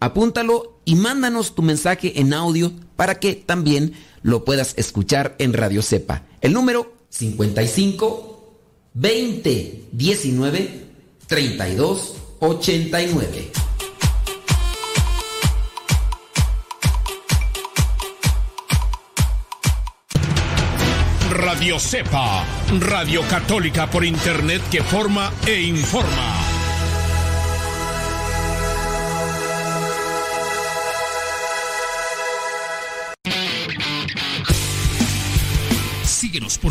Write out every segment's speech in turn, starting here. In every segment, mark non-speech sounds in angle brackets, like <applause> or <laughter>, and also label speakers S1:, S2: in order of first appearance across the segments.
S1: apúntalo y mándanos tu mensaje en audio para que también lo puedas escuchar en Radio Cepa. El número 55 20 19 32 89.
S2: Radio Cepa, Radio Católica por Internet que forma e informa.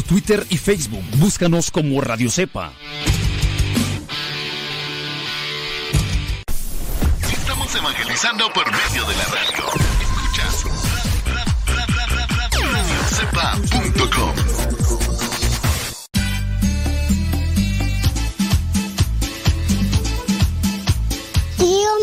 S2: Twitter y Facebook. Búscanos como Radio Cepa.
S3: Estamos evangelizando por medio de la radio. Escuchas radiocepa.com.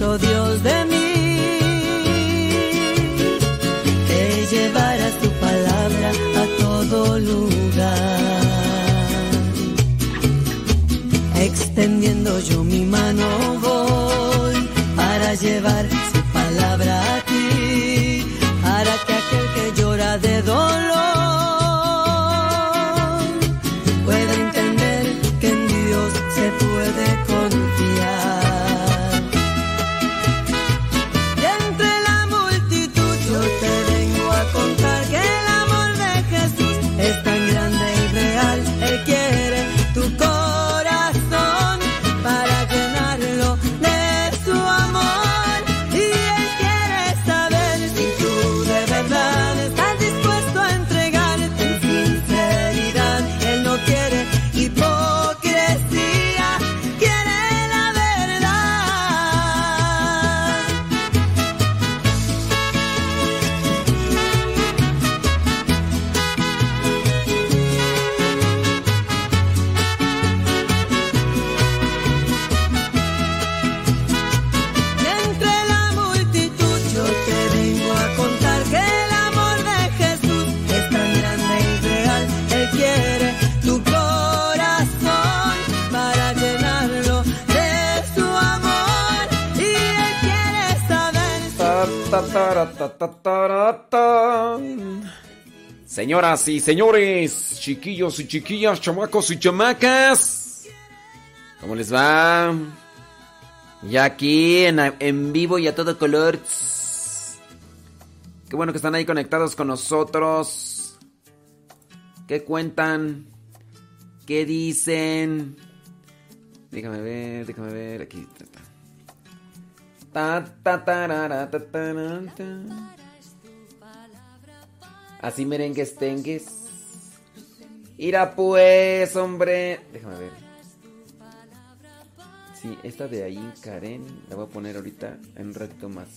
S4: Así
S1: Señoras y señores, chiquillos y chiquillas, chamacos y chamacas, ¿cómo les va? Ya aquí en, en vivo y a todo color. Qué bueno que están ahí conectados con nosotros. ¿Qué cuentan? ¿Qué dicen? Déjame ver, déjame ver. Aquí. Ta, ta, ta, Así merengues tengues. Ira pues, hombre. Déjame ver. Sí, esta de ahí, Karen, la voy a poner ahorita en un ratito más.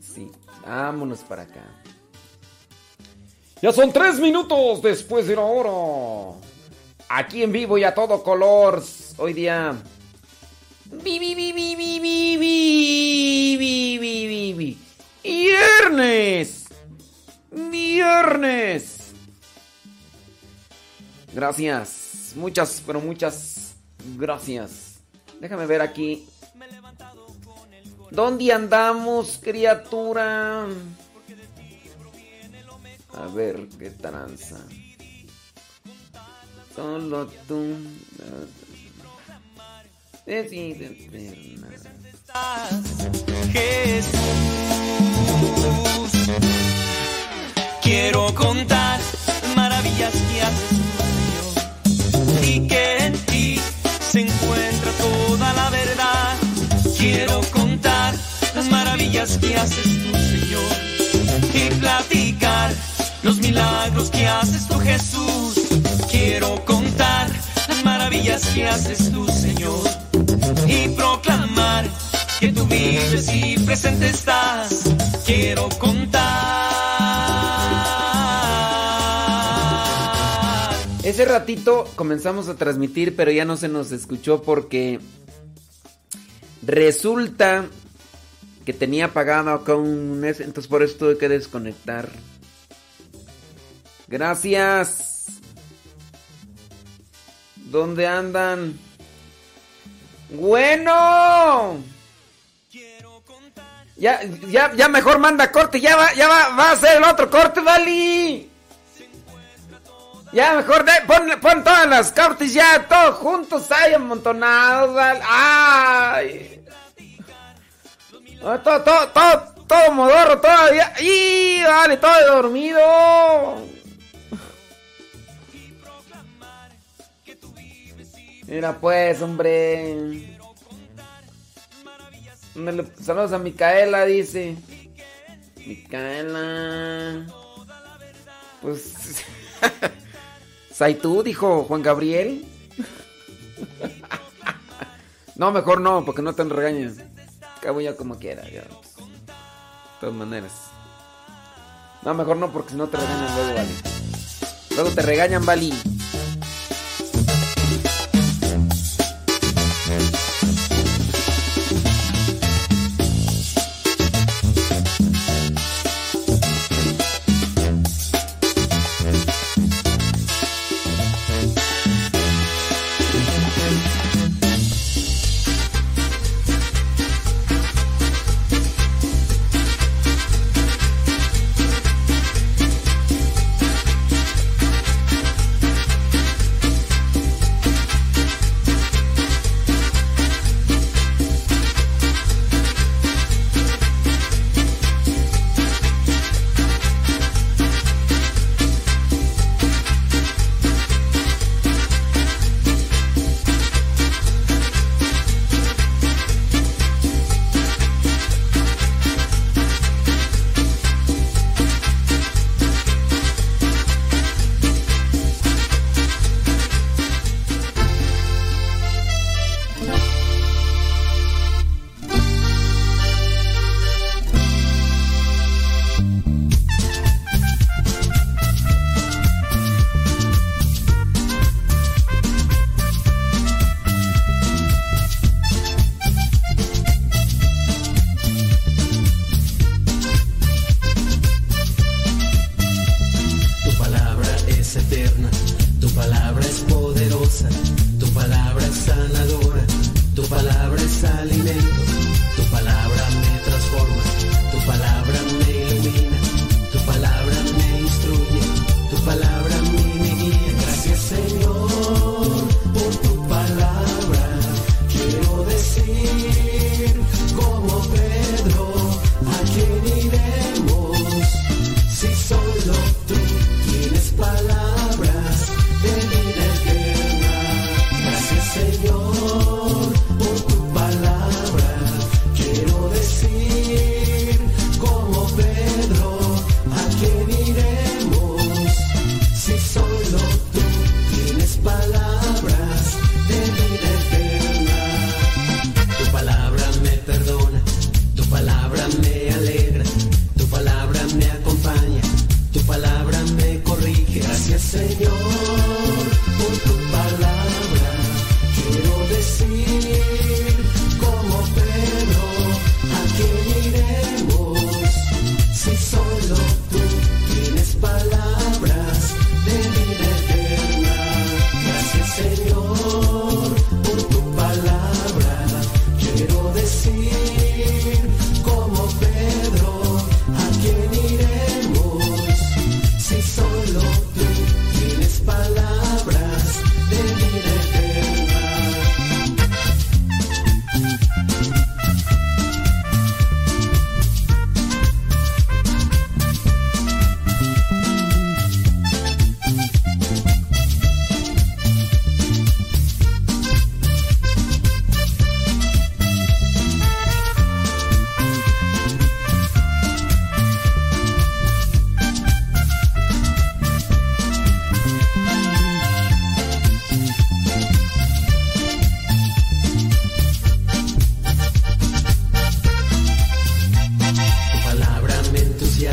S1: Sí, vámonos para acá. Ya son tres minutos después de la hora. Aquí en vivo y a todo color. Hoy día. Viernes. Viernes. Gracias. Muchas, pero muchas gracias. Déjame ver aquí. ¿Dónde andamos, criatura? A ver qué tranza. Solo tú.
S5: Jesús. Quiero contar maravillas que haces y que en ti se encuentra toda la verdad. Quiero contar las maravillas que haces tú, Señor, y platicar los milagros que haces tú, Jesús. Quiero contar las maravillas que haces tú, Señor, y proclamar que tú vives y presente estás. Quiero contar
S1: Ese ratito comenzamos a transmitir, pero ya no se nos escuchó porque resulta que tenía apagado con un entonces por eso tuve que desconectar. Gracias. ¿Dónde andan? Bueno. Ya, ya, ya mejor manda corte, ya va, ya va, va a ser el otro corte, Vali. Ya, mejor de, pon, todas las cortes ya, todos juntos ahí amontonados. ¡Ay! todo, todo, todo, todo modorro todavía. ¡Y! Vale, todo dormido. Mira pues, hombre. Saludos a Micaela, dice. Micaela. Pues... <laughs> tú? Dijo Juan Gabriel. <laughs> no, mejor no, porque no te regañes. Cabo ya como quiera, ya. De todas maneras. No, mejor no, porque si no te regañan luego, Vali. Luego te regañan, Vali.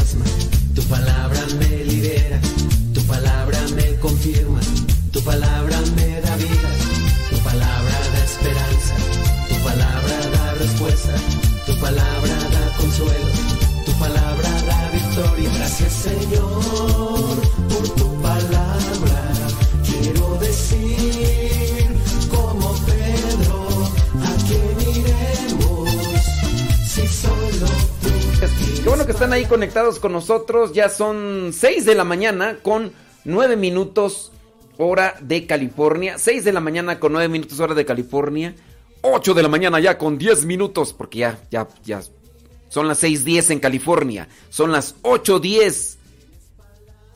S1: ясно. Conectados con nosotros. Ya son 6 de la mañana con 9 minutos hora de California. 6 de la mañana con 9 minutos hora de California. 8 de la mañana ya con 10 minutos porque ya, ya, ya. Son las 6.10 en California. Son las 8.10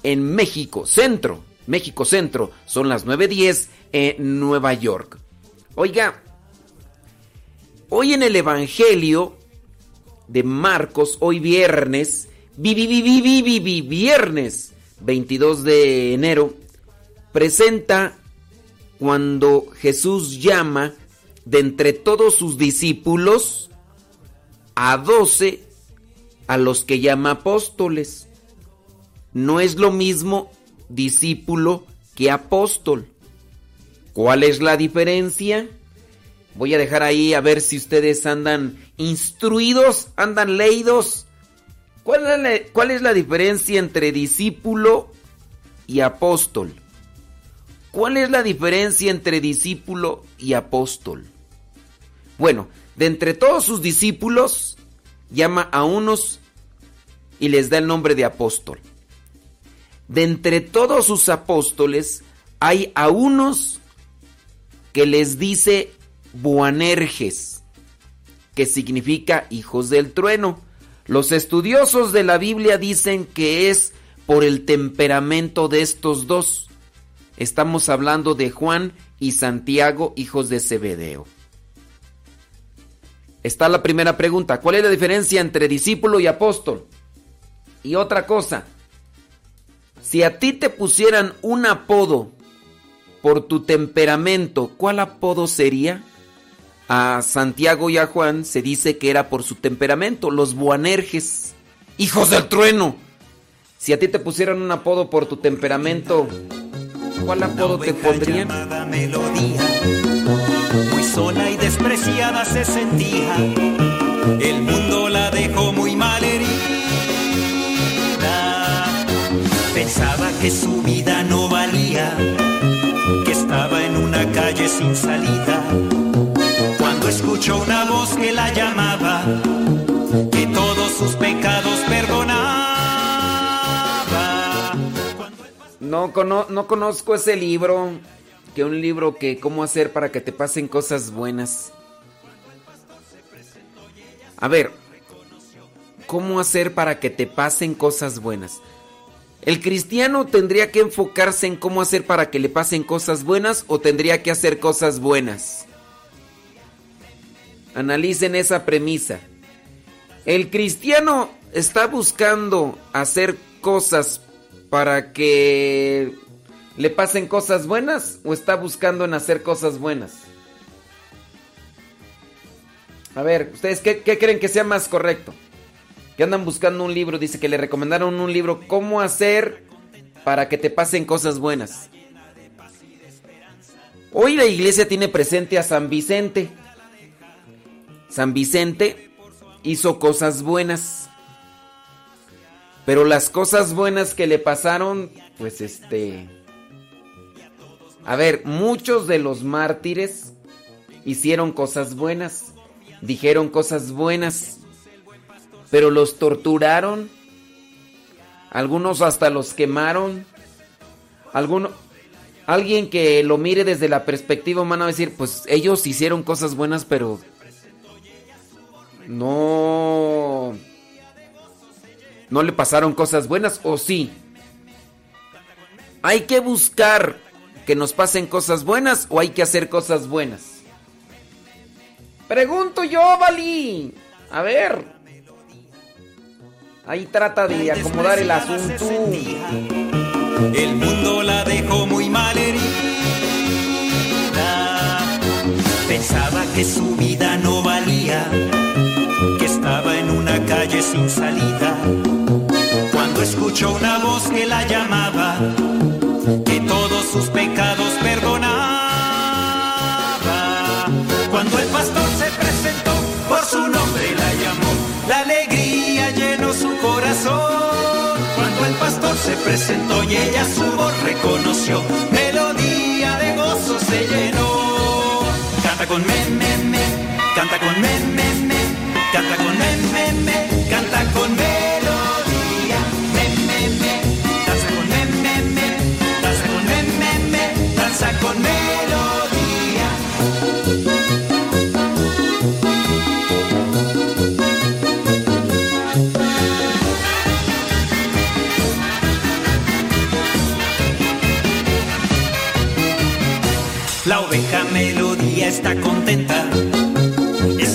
S1: en México Centro. México Centro. Son las 9.10 en Nueva York. Oiga, hoy en el Evangelio de Marcos hoy viernes, vi, vi, vi, viernes 22 de enero, presenta cuando Jesús llama de entre todos sus discípulos a doce a los que llama apóstoles. No es lo mismo discípulo que apóstol. ¿Cuál es la diferencia? Voy a dejar ahí a ver si ustedes andan instruidos, andan leídos. ¿Cuál es la, diferencia entre discípulo y apóstol? ¿Cuál es la diferencia entre discípulo y apóstol? Bueno, de entre todos sus discípulos, llama a unos y les da el nombre de apóstol. De entre todos sus apóstoles, hay a unos que les dice Boanerges, que significa hijos del trueno. Los estudiosos de la Biblia dicen que es por el temperamento de estos dos. Estamos hablando de Juan y Santiago, hijos de Zebedeo. Está la primera pregunta. ¿Cuál es la diferencia entre discípulo y apóstol? Y otra cosa. Si a ti te pusieran un apodo por tu temperamento, ¿cuál apodo sería? A Santiago y a Juan se dice que era por su temperamento, los Boanerges, hijos del trueno. Si a ti te pusieran un apodo por tu temperamento, ¿cuál apodo te pondrían?
S6: melodía, muy sola y despreciada se sentía. El mundo la dejó muy mal herida. Pensaba que su vida no valía, que estaba en una calle sin salida. Una voz que la llamaba, que todos sus pecados perdonaba.
S1: No, cono- no conozco ese libro. Que un libro que cómo hacer para que te pasen cosas buenas. A ver, ¿cómo hacer para que te pasen cosas buenas? ¿El cristiano tendría que enfocarse en cómo hacer para que le pasen cosas buenas o tendría que hacer cosas buenas? Analicen esa premisa. ¿El cristiano está buscando hacer cosas para que le pasen cosas buenas o está buscando en hacer cosas buenas? A ver, ¿ustedes qué, qué creen que sea más correcto? Que andan buscando un libro, dice que le recomendaron un libro, ¿cómo hacer para que te pasen cosas buenas? Hoy la iglesia tiene presente a San Vicente. San Vicente hizo cosas buenas. Pero las cosas buenas que le pasaron, pues este... A ver, muchos de los mártires hicieron cosas buenas, dijeron cosas buenas, pero los torturaron, algunos hasta los quemaron, alguno, alguien que lo mire desde la perspectiva humana va a decir, pues ellos hicieron cosas buenas, pero no, no le pasaron cosas buenas, o sí. Hay que buscar que nos pasen cosas buenas o hay que hacer cosas buenas. Pregunto yo, Vali. A ver. Ahí trata de acomodar el asunto.
S6: El mundo la dejó muy mal herida. Pensaba que su vida no valía, estaba en una calle sin salida. escuchó una voz que la llamaba, que todos sus pecados perdonaba. Cuando el pastor se presentó, por su nombre la llamó, la alegría llenó su corazón. Cuando el pastor se presentó y ella su voz reconoció, melodía de gozo se llenó. Canta con me, me, me, canta con me, me, me, canta con me, me, me, canta con melodía. Me, me, me, danza con me, me, me, danza con me, me, me, danza con melodía. La oveja melodía está contenta,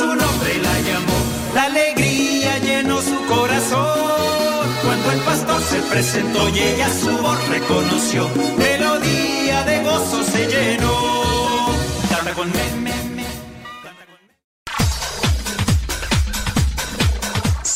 S6: su nombre la llamó. La alegría llenó su corazón. Cuando el pastor se presentó y ella su voz reconoció. Melodía de gozo se llenó. Canta con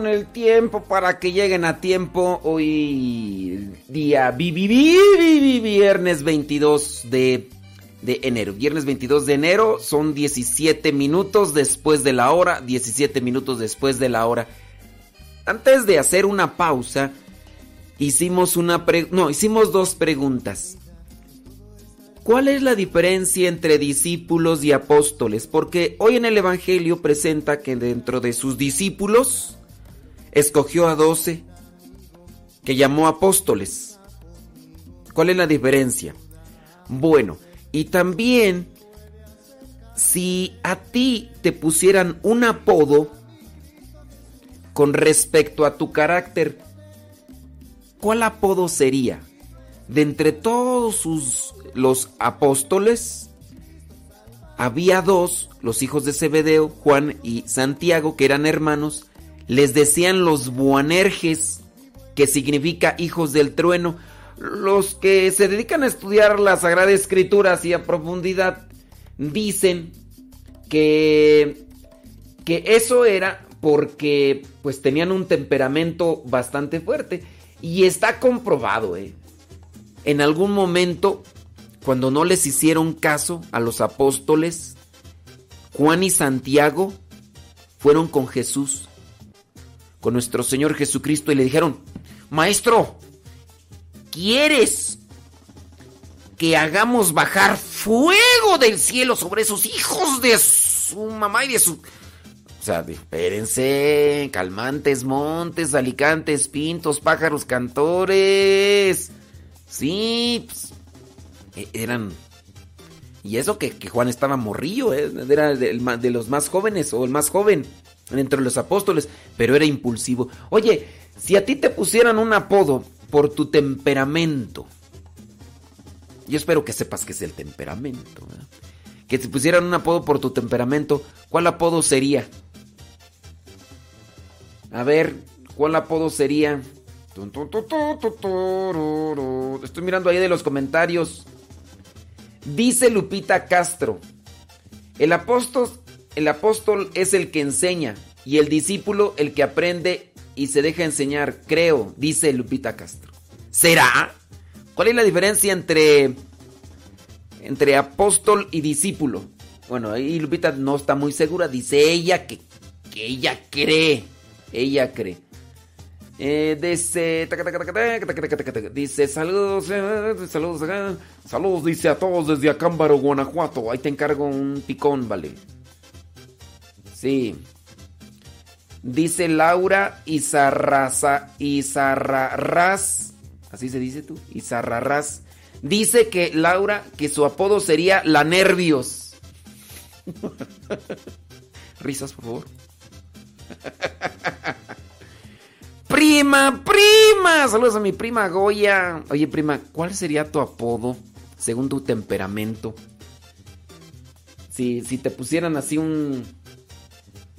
S1: El tiempo para que lleguen a tiempo. Hoy día vi- vi- vi- vi- vi- viernes 22 de, de enero. Viernes 22 de enero son 17 minutos después de la hora. 17 minutos después de la hora. Antes de hacer una pausa, hicimos una pre- no, hicimos dos preguntas. ¿Cuál es la diferencia entre discípulos y apóstoles? Porque hoy en el Evangelio presenta que dentro de sus discípulos escogió a doce que llamó apóstoles. ¿Cuál es la diferencia? Bueno, y también si a ti te pusieran un apodo con respecto a tu carácter, ¿cuál apodo sería? De entre todos los apóstoles había dos, los hijos de Zebedeo, Juan y Santiago, que eran hermanos, les decían los Boanerges, que significa hijos del trueno. Los que se dedican a estudiar la Sagrada Escritura así a profundidad dicen que que eso era porque pues tenían un temperamento bastante fuerte y está comprobado, eh. En algún momento cuando no les hicieron caso a los apóstoles, Juan y Santiago fueron con Jesús, con nuestro Señor Jesucristo y le dijeron, Maestro, ¿quieres que hagamos bajar fuego del cielo sobre esos hijos de su mamá y de su... O sea, espérense, calmantes, montes, alicantes, pintos, pájaros, cantores. Sí, pues, e- eran... Y eso que, que Juan estaba morrillo, ¿eh? era de, los más jóvenes o el más joven entre los apóstoles, pero era impulsivo. Oye, si a ti te pusieran un apodo por tu temperamento, yo espero que sepas que es el temperamento, que te pusieran un apodo por tu temperamento, ¿cuál apodo sería? A ver, ¿cuál apodo sería? Estoy mirando ahí de los comentarios. Dice Lupita Castro, el apóstol, el apóstol es el que enseña y el discípulo el que aprende y se deja enseñar, creo, dice Lupita Castro. ¿Será? ¿Cuál es la diferencia entre entre apóstol y discípulo? Bueno, ahí Lupita no está muy segura. Dice ella que, que ella cree. Ella cree. Eh, dice, dice, saludos, eh, saludos acá. Saludos, dice a todos desde Acámbaro, Guanajuato. Ahí te encargo un picón, vale. Sí. Dice Laura Izarraza, Izarrarras. Así se dice tú, Izarrarras. Dice que Laura, que su apodo sería La Nervios. <laughs> Risas, por favor. <laughs> Prima, prima. Saludos a mi prima Goya. Oye, prima, ¿cuál sería tu apodo según tu temperamento? Si, si te pusieran así un...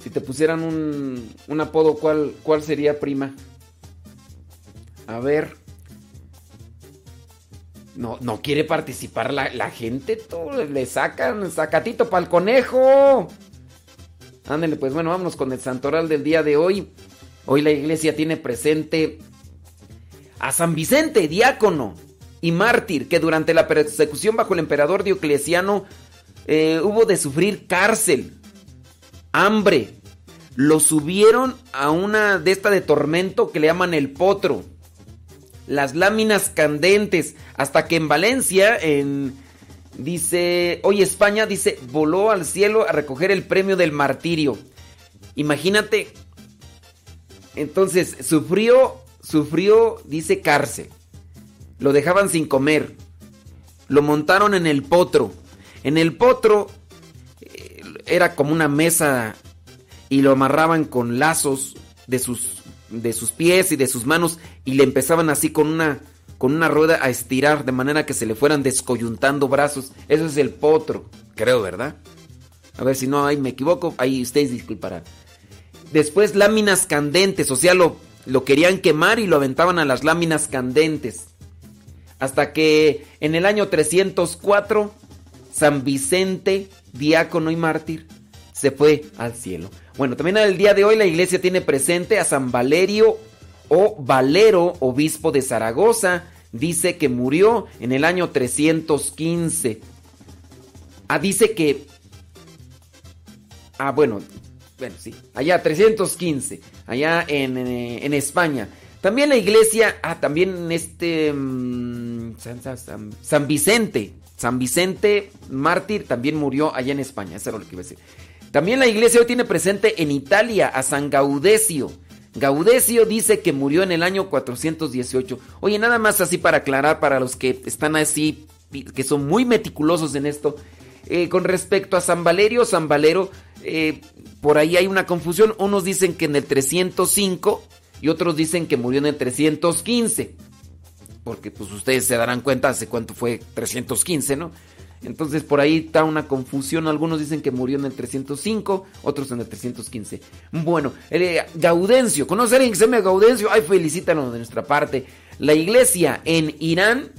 S1: Si te pusieran un, un apodo, ¿cuál, ¿cuál sería prima? A ver. No, no quiere participar la, la gente. Todo, le sacan sacatito para el conejo. Ándale, pues bueno, vámonos con el santoral del día de hoy. Hoy la iglesia tiene presente a San Vicente, diácono y mártir, que durante la persecución bajo el emperador Diocleciano eh, hubo de sufrir cárcel, hambre. Lo subieron a una de esta de tormento que le llaman el potro. Las láminas candentes, hasta que en Valencia, en dice, hoy España dice, voló al cielo a recoger el premio del martirio. Imagínate entonces, sufrió, sufrió, dice cárcel. Lo dejaban sin comer. Lo montaron en el potro. En el potro eh, era como una mesa y lo amarraban con lazos de sus, de sus pies y de sus manos y le empezaban así con una, con una rueda a estirar de manera que se le fueran descoyuntando brazos. Eso es el potro, creo, ¿verdad? A ver si no, ahí me equivoco, ahí ustedes disculparán. Después láminas candentes, o sea, lo, lo querían quemar y lo aventaban a las láminas candentes. Hasta que en el año 304, San Vicente, diácono y mártir, se fue al cielo. Bueno, también el día de hoy la iglesia tiene presente a San Valerio o Valero, obispo de Zaragoza. Dice que murió en el año 315. Ah, dice que... Ah, bueno, bueno, sí, allá 315, allá en, en, España. También la iglesia, ah, también este mm, San, San, Vicente, San Vicente mártir también murió allá en España, eso era lo que iba a decir. También la iglesia hoy tiene presente en Italia a San Gaudecio. Gaudecio dice que murió en el año 418. Oye, nada más así para aclarar para los que están así, que son muy meticulosos en esto. Eh, con respecto a San Valerio, San Valero eh, por ahí hay una confusión. Unos dicen que en el 305 y otros dicen que murió en el 315. Porque pues ustedes se darán cuenta hace cuánto fue 315, ¿no? Entonces por ahí está una confusión. Algunos dicen que murió en el 305, otros en el 315. Bueno, eh, Gaudencio, ¿conoce a alguien que se llama Gaudencio? Ay, felicítanos de nuestra parte. La iglesia en Irán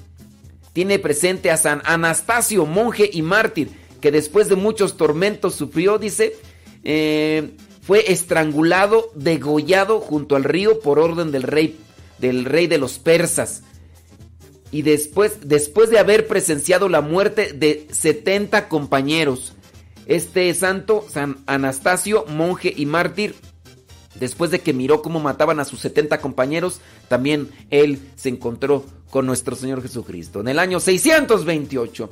S1: tiene presente a San Anastasio, monje y mártir que después de muchos tormentos sufrió, dice, eh, fue estrangulado, degollado junto al río por orden del rey, del rey de los persas. Y después, después de haber presenciado la muerte de 70 compañeros, este santo, San Anastasio, monje y mártir, después de que miró cómo mataban a sus 70 compañeros, también él se encontró con nuestro Señor Jesucristo. En el año 628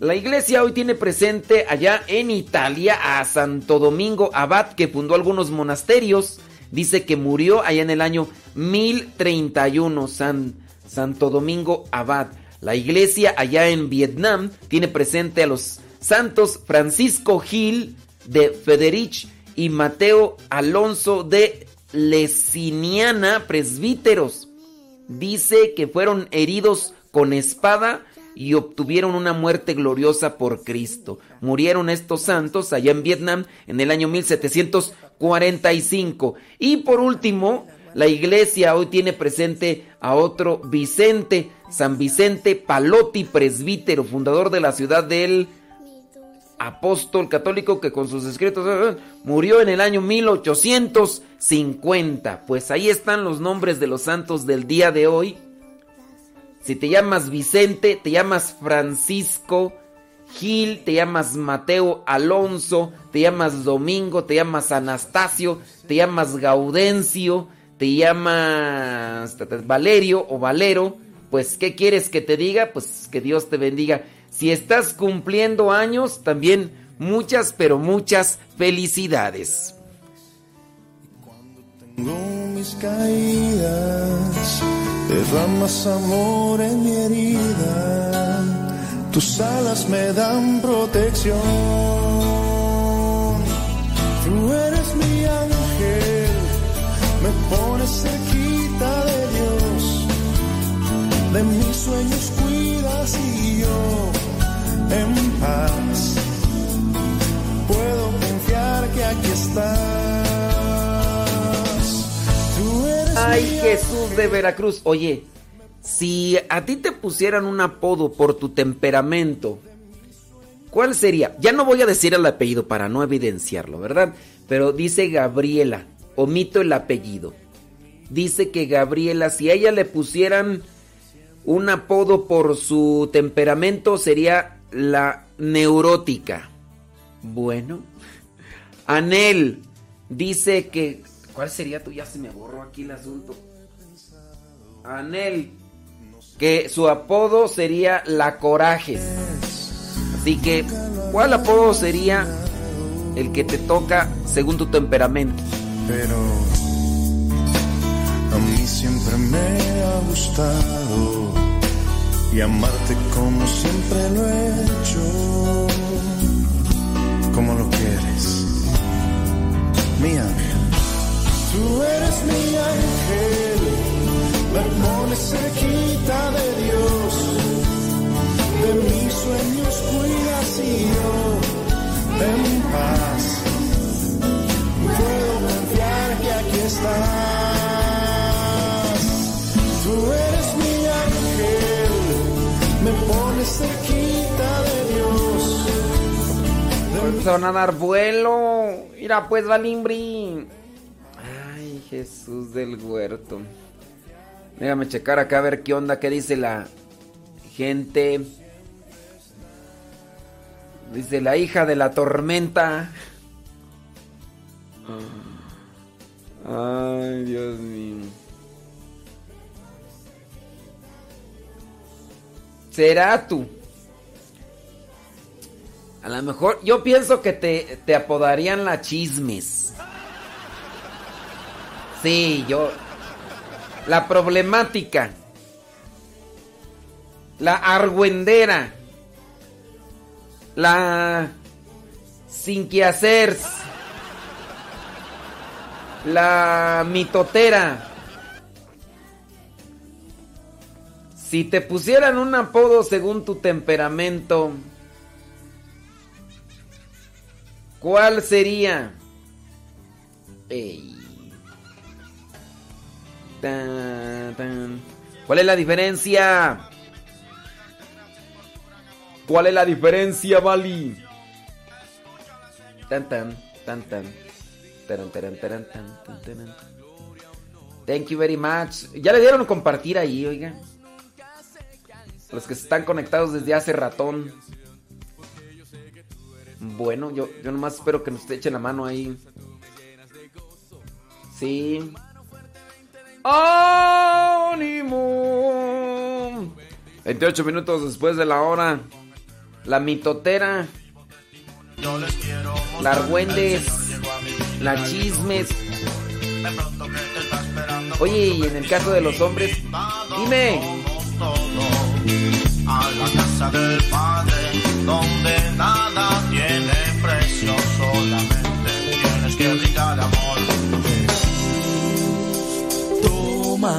S1: la iglesia hoy tiene presente allá en Italia a Santo Domingo Abad, que fundó algunos monasterios. Dice que murió allá en el año 1031, San, Santo Domingo Abad. La iglesia allá en Vietnam tiene presente a los santos Francisco Gil de Federich y Mateo Alonso de Lesiniana, presbíteros. Dice que fueron heridos con espada y obtuvieron una muerte gloriosa por Cristo. Murieron estos santos allá en Vietnam en el año 1745. Y por último, la iglesia hoy tiene presente a otro Vicente, San Vicente Palotti, presbítero, fundador de la ciudad del apóstol católico que con sus escritos eh, murió en el año 1850. Pues ahí están los nombres de los santos del día de hoy Si te llamas Vicente, te llamas Francisco Gil, te llamas Mateo Alonso, te llamas Domingo, te llamas Anastasio, te llamas Gaudencio, te llamas Valerio o Valero, pues ¿qué quieres que te diga? Pues que Dios te bendiga. Si estás cumpliendo años, también muchas, pero muchas felicidades.
S7: Tengo mis caídas, derramas amor en mi herida, tus alas me dan protección. Cerquita de Dios, de mis sueños cuidas y yo en paz puedo confiar que aquí estás.
S1: Ay, Jesús de Veracruz. Oye, si a ti te pusieran un apodo por tu temperamento, ¿cuál sería? Ya no voy a decir el apellido para no evidenciarlo, ¿verdad? Pero dice Gabriela, omito el apellido. Dice que Gabriela, si a ella le pusieran un apodo por su temperamento, sería la neurótica. Bueno. Anel dice que ¿Cuál sería tú? Ya se me borró aquí el asunto. Anel, que su apodo sería La Coraje. Así que, ¿cuál apodo sería el que te toca según tu temperamento?
S7: Pero siempre me ha gustado y amarte como siempre lo he hecho. Como lo quieres, mi ángel. Tú eres mi ángel, me pones cerquita de Dios, de mis sueños cuidas y yo en paz. Puedo confiar que aquí estás.
S1: Se van a dar vuelo. Mira pues, Valimbri. Ay, Jesús del huerto. Déjame checar acá a ver qué onda, qué dice la gente. Dice la hija de la tormenta. Ay, Dios mío. Será tú. A lo mejor, yo pienso que te, te apodarían la chismes. Sí, yo. La problemática. La argüendera. La. Sin que hacer. La mitotera. Si te pusieran un apodo según tu temperamento, ¿cuál sería? Tan, tan. ¿Cuál es la diferencia? ¿Cuál es la diferencia, Bali? Tan tan, tan tan. Tan, tan, taran. Thank you very much. Ya le dieron compartir ahí, oiga. Los que están conectados desde hace ratón. Bueno, yo, yo nomás espero que nos echen la mano ahí. Sí. ¡Ánimo! 28 minutos después de la hora. La mitotera. La argüendes. La chismes. Oye, y en el caso de los hombres, dime.
S8: Del Padre, donde nada tiene precio, solamente tienes que brindar amor.
S9: Toma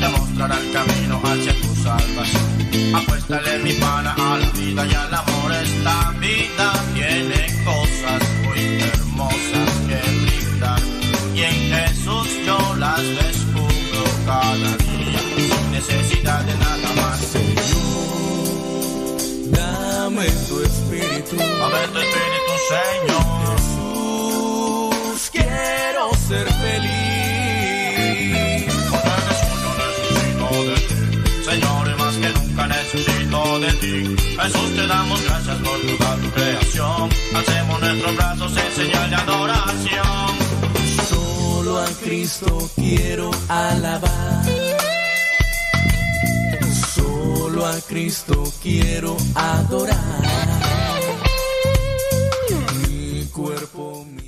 S8: Te mostrará el camino hacia tu salvación. Apuéstale mi pana a la vida y al amor. Esta vida tiene cosas muy hermosas que brindar. Y en Jesús yo las descubro cada día. Sin necesidad de nada más.
S9: Dame tu espíritu.
S8: Dame tu espíritu, Señor.
S9: Jesús,
S8: te damos gracias por toda tu creación. Hacemos nuestros brazos en señal de adoración.
S9: Solo a Cristo quiero alabar. Solo a Cristo quiero adorar. Mi cuerpo, mi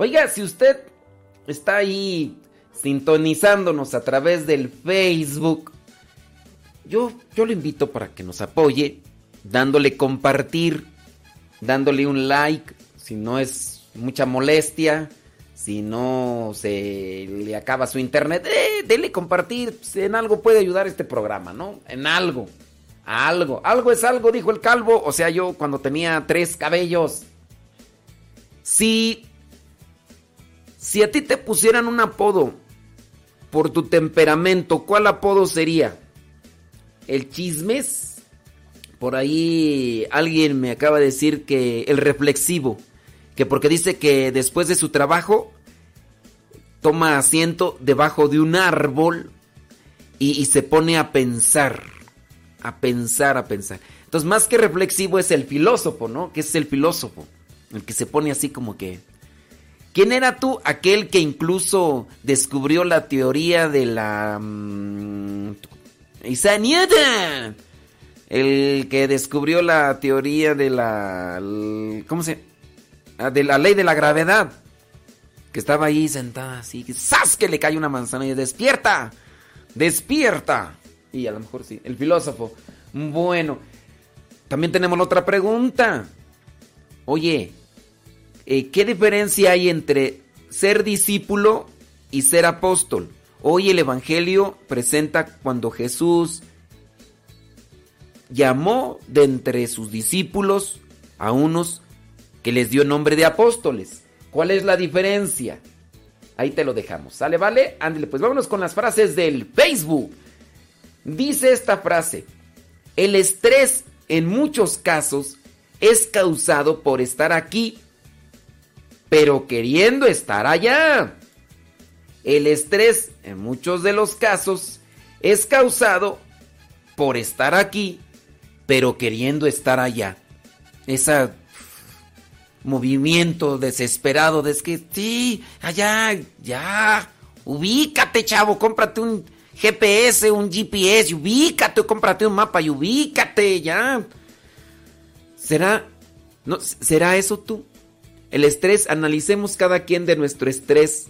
S1: Oiga, si usted está ahí sintonizándonos a través del Facebook, yo, yo le invito para que nos apoye dándole compartir, dándole un like, si no es mucha molestia, si no se le acaba su internet, eh, dele compartir, pues, en algo puede ayudar este programa, ¿no? En algo, algo, algo es algo, dijo el calvo, o sea, yo cuando tenía tres cabellos. Si, si a ti te pusieran un apodo por tu temperamento, ¿cuál apodo sería? ¿El chismes? Por ahí alguien me acaba de decir que el reflexivo, que porque dice que después de su trabajo toma asiento debajo de un árbol y, se pone a pensar, a pensar, a pensar. Entonces, más que reflexivo es el filósofo, ¿no? Que es el filósofo. El que se pone así como que... ¿Quién era tú? Aquel que incluso descubrió la teoría de la... Newton. El que descubrió la teoría de la... ¿Cómo se...? Ah, De la ley de la gravedad. Que estaba ahí sentada así. ¡Sas! Que le cae una manzana y despierta. Despierta. Y a lo mejor sí. El filósofo. Bueno. También tenemos otra pregunta. Oye, eh, ¿qué diferencia hay entre ser discípulo y ser apóstol? Hoy el Evangelio presenta cuando Jesús llamó de entre sus discípulos a unos que les dio nombre de apóstoles. ¿Cuál es la diferencia? Ahí te lo dejamos. ¿Sale, vale? Ándale, pues vámonos con las frases del Facebook. Dice esta frase, el estrés en muchos casos es causado por estar aquí, pero queriendo estar allá. El estrés en muchos de los casos es causado por estar aquí, pero queriendo estar allá. Ese movimiento desesperado de es que sí, allá, ya, ubícate, chavo, cómprate un GPS, un GPS, ubícate, cómprate un mapa y ubícate, ya. ¿Será, no, será eso tú? El estrés, analicemos cada quien de nuestro estrés.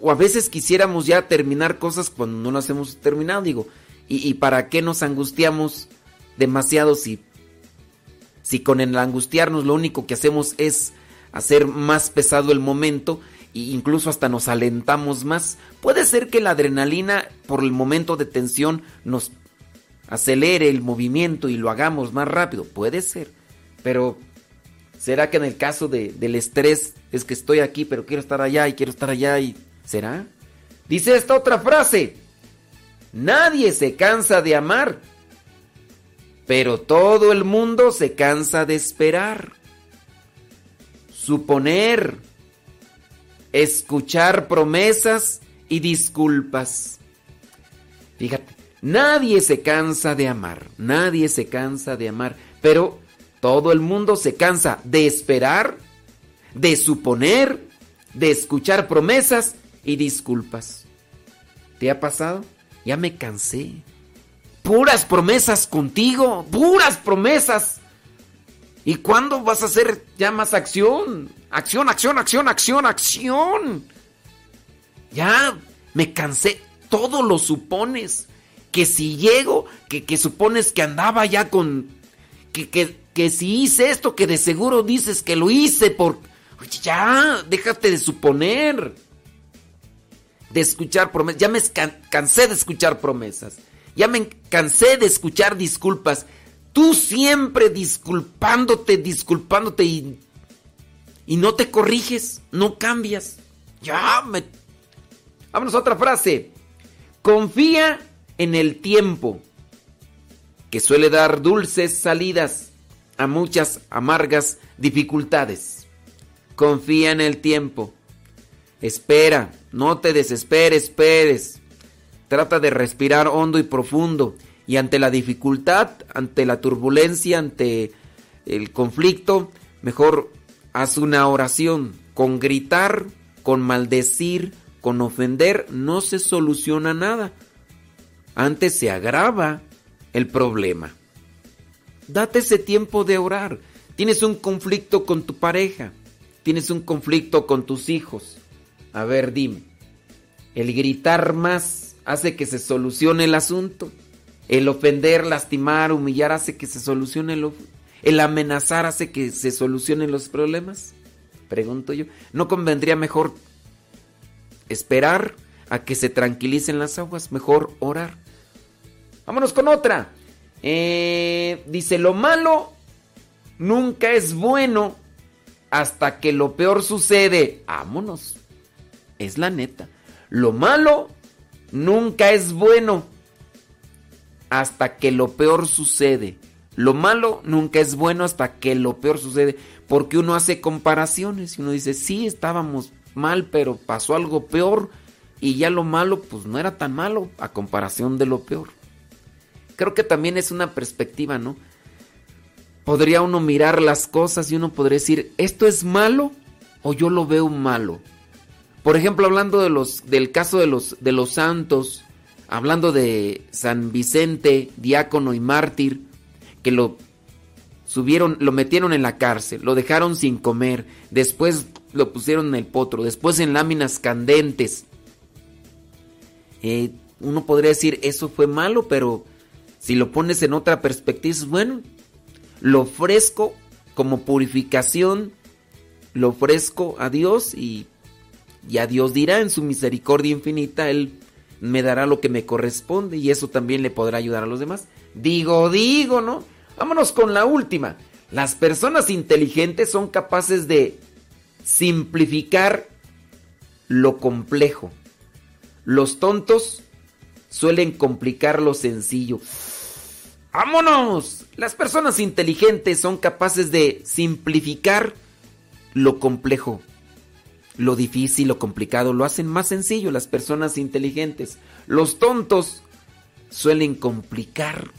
S1: O a veces quisiéramos ya terminar cosas cuando no las hemos terminado, digo. ¿Y, para qué nos angustiamos demasiado si, si con el angustiarnos lo único que hacemos es hacer más pesado el momento e incluso hasta nos alentamos más? Puede ser que la adrenalina por el momento de tensión nos acelere el movimiento y lo hagamos más rápido. Puede ser. Pero ¿será que en el caso de- del estrés es que estoy aquí pero quiero estar allá y quiero estar allá y... ¿Será? Dice esta otra frase, nadie se cansa de amar, pero todo el mundo se cansa de esperar. Suponer, escuchar promesas y disculpas. Fíjate, nadie se cansa de amar, nadie se cansa de amar, pero todo el mundo se cansa de esperar, de suponer, de escuchar promesas y disculpas. ¿Te ha pasado? Ya me cansé. Puras promesas contigo, puras promesas. ¿Y cuándo vas a hacer ya más acción? Acción, acción, acción, acción, acción. Ya me cansé. Todo lo supones. Que si llego, que, que supones que andaba ya con... Que, que, que si hice esto, que de seguro dices que lo hice por... Ya, déjate de suponer. De escuchar promesas. Ya me cansé de escuchar promesas. Ya me cansé de escuchar disculpas. Tú siempre disculpándote, disculpándote y, y no te corriges, no cambias. Ya me... Vámonos a otra frase. Confía en el tiempo, que suele dar dulces salidas a muchas amargas dificultades. Confía en el tiempo. Espera, no te desesperes, esperes. Trata de respirar hondo y profundo. Y ante la dificultad, ante la turbulencia, ante el conflicto, mejor haz una oración. Con gritar, con maldecir, con ofender, no se soluciona nada. Antes se agrava el problema. Date ese tiempo de orar. Tienes un conflicto con tu pareja. Tienes un conflicto con tus hijos. A ver, dime. El gritar más hace que se solucione el asunto. El ofender, lastimar, humillar hace que se solucione el... El amenazar hace que se solucionen los problemas. Pregunto yo. ¿No convendría mejor esperar a que se tranquilicen las aguas? Mejor orar. Vámonos con otra. Eh, dice, lo malo nunca es bueno hasta que lo peor sucede. Vámonos. Es la neta. Lo malo nunca es bueno hasta que lo peor sucede. Lo malo nunca es bueno hasta que lo peor sucede. Porque uno hace comparaciones y uno dice, sí, estábamos mal, pero pasó algo peor. Y ya lo malo, pues no era tan malo a comparación de lo peor creo que también es una perspectiva, ¿no? Podría uno mirar las cosas y uno podría decir, ¿esto es malo o yo lo veo malo? Por ejemplo, hablando de los, del caso de los, de los santos, hablando de San Vicente, diácono y mártir, que lo subieron, lo metieron en la cárcel, lo dejaron sin comer, después lo pusieron en el potro, después en láminas candentes. Eh, uno podría decir, eso fue malo, pero si lo pones en otra perspectiva, bueno, lo ofrezco como purificación, lo ofrezco a Dios y, y a Dios dirá en su misericordia infinita, Él me dará lo que me corresponde y eso también le podrá ayudar a los demás. Digo, digo, ¿no? Vámonos con la última. Las personas inteligentes son capaces de simplificar lo complejo. Los tontos suelen complicar lo sencillo. ¡Vámonos! Las personas inteligentes son capaces de simplificar lo complejo. Lo difícil, lo complicado, lo hacen más sencillo las personas inteligentes. Los tontos suelen complicar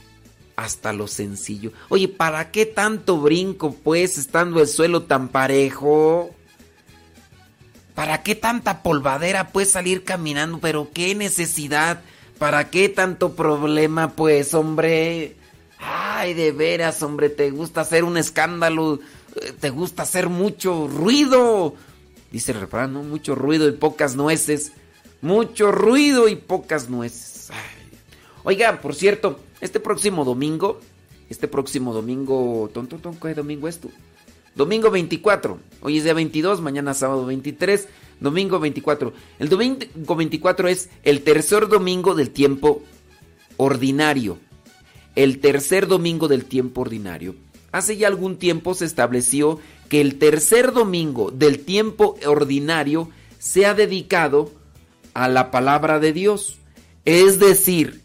S1: hasta lo sencillo. Oye, ¿para qué tanto brinco pues estando el suelo tan parejo? ¿Para qué tanta polvadera pues salir caminando? Pero qué necesidad. ¿Para qué tanto problema pues, hombre? Ay, de veras, hombre, te gusta hacer un escándalo, eh, te gusta hacer mucho ruido. Dice el refrán. Mucho ruido y pocas nueces. Mucho ruido y pocas nueces. Oiga, por cierto, este próximo domingo, este próximo domingo, tonto, tonto, ¿qué domingo es tú? Domingo 24. Hoy es día 22, mañana sábado 23, domingo 24. El domingo 24 es el tercer domingo del tiempo ordinario el tercer domingo del tiempo ordinario. Hace ya algún tiempo se estableció que el tercer domingo del tiempo ordinario se ha dedicado a la palabra de Dios. Es decir,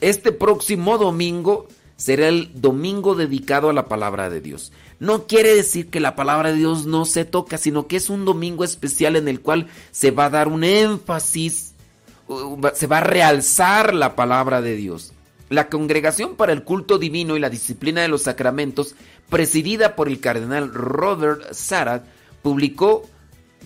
S1: este próximo domingo será el domingo dedicado a la palabra de Dios. No quiere decir que la palabra de Dios no se toca, sino que es un domingo especial en el cual se va a dar un énfasis, se va a realzar la palabra de Dios. La Congregación para el Culto Divino y la Disciplina de los Sacramentos, presidida por el cardenal Robert Sarat, publicó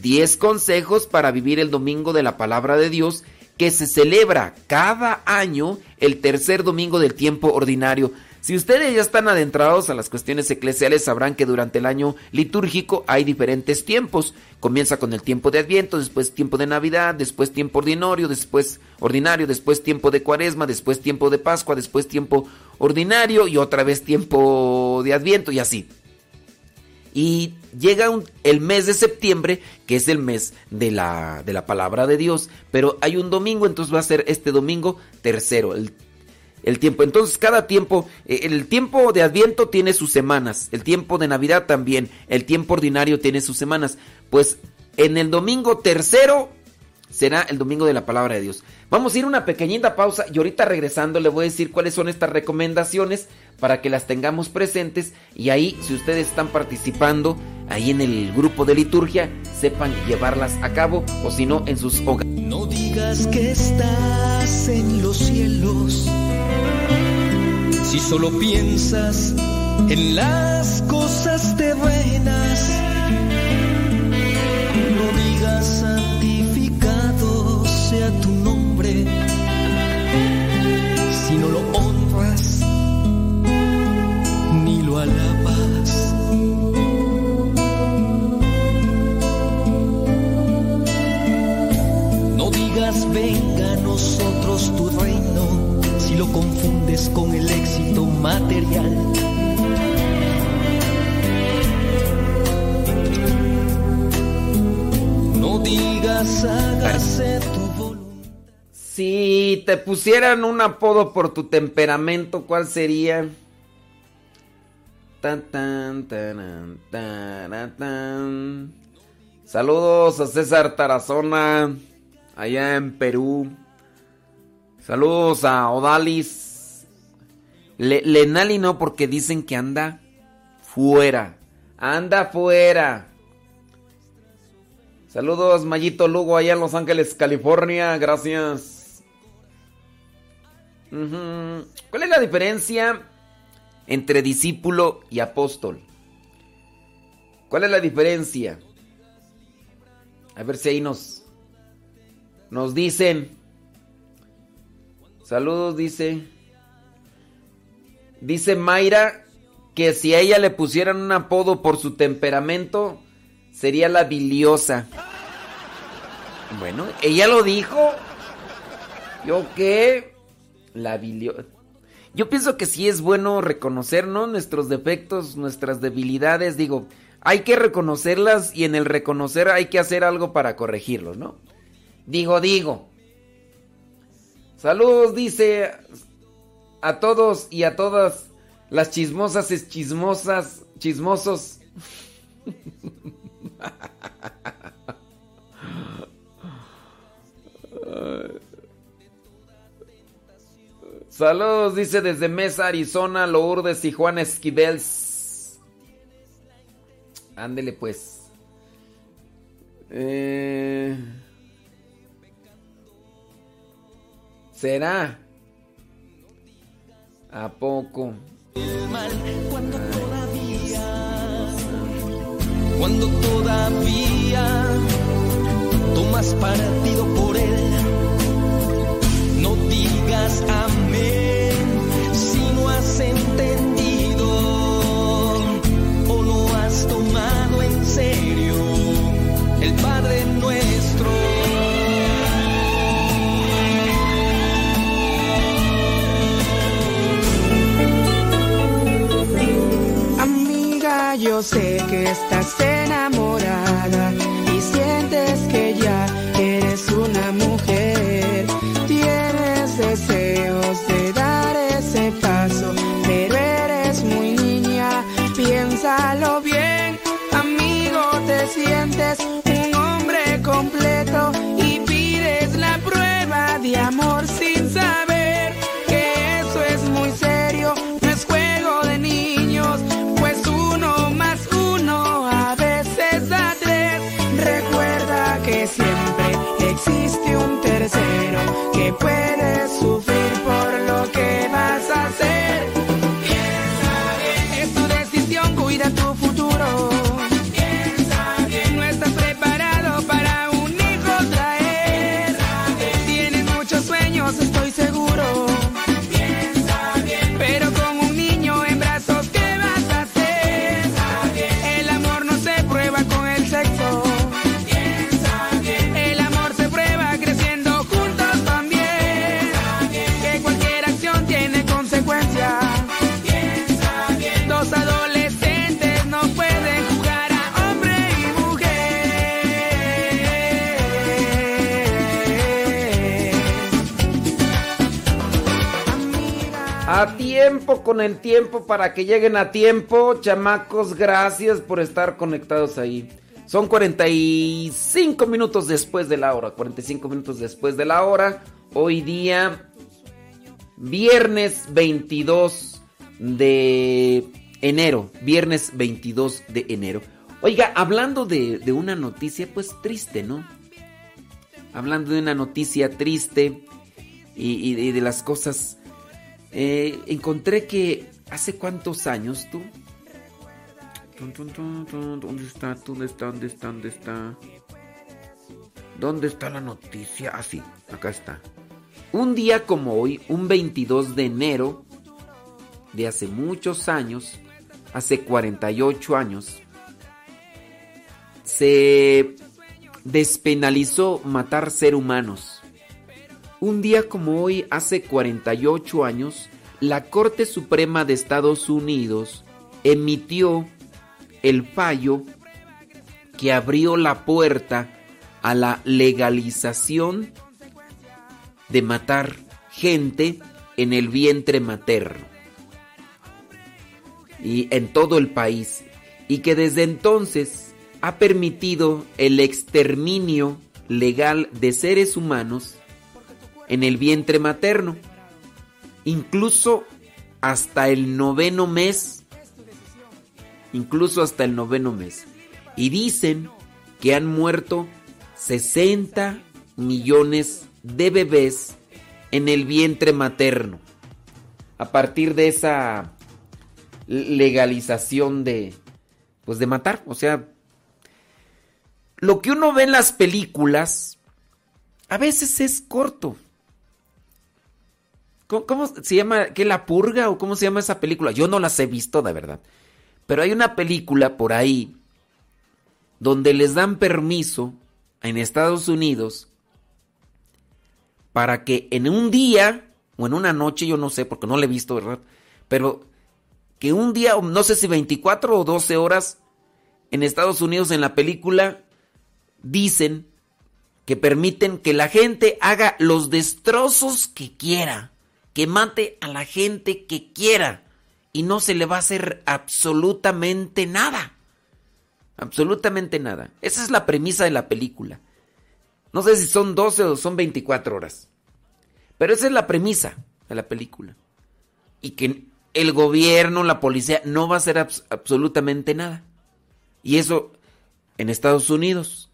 S1: 10 consejos para vivir el domingo de la palabra de Dios que se celebra cada año el tercer domingo del tiempo ordinario. Si ustedes ya están adentrados a las cuestiones eclesiales, sabrán que durante el año litúrgico hay diferentes tiempos. Comienza con el tiempo de Adviento, después tiempo de Navidad, después tiempo ordinario, después ordinario, después tiempo de Cuaresma, después tiempo de Pascua, después tiempo ordinario y otra vez tiempo de Adviento y así. Y llega el mes de septiembre, que es el mes de la, de la palabra de Dios, pero hay un domingo, entonces va a ser este domingo tercero, el el tiempo. Entonces, cada tiempo, eh, el tiempo de Adviento tiene sus semanas, el tiempo de Navidad también, el tiempo ordinario tiene sus semanas. Pues en el domingo tercero será el domingo de la palabra de Dios. Vamos a ir una pequeñita pausa y ahorita regresando le voy a decir cuáles son estas recomendaciones para que las tengamos presentes y ahí si ustedes están participando ahí en el grupo de liturgia sepan llevarlas a cabo o si no en sus hogares.
S10: No digas que estás en los cielos si solo piensas en las cosas terrenas. Honras ni lo alabas. No digas venga a nosotros tu reino si lo confundes con el éxito material. No digas hágase tu.
S1: Si te pusieran un apodo por tu temperamento, ¿cuál sería? Tan, tan, tan, tan. Saludos a César Tarazona, allá en Perú. Saludos a Odalis. Lenali no, porque dicen que anda fuera. Anda fuera. Saludos, Mayito Lugo, allá en Los Ángeles, California. Gracias. ¿Cuál es la diferencia entre discípulo y apóstol? ¿Cuál es la diferencia? A ver si ahí nos, nos dicen. Saludos, dice. Dice Mayra que si a ella le pusieran un apodo por su temperamento, sería la biliosa. Bueno, ella lo dijo. ¿Yo qué? La. Yo pienso que sí es bueno reconocer, ¿no? Nuestros defectos, nuestras debilidades. Digo, hay que reconocerlas y en el reconocer hay que hacer algo para corregirlos, ¿no? Digo, digo. Saludos, dice a todos y a todas las chismosas es chismosas, chismosos. <laughs> Saludos, dice desde Mesa, Arizona, Lourdes y Juan Esquivels. Ándele pues. Eh... ¿Será? ¿A poco?
S10: Cuando todavía, cuando todavía tomas partido por él, no digas amén si no has entendido o no has tomado en serio el Padre nuestro.
S11: Amiga, yo sé que estás
S1: con el tiempo, para que lleguen a tiempo. Chamacos, gracias por estar conectados ahí. Son 45 minutos después de la hora. 45 minutos después de la hora. Hoy día, viernes 22 de enero. Viernes 22 de enero. Oiga, hablando de, una noticia, pues triste, ¿no? Hablando de una noticia triste y de las cosas eh, encontré que hace cuántos años tú. ¿Dónde está? ¿Dónde está? ¿Dónde está? ¿Dónde está? ¿Dónde está la noticia? Ah, sí, acá está. Un día como hoy, un 22 de enero de hace muchos años, hace 48 años, se despenalizó matar ser humanos. Un día como hoy, hace 48 años, la Corte Suprema de Estados Unidos emitió el fallo que abrió la puerta a la legalización de matar gente en el vientre materno y en todo el país y que desde entonces ha permitido el exterminio legal de seres humanos en el vientre materno, incluso hasta el noveno mes, incluso hasta el noveno mes. Y dicen que han muerto 60 millones de bebés en el vientre materno. A partir de esa legalización de pues de matar, o sea, lo que uno ve en las películas a veces es corto. ¿Cómo, se llama? ¿Qué la purga o cómo se llama esa película? Yo no las he visto, de verdad. Pero hay una película por ahí donde les dan permiso en Estados Unidos para que en un día o en una noche, yo no sé, porque no la he visto, ¿verdad? Pero que un día, no sé si 24 o 12 horas, en Estados Unidos en la película dicen que permiten que la gente haga los destrozos que quiera que mate a la gente que quiera y no se le va a hacer absolutamente nada. Absolutamente nada. Esa es la premisa de la película. No sé si son 12 o son 24 horas. Pero esa es la premisa de la película. Y que el gobierno, la policía, no va a hacer absolutamente nada. Y eso en Estados Unidos.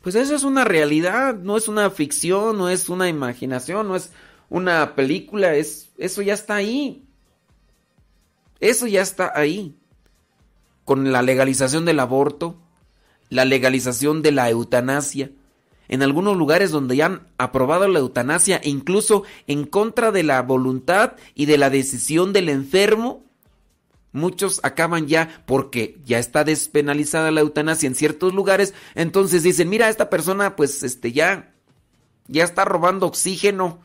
S1: Pues eso es una realidad, no es una ficción, no es una imaginación, no es una película, es, eso ya está ahí. Eso ya está ahí. Con la legalización del aborto, la legalización de la eutanasia. En algunos lugares donde ya han aprobado la eutanasia, incluso en contra de la voluntad y de la decisión del enfermo, muchos acaban ya porque ya está despenalizada la eutanasia en ciertos lugares, entonces dicen, mira, esta persona pues este ya ya está robando oxígeno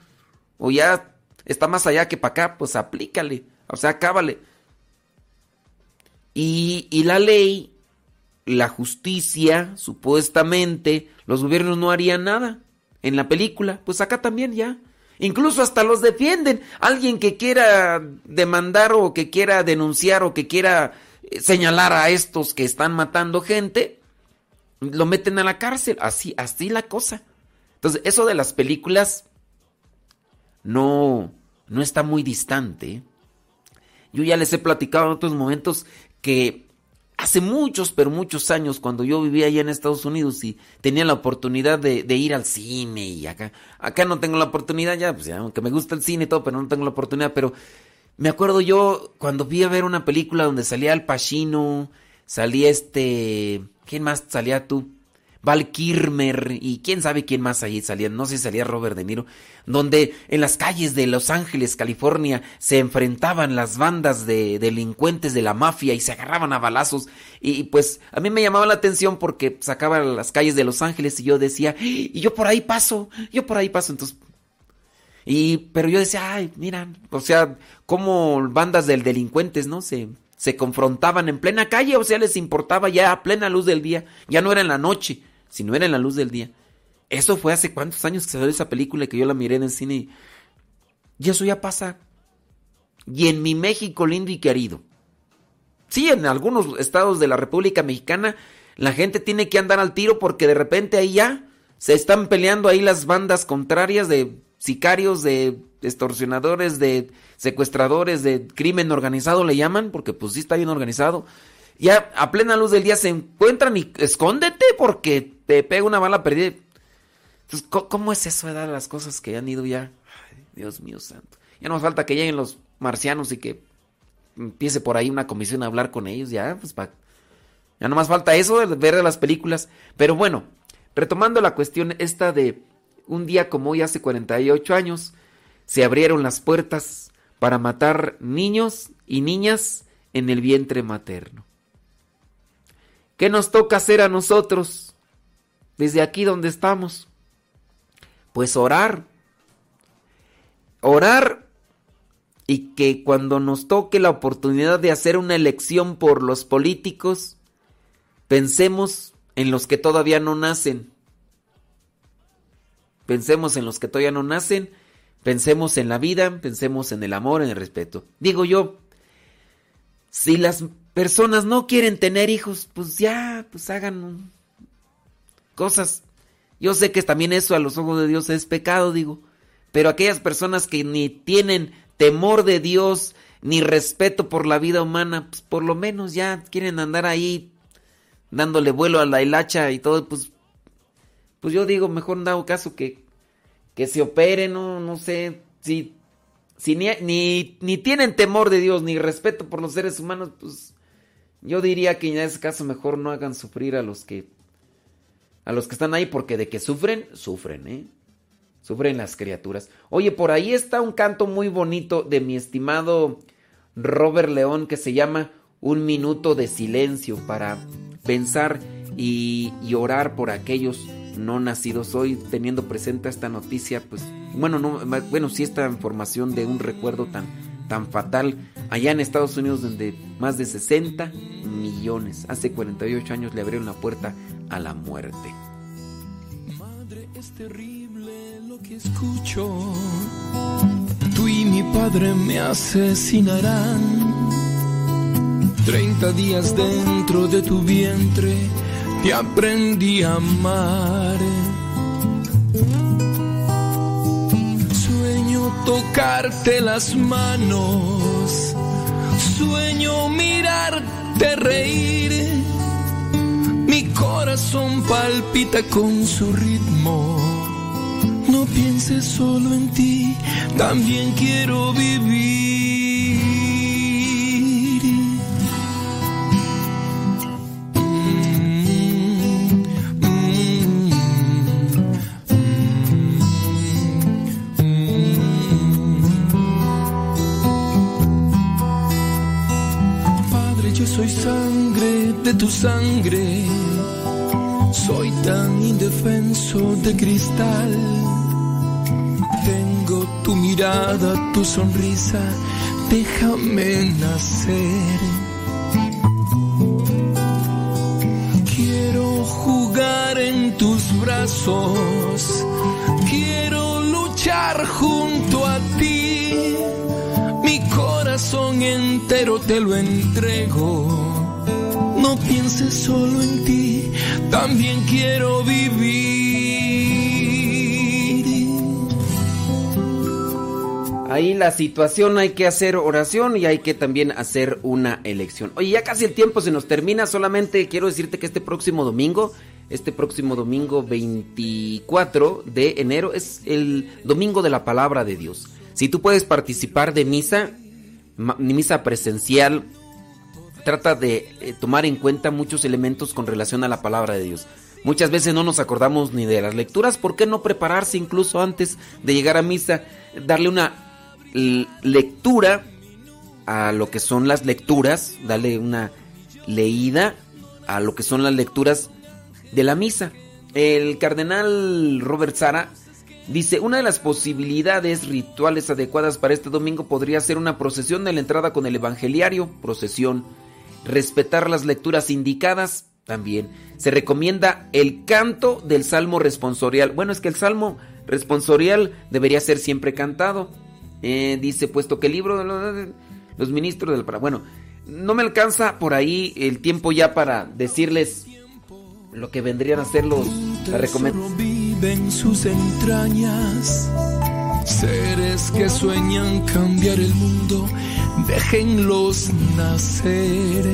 S1: o ya está más allá que para acá, pues aplícale, o sea, cábale. Y, y la ley, la justicia, supuestamente, los gobiernos no harían nada en la película, pues acá también ya. Incluso hasta los defienden. Alguien que quiera demandar o que quiera denunciar o que quiera eh, señalar a estos que están matando gente, lo meten a la cárcel. Así, así la cosa. Entonces, eso de las películas, no, no está muy distante. Yo ya les he platicado en otros momentos que hace muchos, pero muchos años, cuando yo vivía allá en Estados Unidos y tenía la oportunidad de, ir al cine y acá, acá no tengo la oportunidad ya, pues aunque me gusta el cine y todo, pero no tengo la oportunidad, pero me acuerdo yo cuando vi a ver una película donde salía Al Pacino, salía este, ¿quién más salía tú? Val Kirmer y quién sabe quién más ahí salía, no sé si salía Robert De Niro, donde en las calles de Los Ángeles, California, se enfrentaban las bandas de delincuentes de la mafia y se agarraban a balazos. Y, pues a mí me llamaba la atención porque sacaba las calles de Los Ángeles y yo decía, y yo por ahí paso, yo por ahí paso, entonces... Y, pero yo decía, ay, mira, o sea, como bandas de delincuentes, ¿no? Se, se confrontaban en plena calle, o sea, les importaba ya a plena luz del día, ya no era en la noche si no era en la luz del día. Eso fue hace cuántos años que dio esa película y que yo la miré en el cine y, eso ya pasa. y en mi México lindo y querido. Sí, en algunos estados de la República Mexicana la gente tiene que andar al tiro porque de repente ahí ya se están peleando ahí las bandas contrarias de sicarios, de extorsionadores, de secuestradores, de crimen organizado le llaman, porque pues sí está bien organizado. Ya a plena luz del día se encuentran y escóndete porque te pega una bala perdida. Entonces, ¿cómo es eso de dar las cosas que han ido ya? Dios mío santo. Ya nos falta que lleguen los marcianos y que empiece por ahí una comisión a hablar con ellos, ya, pues Ya no más falta eso de ver las películas. Pero bueno, retomando la cuestión esta de un día como hoy, hace 48 años, se abrieron las puertas para matar niños y niñas en el vientre materno. ¿Qué nos toca hacer a nosotros desde aquí donde estamos? Pues orar. Orar y que cuando nos toque la oportunidad de hacer una elección por los políticos, pensemos en los que todavía no nacen. Pensemos en los que todavía no nacen, pensemos en la vida, pensemos en el amor, en el respeto. Digo yo, si las personas no quieren tener hijos, pues ya, pues hagan cosas. Yo sé que también eso a los ojos de Dios es pecado, digo. Pero aquellas personas que ni tienen temor de Dios ni respeto por la vida humana, pues por lo menos ya quieren andar ahí dándole vuelo a la hilacha y todo, pues, pues yo digo, mejor dado caso que, que se operen, no, no sé, si, si ni, ni, ni tienen temor de Dios ni respeto por los seres humanos, pues yo diría que en ese caso mejor no hagan sufrir a los que a los que están ahí porque de que sufren, sufren, ¿eh? Sufren las criaturas. Oye, por ahí está un canto muy bonito de mi estimado Robert León que se llama Un minuto de silencio para pensar y, orar por aquellos no nacidos. Hoy teniendo presente esta noticia, pues bueno, no, bueno, sí esta información de un recuerdo tan tan fatal allá en Estados Unidos donde más de 60 millones hace 48 años le abrieron la puerta a la muerte.
S12: Madre, es terrible lo que escucho. Tú y mi padre me asesinarán. 30 días dentro de tu vientre te aprendí a amar tocarte las manos, sueño mirarte reír, mi corazón palpita con su ritmo. No pienses solo en ti, también quiero vivir. Sangre de tu sangre, soy tan indefenso de cristal. Tengo tu mirada, tu sonrisa, déjame nacer. Quiero jugar en tus brazos, quiero luchar junto a ti mi corazón entero te lo entrego. No pienses solo en ti, también quiero vivir.
S1: Ahí la situación hay que hacer oración y hay que también hacer una elección. Oye, ya casi el tiempo se nos termina, solamente quiero decirte que este próximo domingo, este próximo domingo 24 de enero es el domingo de la palabra de Dios. Si tú puedes participar de misa, misa presencial, trata de eh, tomar en cuenta muchos elementos con relación a la palabra de Dios. Muchas veces no nos acordamos ni de las lecturas, ¿por qué no prepararse incluso antes de llegar a misa? Darle una lectura a lo que son las lecturas, darle una leída a lo que son las lecturas de la misa. El cardenal Robert Sara Dice, una de las posibilidades rituales adecuadas para este domingo podría ser una procesión de la entrada con el evangeliario, procesión. Respetar las lecturas indicadas, también. Se recomienda el canto del salmo responsorial. Bueno, es que el salmo responsorial debería ser siempre cantado. Eh, dice, puesto que el libro de los, ministros del... Bueno, no me alcanza por ahí el tiempo ya para decirles lo que vendrían a ser los
S12: sus entrañas. Seres que sueñan cambiar el mundo, déjenlos nacer.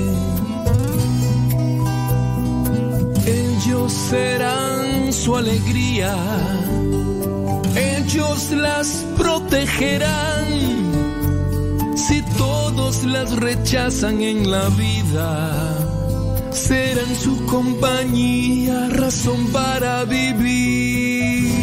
S12: Ellos serán su alegría, ellos las protegerán. Si todos las rechazan en la vida, serán su compañía, razón para vivir.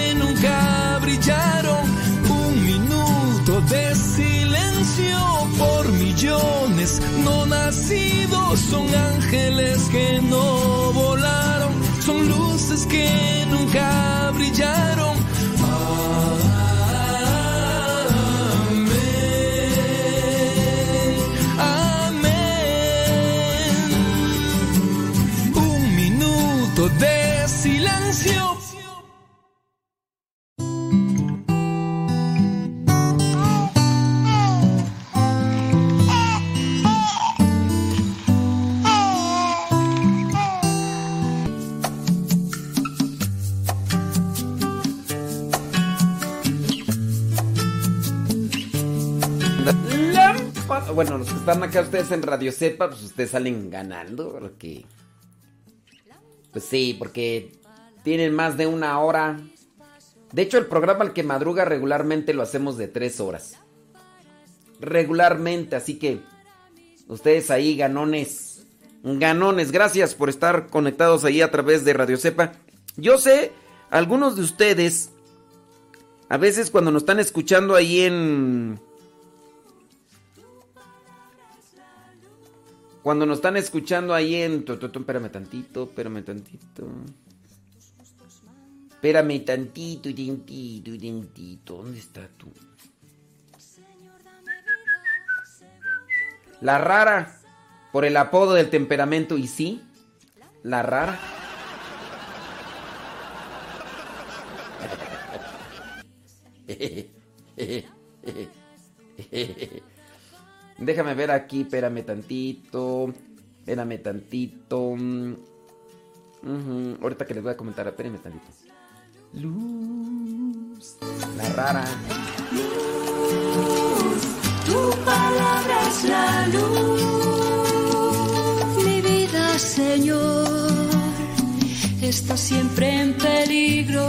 S12: no nacidos. Son ángeles que no volaron, son luces que nunca brillaron.
S1: Están acá ustedes en Radio Cepa, pues ustedes salen ganando, porque... Pues sí, porque tienen más de una hora. De hecho, el programa al que madruga regularmente lo hacemos de tres horas. Regularmente, así que ustedes ahí, ganones. Ganones, gracias por estar conectados ahí a través de Radio Cepa. Yo sé, algunos de ustedes, a veces cuando nos están escuchando ahí en... Cuando nos están escuchando ahí en... Espérame tantito, espérame tantito. Espérame tantito, tantito, tantito. ¿Dónde está tú? La rara, por el apodo del temperamento, y sí, la rara. <laughs> Déjame ver aquí, espérame tantito. Espérame tantito. mm, ujú, Ahorita que les voy a comentar, espérame tantito. Luz. La rara.
S13: Tu palabra es la luz, mi vida, Señor, está siempre en peligro.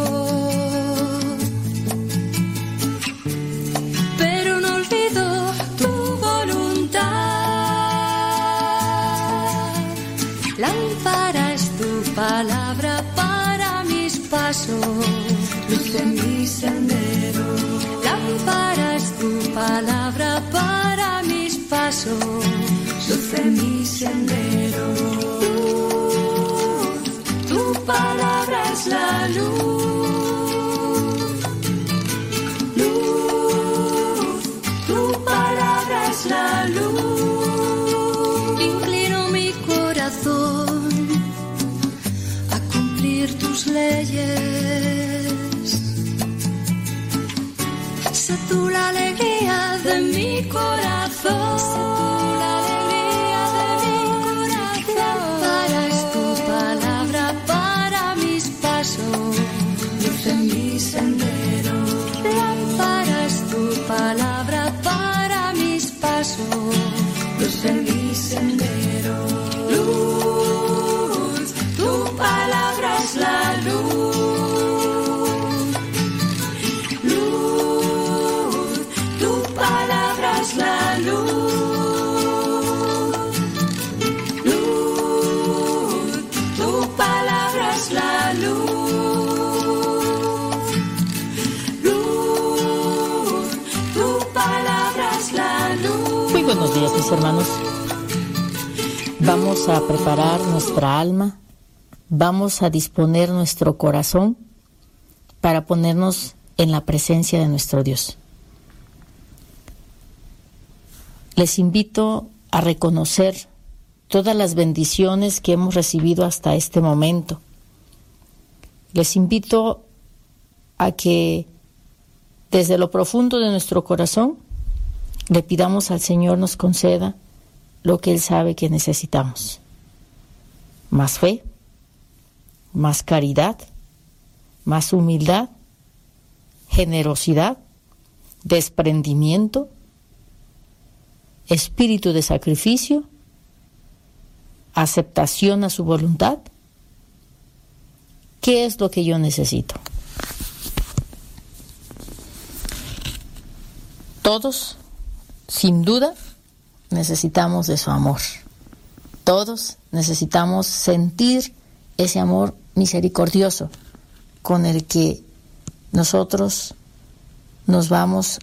S13: Pero no olvido Lámpara es tu palabra para mis pasos, luz en mi sendero. Lámpara es tu palabra para mis pasos, luz en mi sendero. Luz, tu palabra es la luz. Inclino mi corazón a cumplir tus leyes. Sé tú la alegría de mi corazón.
S14: Buenos días, mis hermanos. Vamos a preparar nuestra alma, vamos a disponer nuestro corazón para ponernos en la presencia de nuestro Dios. Les invito a reconocer todas las bendiciones que hemos recibido hasta este momento. Les invito a que desde lo profundo de nuestro corazón le pidamos al Señor nos conceda lo que Él sabe que necesitamos. Más fe, más caridad, más humildad, generosidad, desprendimiento, espíritu de sacrificio, aceptación a su voluntad. ¿Qué es lo que yo necesito? Todos, sin duda, necesitamos de su amor. Todos necesitamos sentir ese amor misericordioso con el que nosotros nos vamos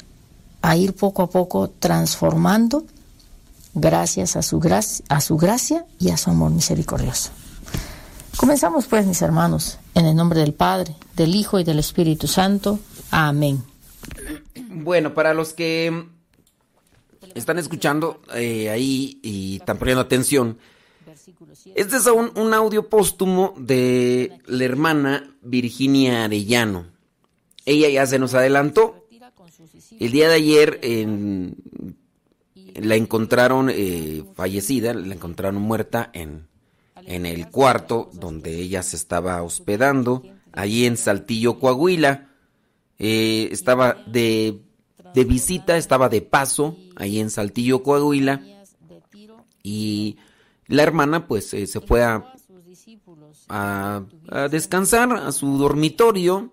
S14: a ir poco a poco transformando gracias a su, gracia, a su gracia y a su amor misericordioso. Comenzamos pues, mis hermanos, en el nombre del Padre, del Hijo y del Espíritu Santo. Amén.
S1: Bueno, para los que están escuchando eh, ahí y están poniendo atención, este es un, un audio póstumo de la hermana Virginia Arellano. Ella ya se nos adelantó. El día de ayer en, la encontraron eh, fallecida, la encontraron muerta en, en el cuarto donde ella se estaba hospedando, allí en Saltillo, Coahuila. Eh, estaba de, de visita, estaba de paso, ahí en Saltillo, Coahuila. Y la hermana pues eh, se fue a, a, descansar a su dormitorio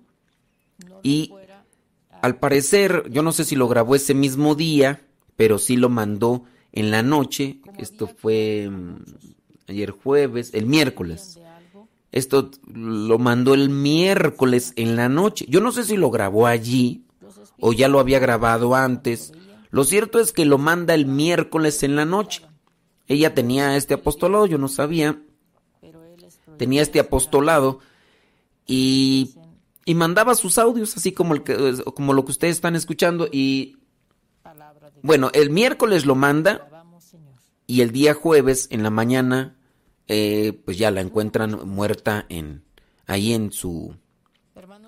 S1: y al parecer, yo no sé si lo grabó ese mismo día, pero sí lo mandó en la noche. Esto fue mm, ayer jueves, el miércoles. Esto lo mandó el miércoles en la noche. Yo no sé si lo grabó allí o ya lo había grabado antes. Lo cierto es que lo manda el miércoles en la noche. Ella tenía este apostolado, yo no sabía. Tenía este apostolado y, y mandaba sus audios, así como, el que, como lo que ustedes están escuchando. Y bueno, el miércoles lo manda y el día jueves en la mañana, eh, pues ya la encuentran muerta en ahí en su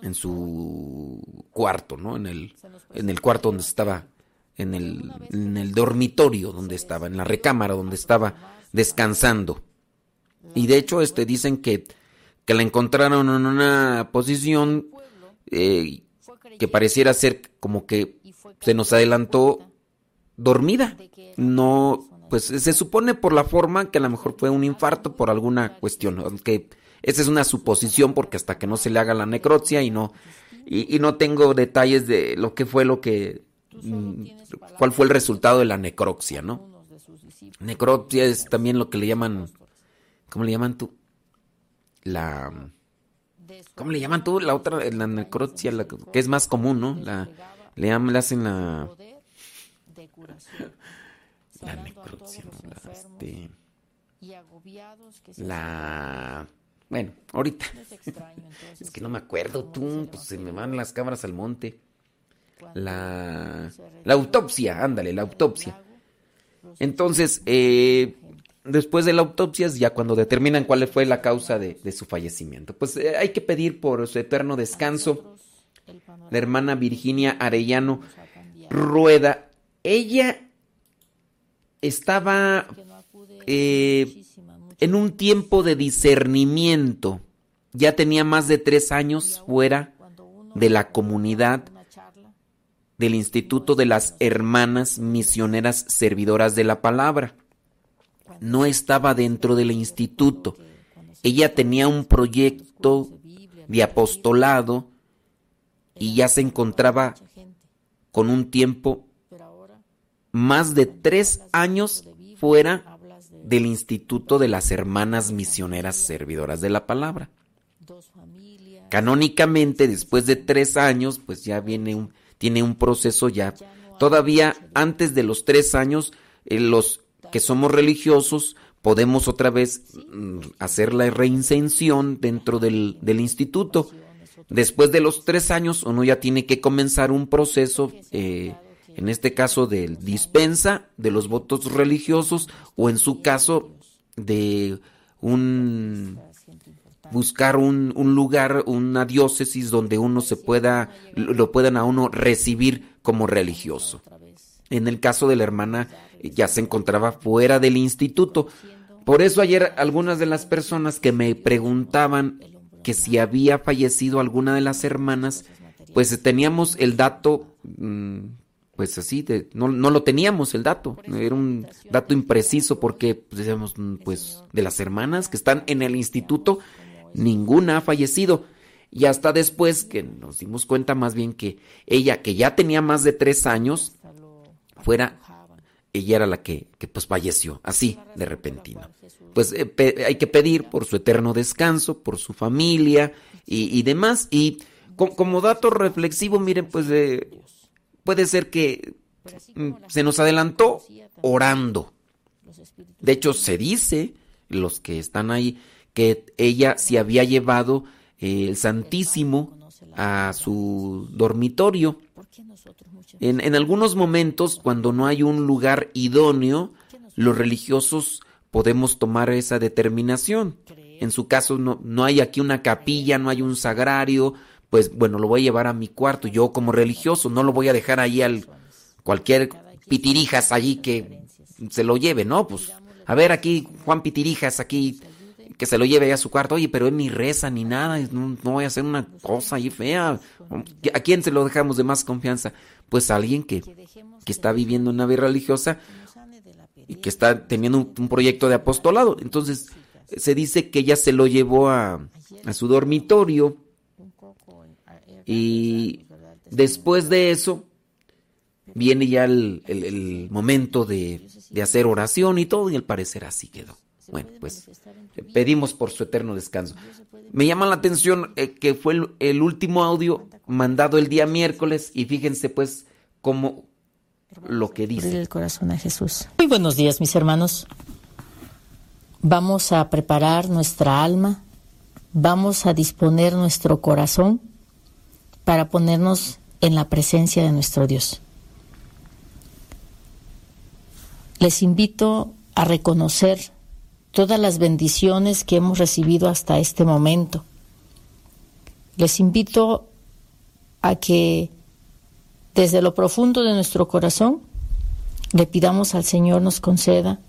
S1: en su cuarto, ¿no? En el en el cuarto donde estaba, en el en el dormitorio donde estaba, en la recámara donde estaba descansando. Y de hecho, este dicen que que la encontraron en una posición eh, que pareciera ser como que se nos adelantó dormida. No, pues se supone por la forma que a lo mejor fue un infarto por alguna cuestión, aunque esa es una suposición porque hasta que no se le haga la necropsia y no y, y no tengo detalles de lo que fue lo que mm, cuál fue el resultado de la necropsia, ¿no? Necropsia es también lo que le llaman ¿cómo le llaman tú? La ¿Cómo le llaman tú la otra la necropsia la, que es más común, ¿no? La le, le hacen la <laughs> la necropsia, no, la, este, la bueno, ahorita. es que no me acuerdo tú, pues se me van las cámaras al monte. La, la autopsia, ándale, la autopsia. Entonces, eh, después de la autopsia, ya cuando determinan cuál fue la causa de, de su fallecimiento, pues eh, hay que pedir por su eterno descanso. La hermana Virginia Arellano Rueda, ella estaba eh, en un tiempo de discernimiento. Ya tenía más de tres años fuera de la comunidad del Instituto de las Hermanas Misioneras Servidoras de la Palabra. No estaba dentro del instituto. Ella tenía un proyecto de apostolado y ya se encontraba con un tiempo más de tres años fuera del Instituto de las Hermanas Misioneras Servidoras de la Palabra. Canónicamente, después de tres años, pues ya viene un, tiene un proceso ya. Todavía antes de los tres años, eh, los que somos religiosos podemos otra vez mm, hacer la reincensión dentro del, del instituto. Después de los tres años, uno ya tiene que comenzar un proceso, eh, en este caso de dispensa de los votos religiosos o en su caso de un buscar un, lugar, una diócesis donde uno se pueda, lo puedan a uno recibir como religioso. En el caso de la hermana, ya se encontraba fuera del instituto. Por eso ayer algunas de las personas que me preguntaban que si había fallecido alguna de las hermanas, pues teníamos el dato, mm, pues así, de, no, no lo teníamos el dato, era un dato impreciso porque pues, decíamos, mm, pues de las hermanas que están en el instituto, ninguna ha fallecido. Y hasta después que nos dimos cuenta más bien que ella, que ya tenía más de tres años, fuera, ella era la que, que pues falleció, así, de repentino. Pues eh, pe- hay que pedir por su eterno descanso, por su familia y, y demás. Y co- como dato reflexivo, miren, pues eh, puede ser que mm, se nos adelantó orando. De hecho, se dice, los que están ahí, que ella se había llevado eh, el Santísimo a su dormitorio. En, en algunos momentos, cuando no hay un lugar idóneo, los religiosos podemos tomar esa determinación. En su caso, no, no hay aquí una capilla, no hay un sagrario, pues bueno, lo voy a llevar a mi cuarto. Yo como religioso no lo voy a dejar ahí al cualquier pitirijas allí que se lo lleve, ¿no? Pues a ver aquí Juan Pitirijas aquí que se lo lleve a su cuarto. Oye, pero él ni reza ni nada, no, no voy a hacer una cosa ahí fea. ¿A quién se lo dejamos de más confianza? Pues a alguien que, que está viviendo una vida religiosa y que está teniendo un, un proyecto de apostolado. Entonces se dice que ella se lo llevó a, a su dormitorio y después de eso viene ya el, el- el momento de, de hacer oración y todo y al parecer así quedó. Bueno, pues pedimos por su eterno descanso. Me llama la atención eh, que fue el, el último audio mandado el día miércoles y fíjense pues cómo lo que dice.
S14: el corazón a Jesús. Muy buenos días, mis hermanos. Vamos a preparar nuestra alma, vamos a disponer nuestro corazón para ponernos en la presencia de nuestro Dios. Les invito a reconocer todas las bendiciones que hemos recibido hasta este momento. Les invito a que desde lo profundo de nuestro corazón le pidamos al Señor nos conceda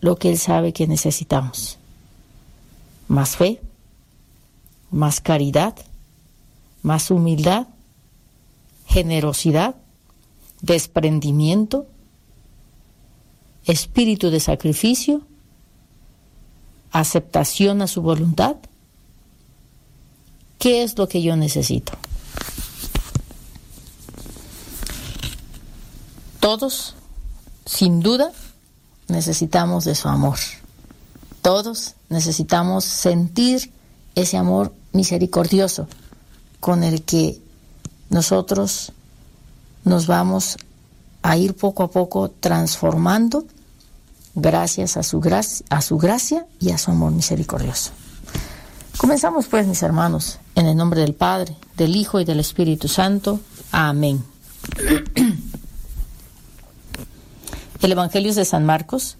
S14: lo que Él sabe que necesitamos. Más fe, más caridad, más humildad, generosidad, desprendimiento, espíritu de sacrificio, aceptación a su voluntad. ¿Qué es lo que yo necesito? Todos, sin duda, necesitamos de su amor. Todos necesitamos sentir ese amor misericordioso con el que nosotros nos vamos a ir poco a poco transformando gracias a su, gracia, a su gracia y a su amor misericordioso. Comenzamos pues, mis hermanos, en el nombre del Padre, del Hijo y del Espíritu Santo. Amén. <clears throat> El Evangelio es de San Marcos,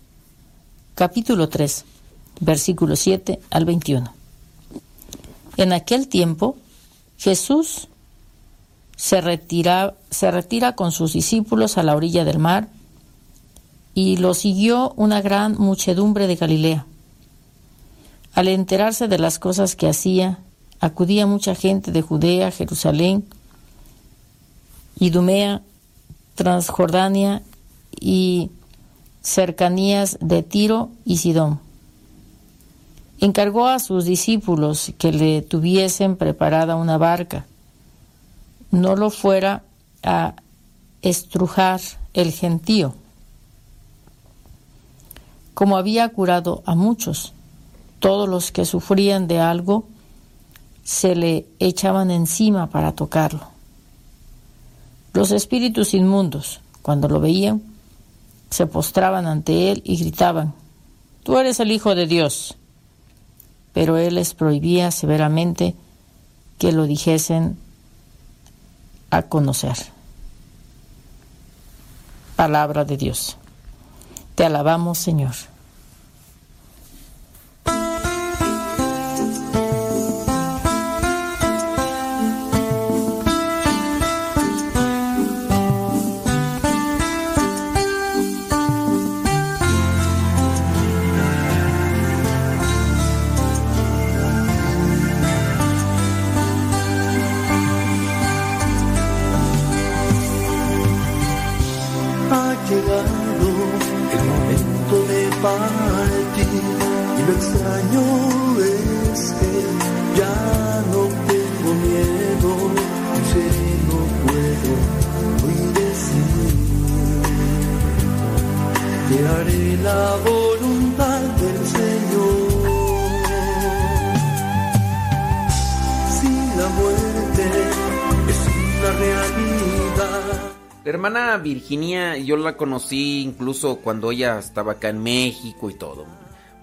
S14: capítulo 3, versículo 7 al 21. En aquel tiempo, Jesús se retira, se retira con sus discípulos a la orilla del mar y lo siguió una gran muchedumbre de Galilea. Al enterarse de las cosas que hacía, acudía mucha gente de Judea, Jerusalén, Idumea, Transjordania y cercanías de Tiro y Sidón. Encargó a sus discípulos que le tuviesen preparada una barca, no lo fuera a estrujar el gentío. Como había curado a muchos, todos los que sufrían de algo se le echaban encima para tocarlo. Los espíritus inmundos, cuando lo veían, se postraban ante él y gritaban, Tú eres el Hijo de Dios. Pero él les prohibía severamente que lo dijesen a conocer. Palabra de Dios. Te alabamos, Señor.
S15: La voluntad del Señor. Si la muerte es una realidad.
S1: La hermana Virginia, yo la conocí incluso cuando ella estaba acá en México y todo.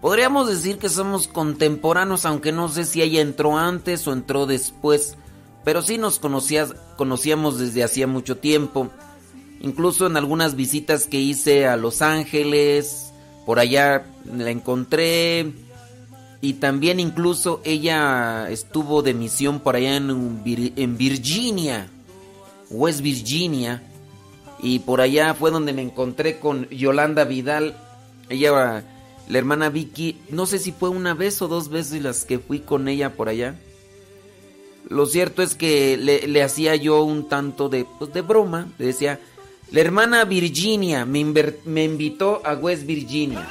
S1: Podríamos decir que somos contemporáneos, aunque no sé si ella entró antes o entró después, pero sí nos conocías, conocíamos desde hacía mucho tiempo. Incluso en algunas visitas que hice a Los Ángeles, por allá la encontré. Y también incluso ella estuvo de misión por allá en, en Virginia, West Virginia. Y por allá fue donde me encontré con Yolanda Vidal. Ella, la hermana Vicky, no sé si fue una vez o dos veces las que fui con ella por allá. Lo cierto es que le, le hacía yo un tanto de, pues, de broma. Le decía, la hermana Virginia me, me invitó a West Virginia. <laughs>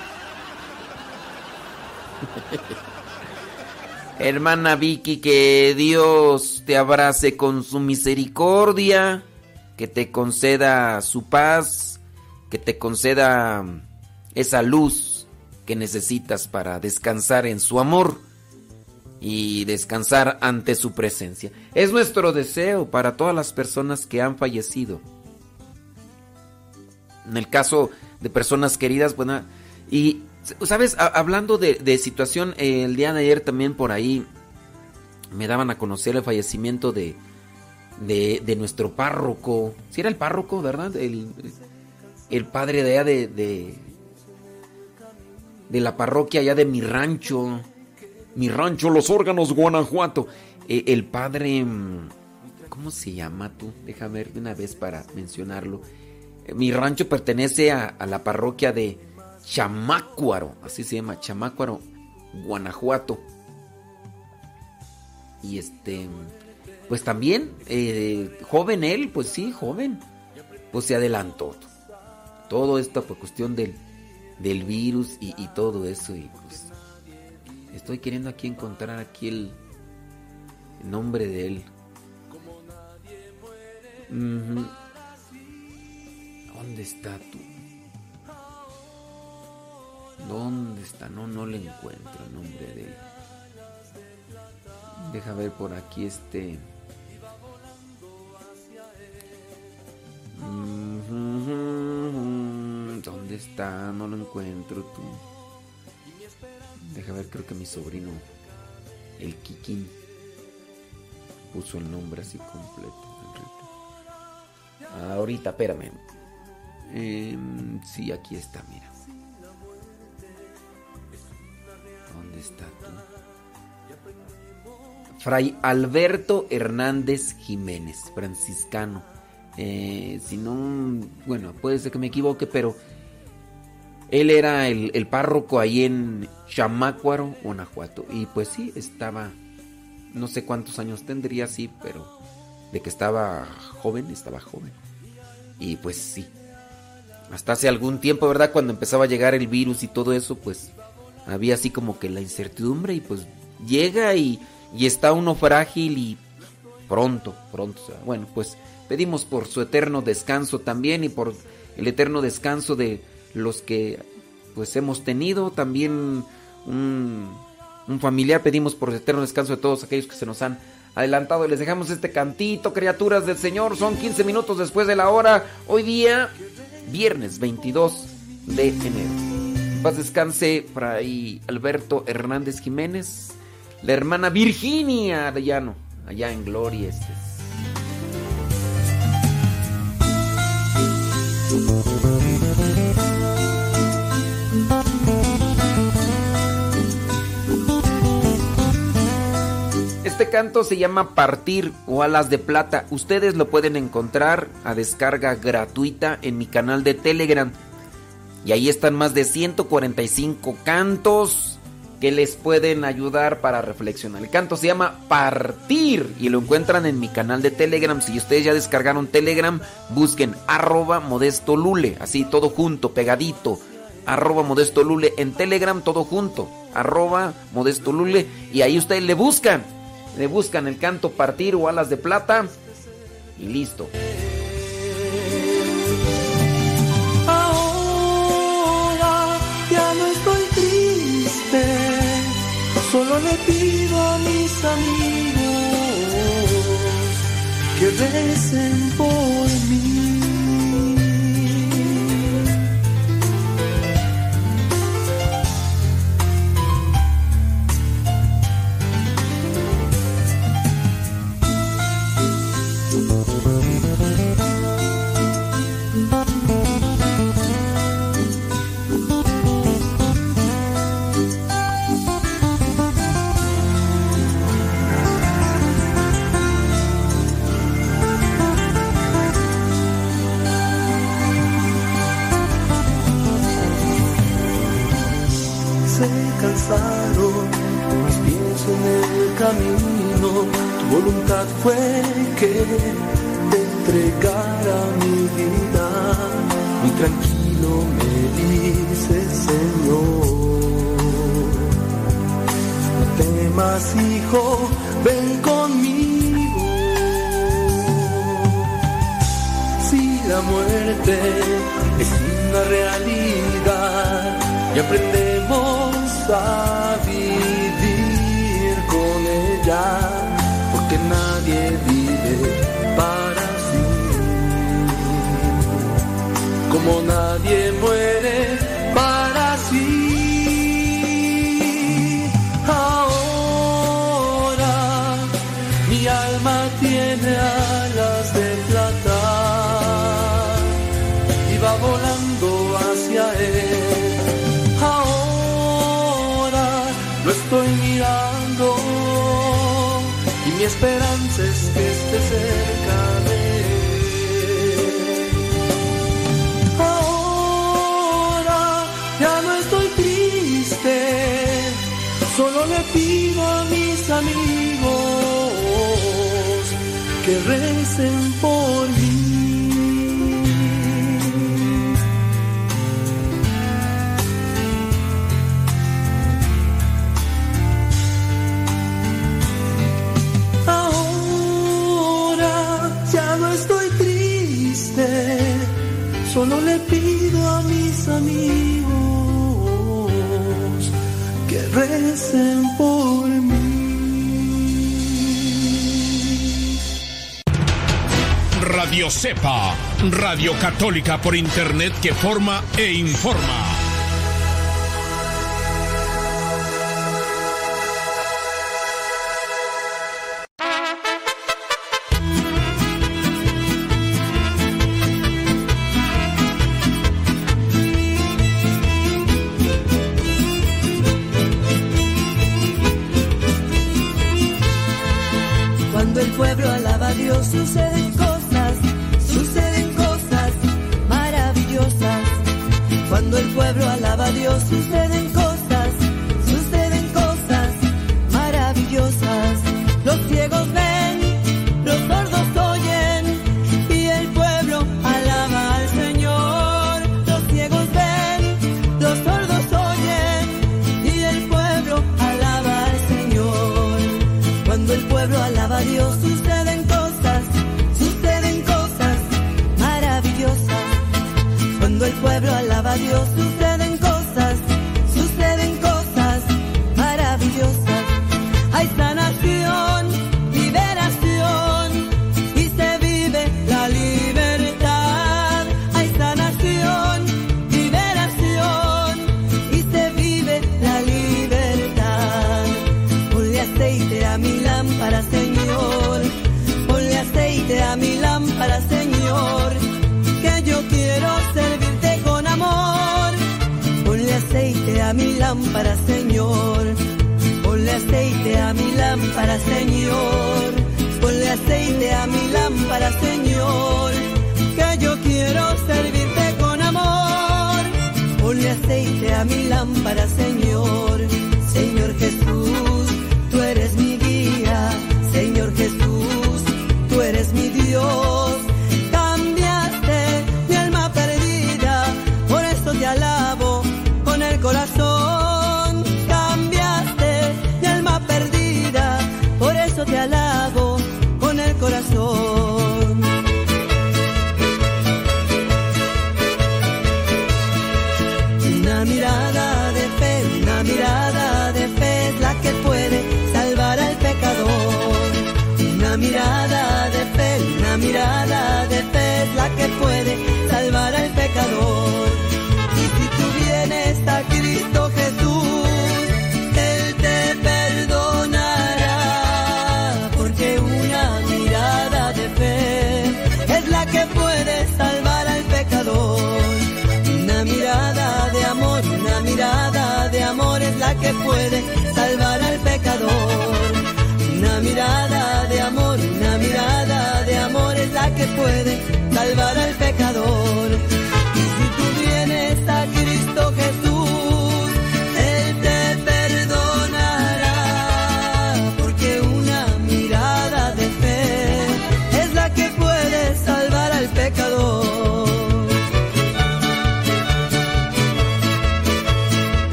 S1: Hermana Vicky, que Dios te abrace con su misericordia, que te conceda su paz, que te conceda esa luz que necesitas para descansar en su amor y descansar ante su presencia. Es nuestro deseo para todas las personas que han fallecido. En el caso de personas queridas, bueno, y sabes, hablando de, situación, eh, el día de ayer también por ahí me daban a conocer el fallecimiento de, de, de nuestro párroco. Si era el párroco, ¿verdad? El, el padre de allá de, de, de la parroquia allá de mi rancho. Mi rancho, Los Órganos, Guanajuato. Eh, el padre... mm, ¿Cómo se llama tú? Déjame ver de una vez para mencionarlo. Mi rancho pertenece a, la parroquia de Chamácuaro. Así se llama, Chamácuaro, Guanajuato. Y este... Pues también, eh, joven él, pues sí, joven. Pues se adelantó. Todo esto por cuestión del, del virus y, todo eso. Y pues estoy queriendo aquí encontrar aquí el, nombre de él. Ujú. ¿Dónde está tú? ¿Dónde está? No, no le encuentro el nombre de él. Deja ver por aquí este. ¿Dónde está? No lo encuentro tú. Deja ver, creo que mi sobrino, el Kikín, puso el nombre así completo. Ahorita, espérame. Em, sí, aquí está, mira. ¿Dónde está tú? Fray Alberto Hernández Jiménez, franciscano. Eh, si no, bueno, puede ser que me equivoque, pero él era el, el párroco ahí en Chamácuaro, Guanajuato. Y pues sí, estaba, no sé cuántos años tendría, sí, pero de que estaba joven, estaba joven. Y pues sí, hasta hace algún tiempo, ¿verdad? Cuando empezaba a llegar el virus y todo eso, pues había así como que la incertidumbre y pues llega y, y está uno frágil y pronto, pronto. Bueno, pues pedimos por su eterno descanso también y por el eterno descanso de los que pues hemos tenido también un, un familiar. Pedimos por el eterno descanso de todos aquellos que se nos han adelantado. Les dejamos este cantito, criaturas del Señor. Son 15 minutos después de la hora. Hoy día, viernes 22 de enero. Paz descanse ahí Alberto Hernández Jiménez, la hermana Virginia Arellano, allá en Gloria este. Este canto se llama Partir o Alas de Plata. Ustedes lo pueden encontrar a descarga gratuita en mi canal de Telegram. Y ahí están más de 145 cantos que les pueden ayudar para reflexionar. El canto se llama Partir y lo encuentran en mi canal de Telegram. Si ustedes ya descargaron Telegram, busquen arroba modesto lule, así todo junto, pegadito. Arroba modesto lule en Telegram, todo junto. Arroba modesto lule y ahí ustedes le buscan le buscan el canto partir o alas de plata y listo.
S10: Ahora ya no estoy triste, solo le pido a mis amigos que recen por mí. Mis pies en el camino, tu voluntad fue que te entregara mi vida, muy tranquilo me dice Señor. No temas hijo, ven conmigo. Si la muerte es una realidad y aprendemos a vivir con ella, porque nadie vive para sí, como nadie muere para sí. Ahora mi alma tiene alas esperanza es que esté cerca de. Ahora ya no estoy triste, solo le pido a mis amigos que recen por mí. Solo le pido a mis amigos que recen por mí.
S4: Radio Cepa, Radio Católica por Internet que forma e informa.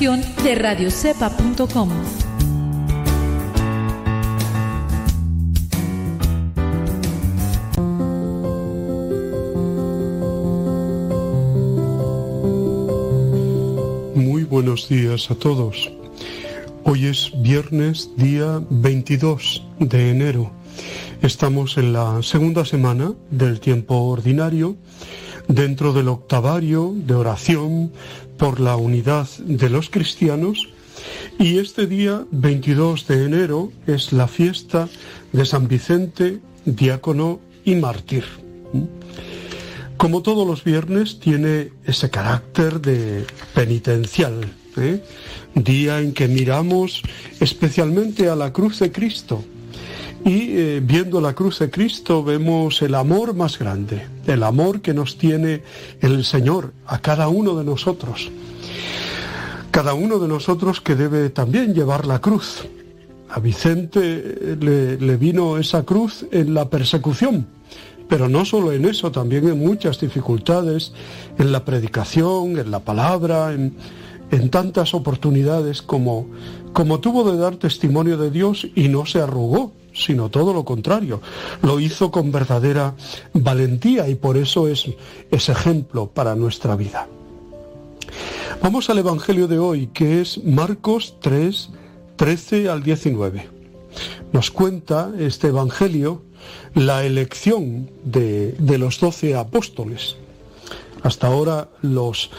S4: De
S16: radiocepa.com.
S17: Muy buenos días a todos. Hoy es viernes, día 22 de enero. Estamos en la segunda semana del tiempo ordinario, dentro del octavario de oración por la unidad de los cristianos. Y este día 22 de enero es la fiesta de San Vicente, diácono y mártir. Como todos los viernes, tiene ese carácter de penitencial, ¿eh? día en que miramos especialmente a la cruz de Cristo. Y eh, viendo la cruz de Cristo vemos el amor más grande, el amor que nos tiene el Señor a cada uno de nosotros. Cada uno de nosotros que debe también llevar la cruz. A Vicente eh, le, vino esa cruz en la persecución, pero no solo en eso, también en muchas dificultades, en la predicación, en la palabra, en, en tantas oportunidades como, como tuvo de dar testimonio de Dios y no se arrugó, sino todo lo contrario. Lo hizo con verdadera valentía y por eso es, es ejemplo para nuestra vida. Vamos al Evangelio de hoy, que es Marcos 3, 13 al 19. Nos cuenta este Evangelio la elección de, de los doce apóstoles. Hasta ahora los,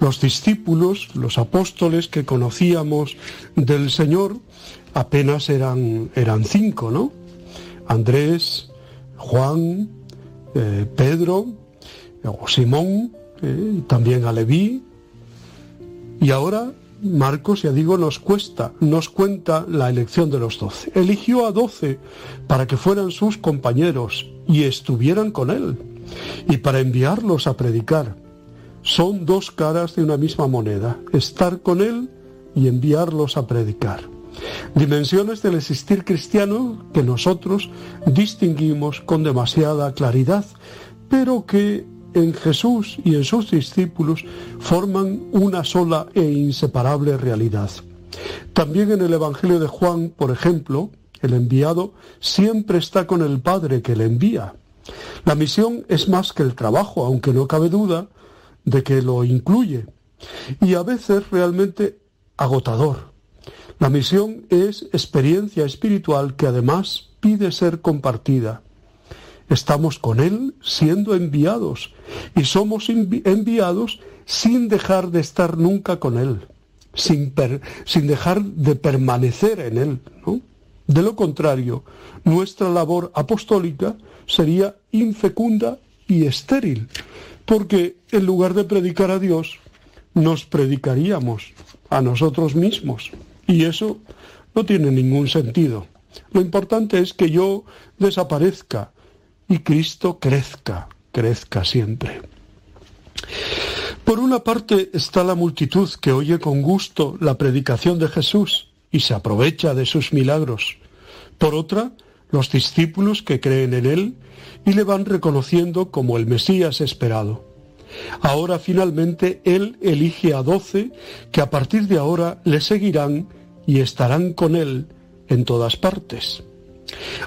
S17: los discípulos, los apóstoles que conocíamos del Señor, apenas eran, eran cinco, ¿no? Andrés, Juan, eh, Pedro, o Simón, eh, también a Leví. Y ahora Marcos, ya digo, nos cuesta, nos cuenta la elección de los doce. Eligió a doce para que fueran sus compañeros y estuvieran con él y para enviarlos a predicar. Son dos caras de una misma moneda, estar con él y enviarlos a predicar. Dimensiones del existir cristiano que nosotros distinguimos con demasiada claridad, pero que en Jesús y en sus discípulos forman una sola e inseparable realidad. También en el Evangelio de Juan, por ejemplo, El enviado siempre está con el Padre que le envía. La misión es más que el trabajo, aunque no cabe duda de que lo incluye. Y a veces realmente agotador. La misión es experiencia espiritual que además pide ser compartida. Estamos con Él siendo enviados y somos enviados sin dejar de estar nunca con Él, sin, sin dejar de permanecer en Él. De lo contrario, nuestra labor apostólica sería infecunda y estéril, porque en lugar de predicar a Dios, nos predicaríamos a nosotros mismos. Y eso no tiene ningún sentido. Lo importante es que yo desaparezca y Cristo crezca, crezca siempre. Por una parte está la multitud que oye con gusto la predicación de Jesús y se aprovecha de sus milagros. Por otra, los discípulos que creen en Él y le van reconociendo como el Mesías esperado. Ahora finalmente Él elige a doce que a partir de ahora le seguirán y estarán con Él en todas partes.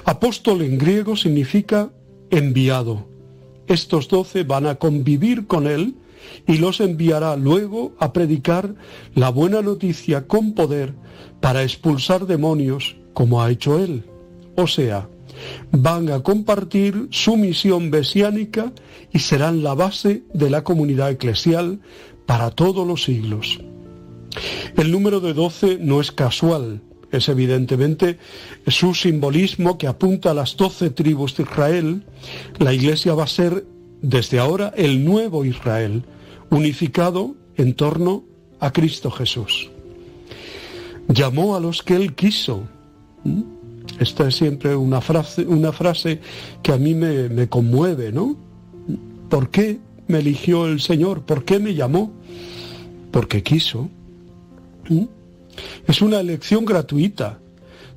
S17: Apóstol en griego significa enviado. Estos doce van a convivir con Él y los enviará luego a predicar la buena noticia con poder para expulsar demonios como ha hecho Él. O sea, van a compartir su misión mesiánica y serán la base de la comunidad eclesial para todos los siglos. El número de doce no es casual, es evidentemente su simbolismo que apunta a las doce tribus de Israel. La iglesia va a ser desde ahora el nuevo Israel, unificado en torno a Cristo Jesús. Llamó a los que él quiso. Esta es siempre una frase, una frase que a mí me, me conmueve, ¿no? ¿Por qué me eligió el Señor? ¿Por qué me llamó? Porque quiso. Es una elección gratuita.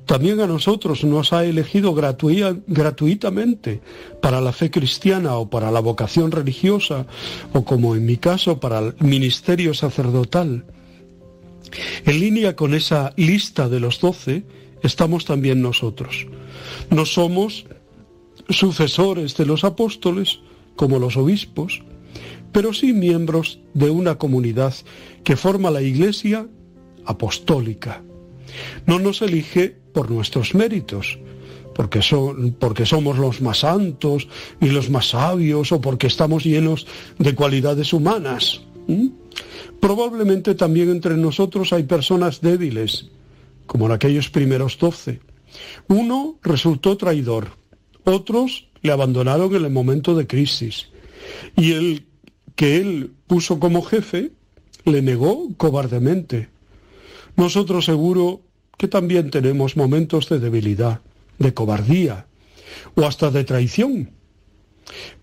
S17: También a nosotros nos ha elegido gratuitamente para la fe cristiana o para la vocación religiosa o como en mi caso para el ministerio sacerdotal. En línea con esa lista de los doce estamos también nosotros. No somos sucesores de los apóstoles como los obispos, pero sí miembros de una comunidad que forma la Iglesia apostólica. No nos elige por nuestros méritos, porque, son, porque somos los más santos y los más sabios o porque estamos llenos de cualidades humanas. Probablemente también entre nosotros hay personas débiles, como en aquellos primeros doce. Uno resultó traidor, otros le abandonaron en el momento de crisis, y el que él puso como jefe le negó cobardemente. Nosotros seguro que también tenemos momentos de debilidad, de cobardía o hasta de traición.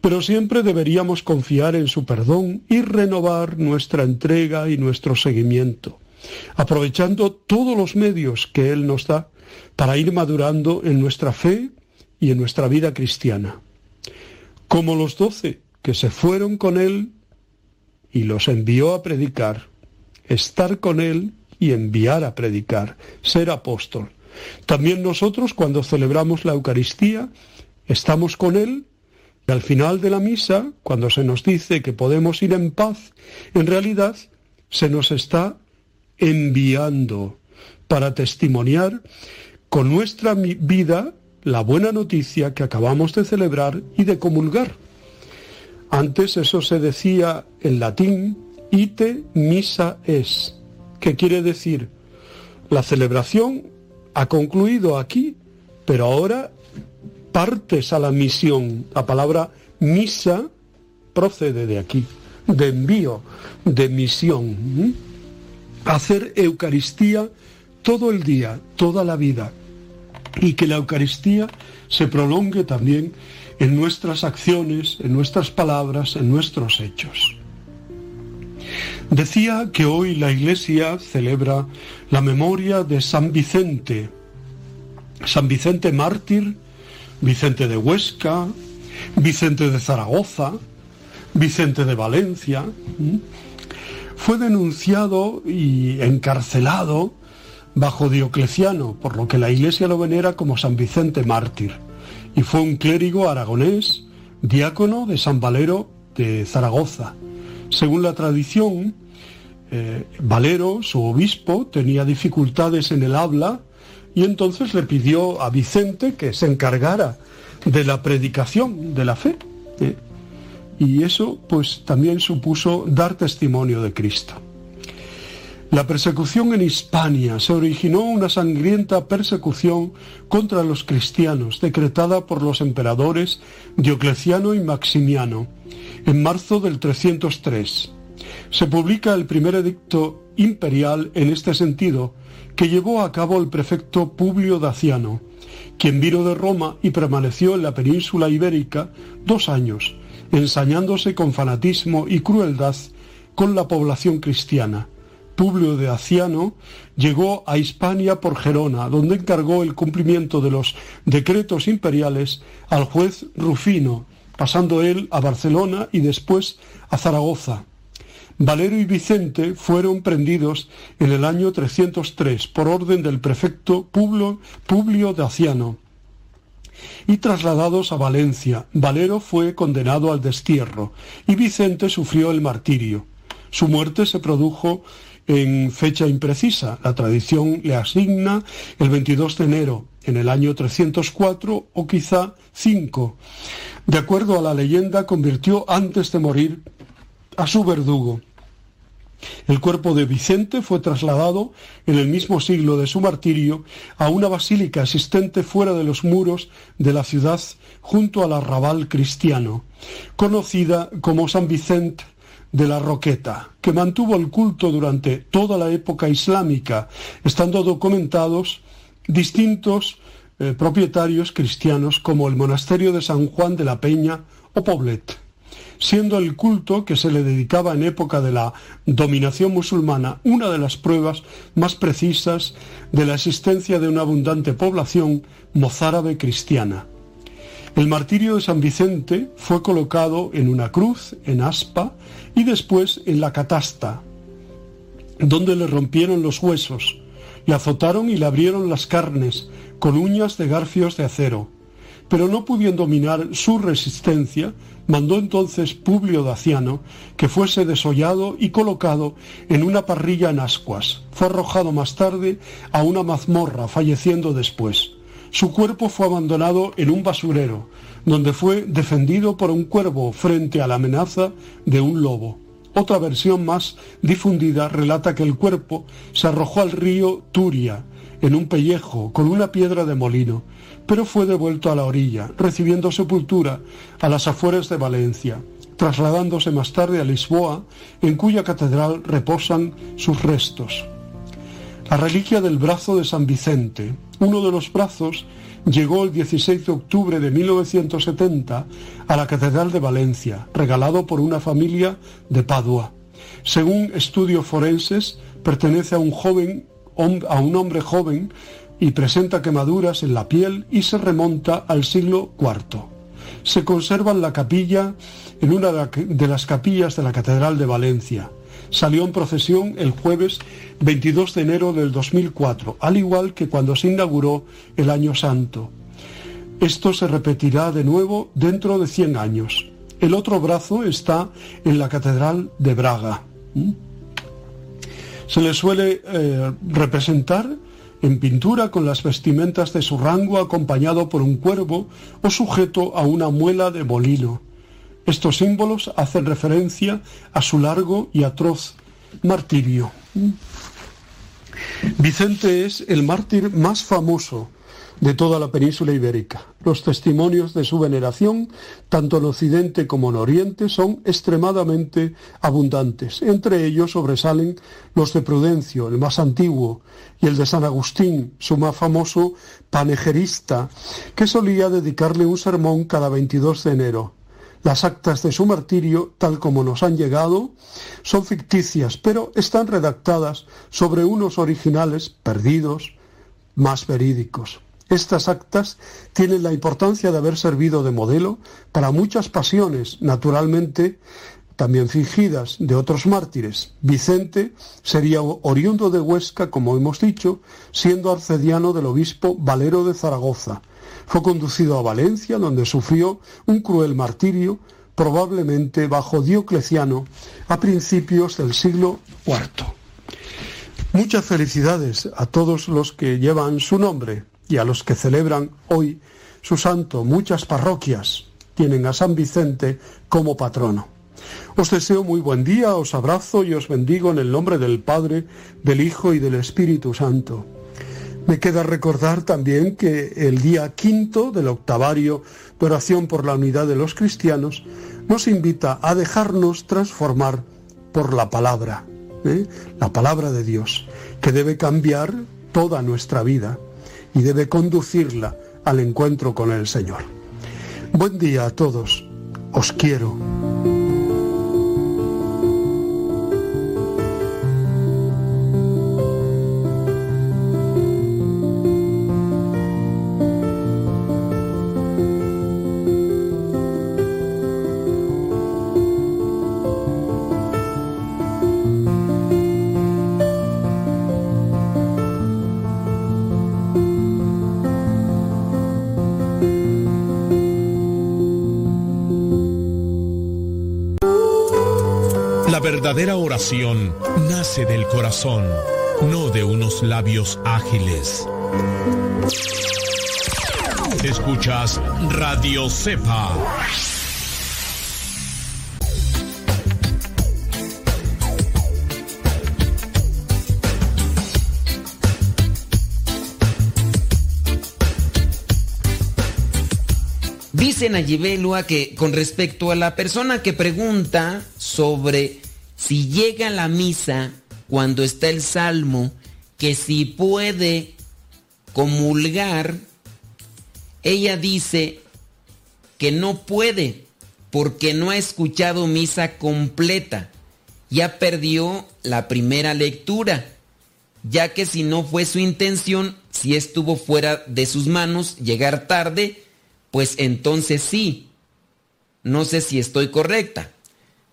S17: Pero siempre deberíamos confiar en su perdón y renovar nuestra entrega y nuestro seguimiento, aprovechando todos los medios que Él nos da para ir madurando en nuestra fe y en nuestra vida cristiana. Como los doce que se fueron con Él y los envió a predicar, estar con Él y enviar a predicar, ser apóstol. También nosotros cuando celebramos la Eucaristía estamos con Él y al final de la misa, cuando se nos dice que podemos ir en paz, en realidad se nos está enviando para testimoniar con nuestra vida la buena noticia que acabamos de celebrar y de comulgar. Antes eso se decía en latín, ite misa es, ¿Qué quiere decir? La celebración ha concluido aquí, pero ahora partes a la misión. La palabra misa procede de aquí, de envío, de misión. Hacer Eucaristía todo el día, toda la vida. Y que la Eucaristía se prolongue también en nuestras acciones, en nuestras palabras, en nuestros hechos. Decía que hoy la Iglesia celebra la memoria de San Vicente, San Vicente mártir, Vicente de Huesca, Vicente de Zaragoza, Vicente de Valencia. Fue denunciado y encarcelado bajo Diocleciano, por lo que la Iglesia lo venera como San Vicente mártir, y fue un clérigo aragonés, diácono de San Valero de Zaragoza. Según la tradición, eh, Valero, su obispo, tenía dificultades en el habla y entonces le pidió a Vicente que se encargara de la predicación de la fe. ¿eh? Y eso pues también supuso dar testimonio de Cristo. La persecución en Hispania se originó una sangrienta persecución contra los cristianos decretada por los emperadores Diocleciano y Maximiano en marzo del 303. Se publica el primer edicto imperial en este sentido que llevó a cabo el prefecto Publio Daciano, quien vino de Roma y permaneció en la península ibérica dos años, ensañándose con fanatismo y crueldad con la población cristiana Publio de Aciano llegó a Hispania por Gerona, donde encargó el cumplimiento de los decretos imperiales al juez Rufino, pasando él a Barcelona y después a Zaragoza. Valero y Vicente fueron prendidos en el año 303 por orden del prefecto Publio, Publio de Aciano y trasladados a Valencia. Valero fue condenado al destierro y Vicente sufrió el martirio. Su muerte se produjo en fecha imprecisa. La tradición le asigna el 22 de enero en el año 304 o quizá 5. De acuerdo a la leyenda, convirtió antes de morir a su verdugo. El cuerpo de Vicente fue trasladado en el mismo siglo de su martirio a una basílica existente fuera de los muros de la ciudad junto al arrabal cristiano, conocida como San Vicente de la Roqueta, que mantuvo el culto durante toda la época islámica, estando documentados distintos eh, propietarios cristianos como el monasterio de San Juan de la Peña o Poblet, siendo el culto que se le dedicaba en época de la dominación musulmana una de las pruebas más precisas de la existencia de una abundante población mozárabe cristiana. El martirio de San Vicente fue colocado en una cruz, en aspa, y después en la catasta, donde le rompieron los huesos, le azotaron y le abrieron las carnes con uñas de garfios de acero. Pero no pudiendo dominar su resistencia, mandó entonces Publio Daciano que fuese desollado y colocado en una parrilla en ascuas. Fue arrojado más tarde a una mazmorra, falleciendo después. Su cuerpo fue abandonado en un basurero, donde fue defendido por un cuervo frente a la amenaza de un lobo. Otra versión más difundida relata que el cuerpo se arrojó al río Turia, en un pellejo, con una piedra de molino, pero fue devuelto a la orilla, recibiendo sepultura a las afueras de Valencia, trasladándose más tarde a Lisboa, en cuya catedral reposan sus restos. La reliquia del brazo de San Vicente, uno de los brazos llegó el 16 de octubre de 1970 a la Catedral de Valencia, regalado por una familia de Padua. Según estudios forenses, pertenece a un joven, a un hombre joven y presenta quemaduras en la piel y se remonta al siglo IV. Se conserva en la capilla, en una de las capillas de la Catedral de Valencia salió en procesión el jueves 22 de enero del 2004, al igual que cuando se inauguró el Año Santo. Esto se repetirá de nuevo dentro de 100 años. El otro brazo está en la Catedral de Braga. Se le suele eh, representar en pintura con las vestimentas de su rango acompañado por un cuervo o sujeto a una muela de molino. Estos símbolos hacen referencia a su largo y atroz martirio. Vicente es el mártir más famoso de toda la península ibérica. Los testimonios de su veneración, tanto en Occidente como en Oriente, son extremadamente abundantes. Entre ellos sobresalen los de Prudencio, el más antiguo, y el de San Agustín, su más famoso panegerista, que solía dedicarle un sermón cada 22 de enero. Las actas de su martirio, tal como nos han llegado, son ficticias, pero están redactadas sobre unos originales perdidos, más verídicos. Estas actas tienen la importancia de haber servido de modelo para muchas pasiones, naturalmente también fingidas, de otros mártires. Vicente sería oriundo de Huesca, como hemos dicho, siendo arcediano del obispo Valero de Zaragoza. Fue conducido a Valencia, donde sufrió un cruel martirio, probablemente bajo Diocleciano, a principios del siglo IV. Muchas felicidades a todos los que llevan su nombre y a los que celebran hoy su santo. Muchas parroquias tienen a San Vicente como patrono. Os deseo muy buen día, os abrazo y os bendigo en el nombre del Padre, del Hijo y del Espíritu Santo. Me queda recordar también que el día quinto del octavario de oración por la unidad de los cristianos nos invita a dejarnos transformar por la palabra, ¿eh? la palabra de Dios, que debe cambiar toda nuestra vida y debe conducirla al encuentro con el Señor. Buen día a todos, os quiero.
S2: La verdadera oración nace del corazón, no de unos labios ágiles. Escuchas Radio Cepa.
S1: Dice Nayibelua que con respecto a la persona que pregunta sobre si llega a la misa cuando está el salmo, que si puede comulgar, ella dice que no puede porque no ha escuchado misa completa. Ya perdió la primera lectura, ya que si no fue su intención, si estuvo fuera de sus manos, llegar tarde, pues entonces sí. No sé si estoy correcta.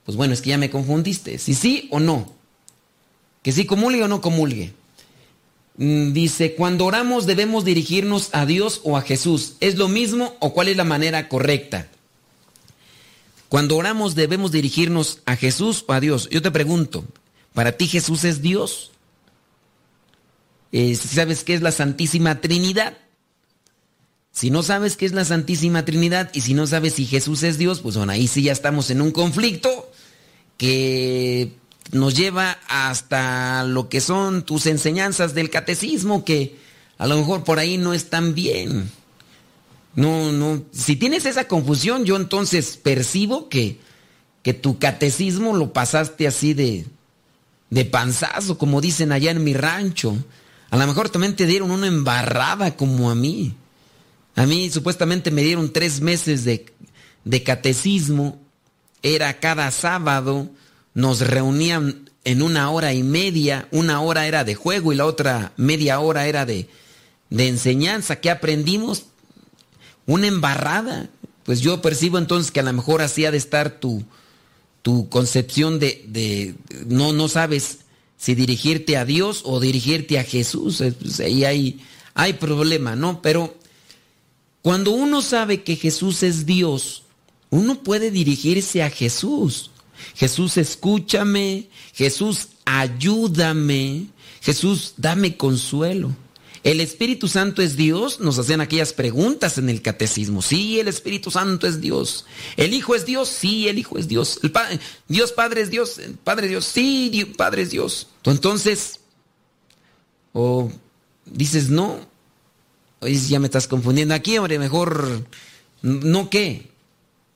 S1: Pues bueno, es que ya me confundiste. Si sí o no. Que si comulgue o no comulgue. Mm, Dice, cuando oramos debemos dirigirnos a Dios o a Jesús. ¿Es lo mismo o cuál es la manera correcta? Cuando oramos debemos dirigirnos a Jesús o a Dios. Yo te pregunto, ¿para ti Jesús es Dios? Eh, ¿Sabes qué es la Santísima Trinidad? Si no sabes qué es la Santísima Trinidad y si no sabes si Jesús es Dios, pues bueno, ahí sí ya estamos en un conflicto que nos lleva hasta lo que son tus enseñanzas del catecismo, que a lo mejor por ahí no están bien. No, no. Si tienes esa confusión, yo entonces percibo que, que tu catecismo lo pasaste así de, de panzazo, como dicen allá en mi rancho. A lo mejor también te dieron una embarrada como a mí. A mí supuestamente me dieron tres meses de, catecismo. Era cada sábado. Nos reunían en una hora y media. Una hora era de juego y la otra media hora era de, enseñanza. ¿Qué aprendimos? Una embarrada. Pues yo percibo entonces que a lo mejor así ha de estar tu, tu concepción de, no, no sabes si dirigirte a Dios o dirigirte a Jesús. Pues ahí hay problema, ¿no? Pero cuando uno sabe que Jesús es Dios, uno puede dirigirse a Jesús. Jesús, escúchame. Jesús, ayúdame. Jesús, dame consuelo. ¿El Espíritu Santo es Dios? Nos hacen aquellas preguntas en el catecismo. Sí, el Espíritu Santo es Dios. ¿El Hijo es Dios? Sí, el Hijo es Dios. El Dios Padre es Dios. Padre es Dios. Sí, Padre es Dios. Entonces, o dices no, ya me estás confundiendo aquí, hombre, mejor no qué.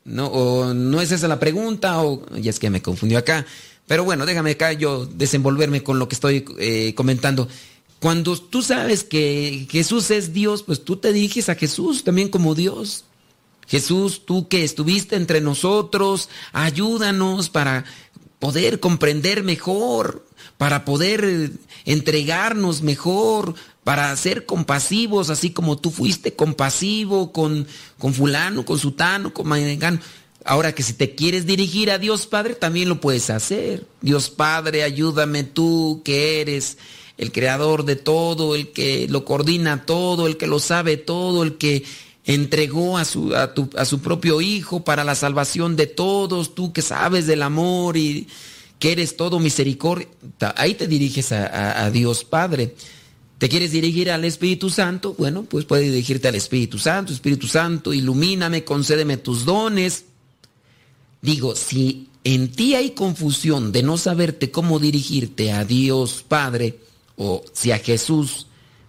S1: No, o no es esa la pregunta, o ya es que me confundió acá. Pero bueno, déjame acá yo desenvolverme con lo que estoy eh, comentando. Cuando tú sabes que Jesús es Dios, pues tú te diriges a Jesús también como Dios. Jesús, tú que estuviste entre nosotros, ayúdanos para poder comprender mejor, para poder entregarnos mejor, para ser compasivos, así como tú fuiste compasivo con, con fulano, con sutano, con mangano. Ahora que si te quieres dirigir a Dios Padre, también lo puedes hacer. Dios Padre, ayúdame tú que eres el creador de todo, el que lo coordina todo, el que lo sabe todo, el que entregó a su, a, su propio Hijo para la salvación de todos, tú que sabes del amor y que eres todo misericordia. Ahí te diriges a, a Dios Padre. ¿Te quieres dirigir al Espíritu Santo? Bueno, pues puedes dirigirte al Espíritu Santo. Espíritu Santo, ilumíname, concédeme tus dones Digo, si en ti hay confusión de no saberte cómo dirigirte a Dios Padre o si a Jesús,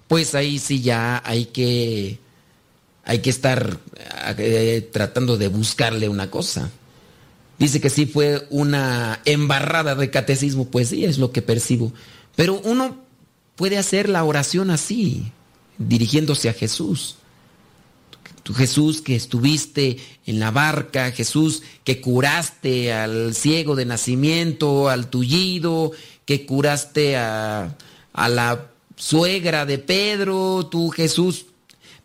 S1: pues ahí sí ya hay que hay que estar eh, tratando de buscarle una cosa. Dice que sí fue una embarrada de catecismo, pues sí, es lo que percibo. Pero uno puede hacer la oración así, dirigiéndose a Jesús. Tú Jesús que estuviste en la barca, Jesús que curaste al ciego de nacimiento, al tullido, que curaste a, a la suegra de Pedro, tú Jesús,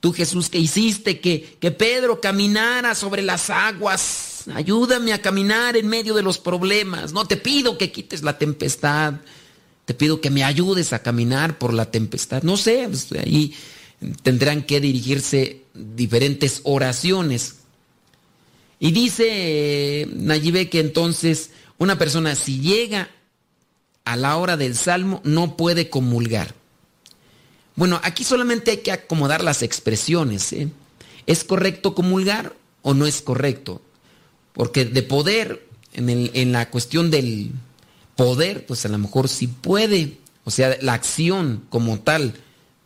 S1: tú Jesús que hiciste que, que Pedro caminara sobre las aguas, ayúdame a caminar en medio de los problemas, no te pido que quites la tempestad, te pido que me ayudes a caminar por la tempestad, no sé, pues, ahí tendrán que dirigirse diferentes oraciones. Y dice Nayibe que entonces una persona si llega a la hora del salmo no puede comulgar. Bueno, aquí solamente hay que acomodar las expresiones. ¿eh? ¿Es correcto comulgar o no es correcto? Porque de poder, en la cuestión del poder, pues a lo mejor sí puede. O sea, la acción como tal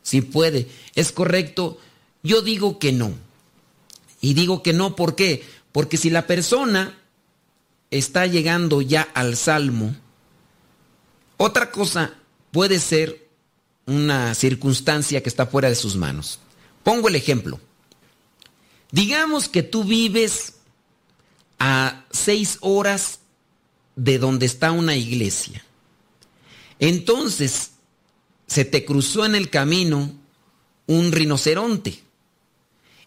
S1: si puede. ¿Es correcto? Yo digo que no. Y digo que no, ¿por qué? Porque si la persona está llegando ya al salmo, otra cosa puede ser una circunstancia que está fuera de sus manos. Pongo el ejemplo. Digamos que tú vives a seis horas de donde está una iglesia. Entonces, se te cruzó en el camino un rinoceronte.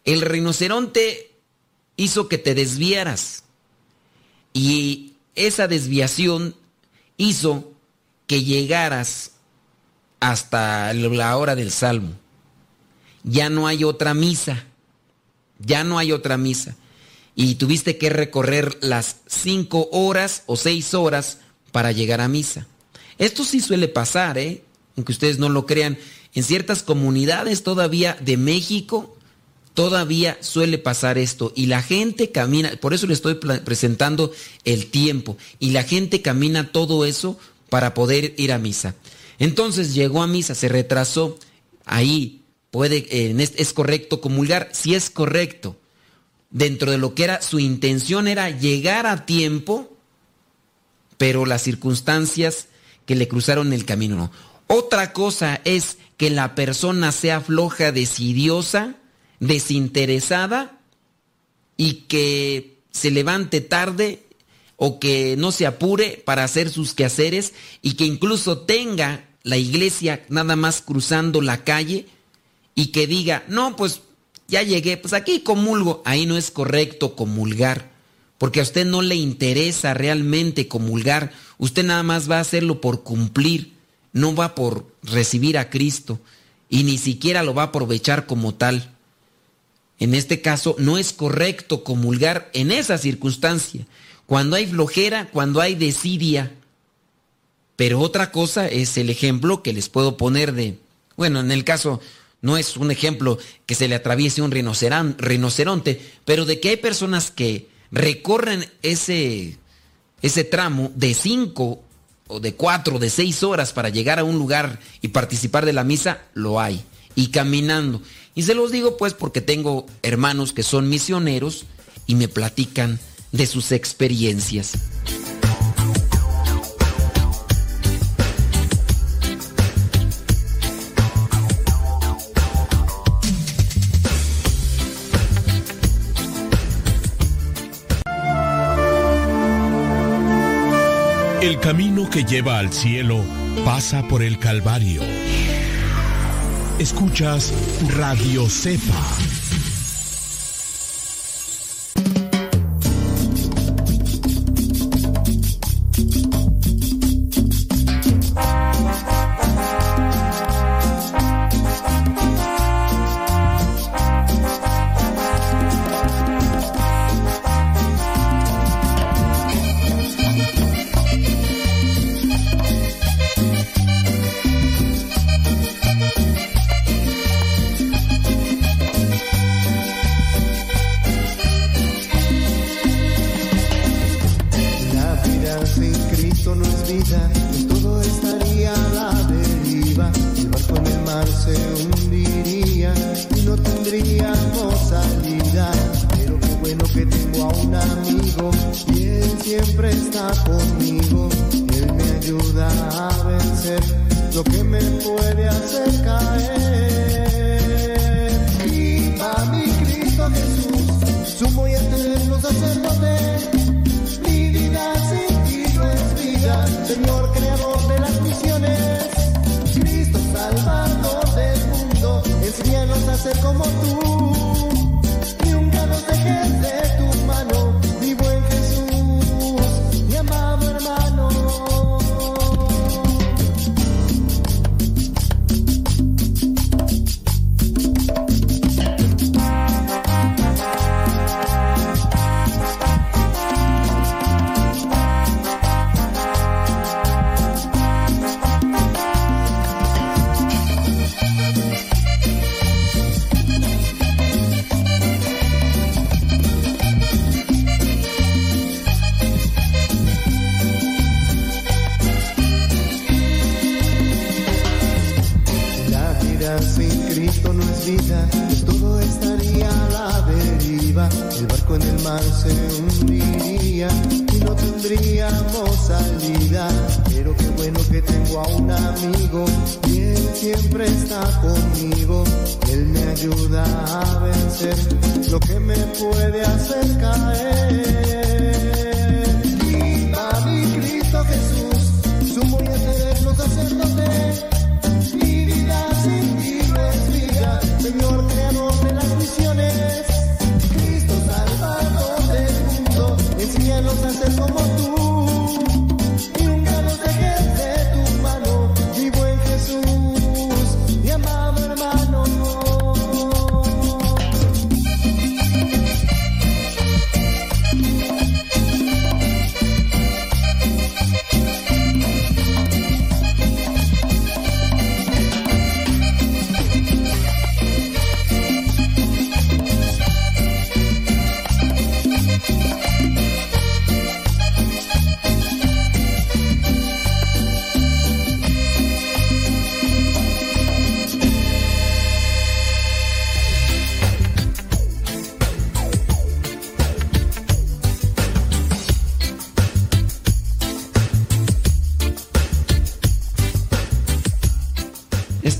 S1: El rinoceronte hizo que te desviaras y esa desviación hizo que llegaras hasta la hora del salmo. Ya no hay otra misa, ya no hay otra misa. Y tuviste que recorrer las cinco horas o seis horas para llegar a misa. Esto sí suele pasar, ¿eh? aunque ustedes no lo crean, en ciertas comunidades todavía de México, todavía suele pasar esto. Y la gente camina, por eso le estoy presentando el tiempo, y la gente camina todo eso para poder ir a misa. Entonces llegó a misa, se retrasó, ahí puede, es correcto comulgar, si es correcto. Dentro de lo que era su intención era llegar a tiempo, pero las circunstancias que le cruzaron el camino no. Otra cosa es que la persona sea floja, decidiosa, desinteresada y que se levante tarde o que no se apure para hacer sus quehaceres y que incluso tenga la iglesia nada más cruzando la calle y que diga, no, pues ya llegué, pues aquí comulgo. Ahí no es correcto comulgar, porque a usted no le interesa realmente comulgar, usted nada más va a hacerlo por cumplir no va por recibir a Cristo y ni siquiera lo va a aprovechar como tal. En este caso no es correcto comulgar en esa circunstancia, cuando hay flojera, cuando hay desidia. Pero otra cosa es el ejemplo que les puedo poner de, bueno, en el caso no es un ejemplo que se le atraviese un rinoceronte, pero de que hay personas que recorren ese, ese tramo de cinco o de cuatro, de seis horas para llegar a un lugar y participar de la misa, lo hay. Y caminando. Y se los digo pues porque tengo hermanos que son misioneros y me platican de sus experiencias.
S2: El camino que lleva al cielo pasa por el Calvario. Escuchas Radio Cefa.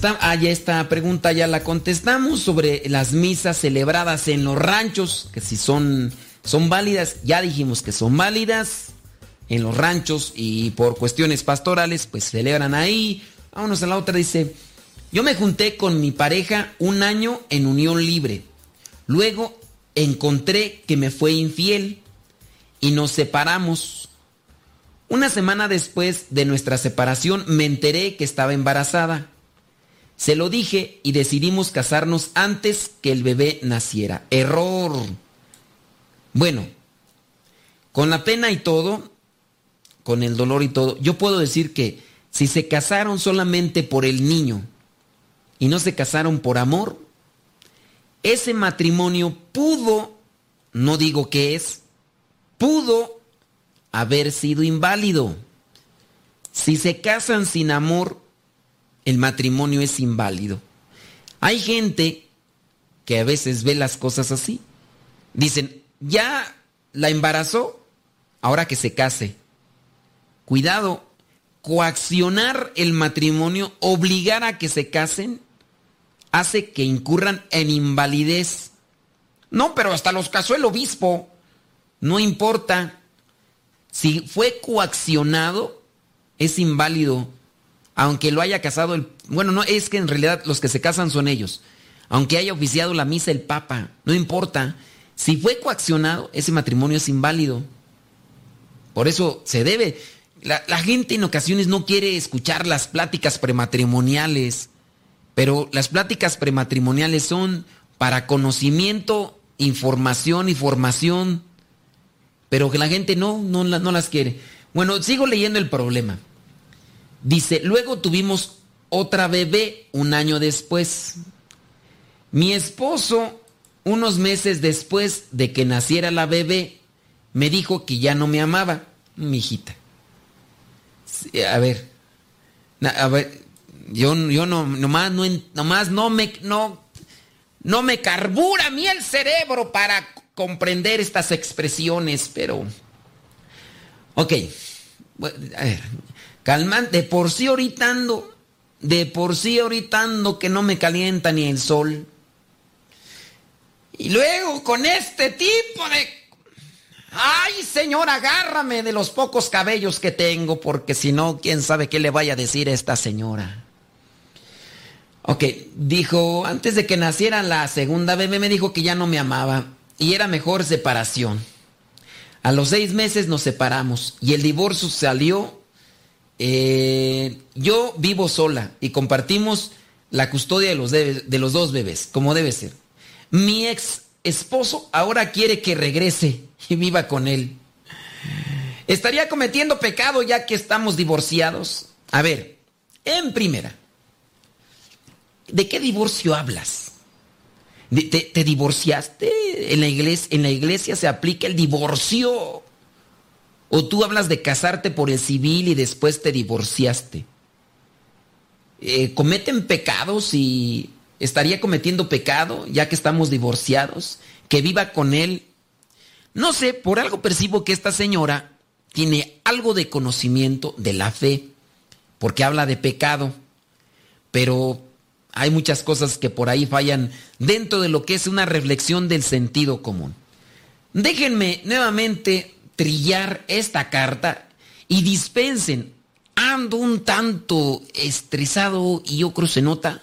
S1: Esta, ah, ya esta pregunta ya la contestamos sobre las misas celebradas en los ranchos, que si son, son válidas, ya dijimos que son válidas en los ranchos y por cuestiones pastorales, pues celebran ahí. Vámonos a la otra, dice, yo me junté con mi pareja un año en unión libre. Luego encontré que me fue infiel y nos separamos. Una semana después de nuestra separación me enteré que estaba embarazada. Se lo dije y decidimos casarnos antes que el bebé naciera. Error. Bueno, con la pena y todo, con el dolor y todo, yo puedo decir que si se casaron solamente por el niño y no se casaron por amor, ese matrimonio pudo, no digo que es, pudo haber sido inválido. Si se casan sin amor, el matrimonio es inválido. Hay gente que a veces ve las cosas así. Dicen, ya la embarazó, ahora que se case. Cuidado, coaccionar el matrimonio, obligar a que se casen, hace que incurran en invalidez. No, pero hasta los casó el obispo. No importa. Si fue coaccionado, es inválido. Aunque lo haya casado el... Bueno, no, es que en realidad los que se casan son ellos. Aunque haya oficiado la misa el Papa, no importa. Si fue coaccionado, ese matrimonio es inválido. Por eso se debe... La, gente en ocasiones no quiere escuchar las pláticas prematrimoniales, pero las pláticas prematrimoniales son para conocimiento, información y formación, pero que la gente no, no las quiere. Bueno, sigo leyendo el problema. Dice, luego tuvimos otra bebé un año después. Mi esposo, unos meses después de que naciera la bebé, me dijo que ya no me amaba, mi hijita. A ver. A ver, yo, yo no, nomás, no, no me, no, no me carbura a mí el cerebro para comprender estas expresiones, pero... Ok, a ver, calman, de por sí ahorita de por sí ahorita que no me calienta ni el sol. Y luego con este tipo de... Ay, señor, agárrame de los pocos cabellos que tengo, porque si no, quién sabe qué le vaya a decir a esta señora. Ok, dijo, antes de que naciera la segunda bebé, me dijo que ya no me amaba y era mejor separación. A los seis meses nos separamos y el divorcio salió. Eh, yo vivo sola y compartimos la custodia de los, de- de los dos bebés, como debe ser. Mi ex esposo ahora quiere que regrese y viva con él. ¿Estaría cometiendo pecado ya que estamos divorciados? A ver, en primera, ¿de qué divorcio hablas? ¿De- ¿Te, te divorciaste? ¿En la, iglesia, ¿En la iglesia se aplica el divorcio? ¿O tú hablas de casarte por el civil y después te divorciaste? Eh, ¿Cometen pecados y estaría cometiendo pecado ya que estamos divorciados? ¿Que viva con él? No sé, por algo percibo que esta señora tiene algo de conocimiento de la fe, porque habla de pecado, pero hay muchas cosas que por ahí fallan dentro de lo que es una reflexión del sentido común. Déjenme nuevamente trillar esta carta y dispensen. Ando un tanto estresado y yo creo se nota.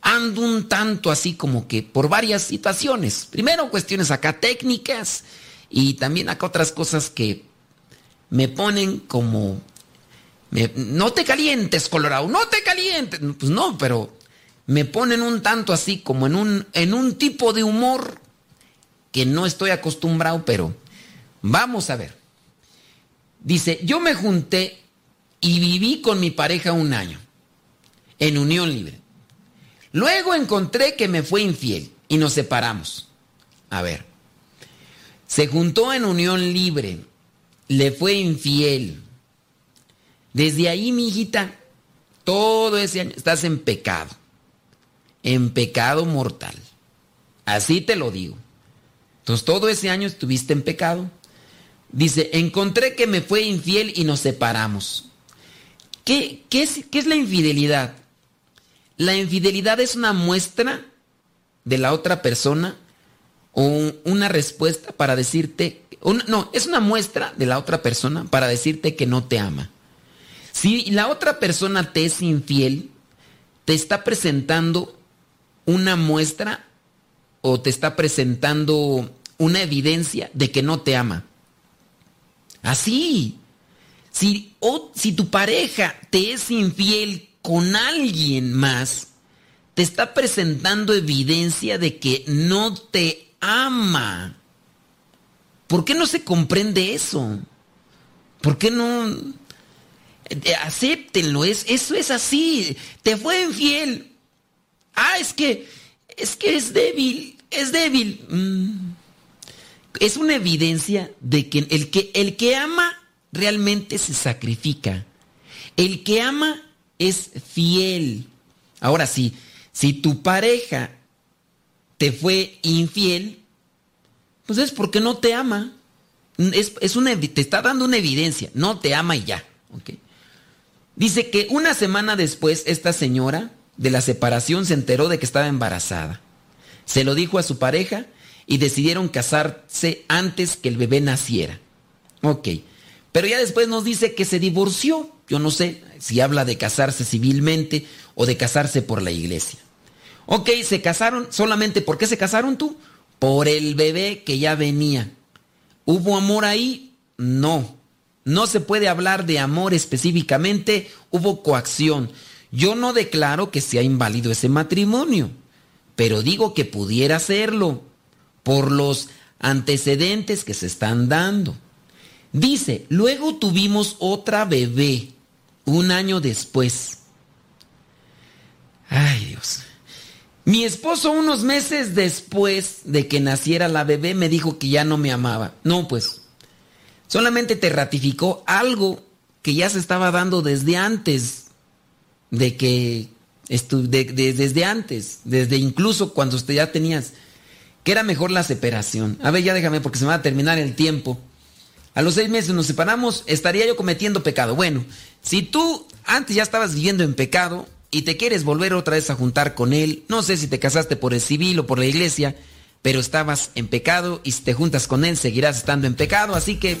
S1: Ando un tanto así como que por varias situaciones. Primero cuestiones acá técnicas y también acá otras cosas que me ponen como... no te calientes, Colorado, no te calientes. Pues no, pero me ponen un tanto así como en un, en un tipo de humor que no estoy acostumbrado, pero vamos a ver. Dice, yo me junté y viví con mi pareja un año, en unión libre. Luego encontré que me fue infiel y nos separamos. A ver, se juntó en unión libre, le fue infiel. Desde ahí, mi hijita, todo ese año estás en pecado, en pecado mortal. Así te lo digo. Entonces todo ese año estuviste en pecado. Dice, encontré que me fue infiel y nos separamos. ¿Qué, qué es, qué es la infidelidad? La infidelidad es una muestra de la otra persona o una respuesta para decirte, no, es una muestra de la otra persona para decirte que no te ama. Si la otra persona te es infiel, te está presentando una muestra o te está presentando una evidencia de que no te ama. Así. Si, o, si tu pareja te es infiel con alguien más, te está presentando evidencia de que no te ama. ¿Por qué no se comprende eso? ¿Por qué no? Eh, Acéptenlo, es, eso es así. Te fue infiel. Ah, es que, es que es débil, es débil. Mm. Es una evidencia de que el que, el que ama realmente se sacrifica. El que ama es fiel. Ahora sí, si tu pareja te fue infiel, pues es porque no te ama. Es, es una, te está dando una evidencia, no te ama y ya. ¿ok? Dice que una semana después esta señora de la separación se enteró de que estaba embarazada. Se lo dijo a su pareja y decidieron casarse antes que el bebé naciera. Ok, pero ya después nos dice que se divorció. Yo no sé si habla de casarse civilmente o de casarse por la iglesia. Ok, se casaron solamente, ¿por qué se casaron tú? Por el bebé que ya venía. ¿Hubo amor ahí? No. No se puede hablar de amor específicamente, hubo coacción. Yo no declaro que sea inválido ese matrimonio, pero digo que pudiera serlo por los antecedentes que se están dando. Dice, luego tuvimos otra bebé un año después. Ay Dios. Mi esposo unos meses después de que naciera la bebé me dijo que ya no me amaba. No, pues, solamente te ratificó algo que ya se estaba dando desde antes de que desde antes, desde incluso cuando usted ya tenías que era mejor la separación. A ver, ya déjame porque se me va a terminar el tiempo. A los seis meses nos separamos, estaría yo cometiendo pecado. Bueno, si tú antes ya estabas viviendo en pecado y te quieres volver otra vez a juntar con él, no sé si te casaste por el civil o por la iglesia, pero estabas en pecado y si te juntas con él seguirás estando en pecado, así que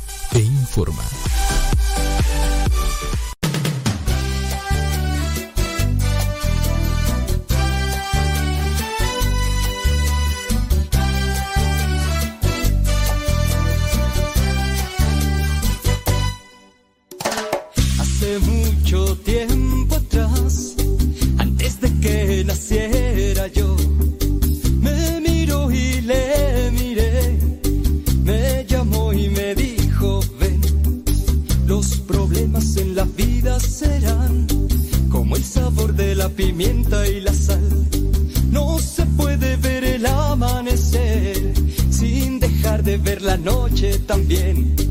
S2: e informa.
S15: También.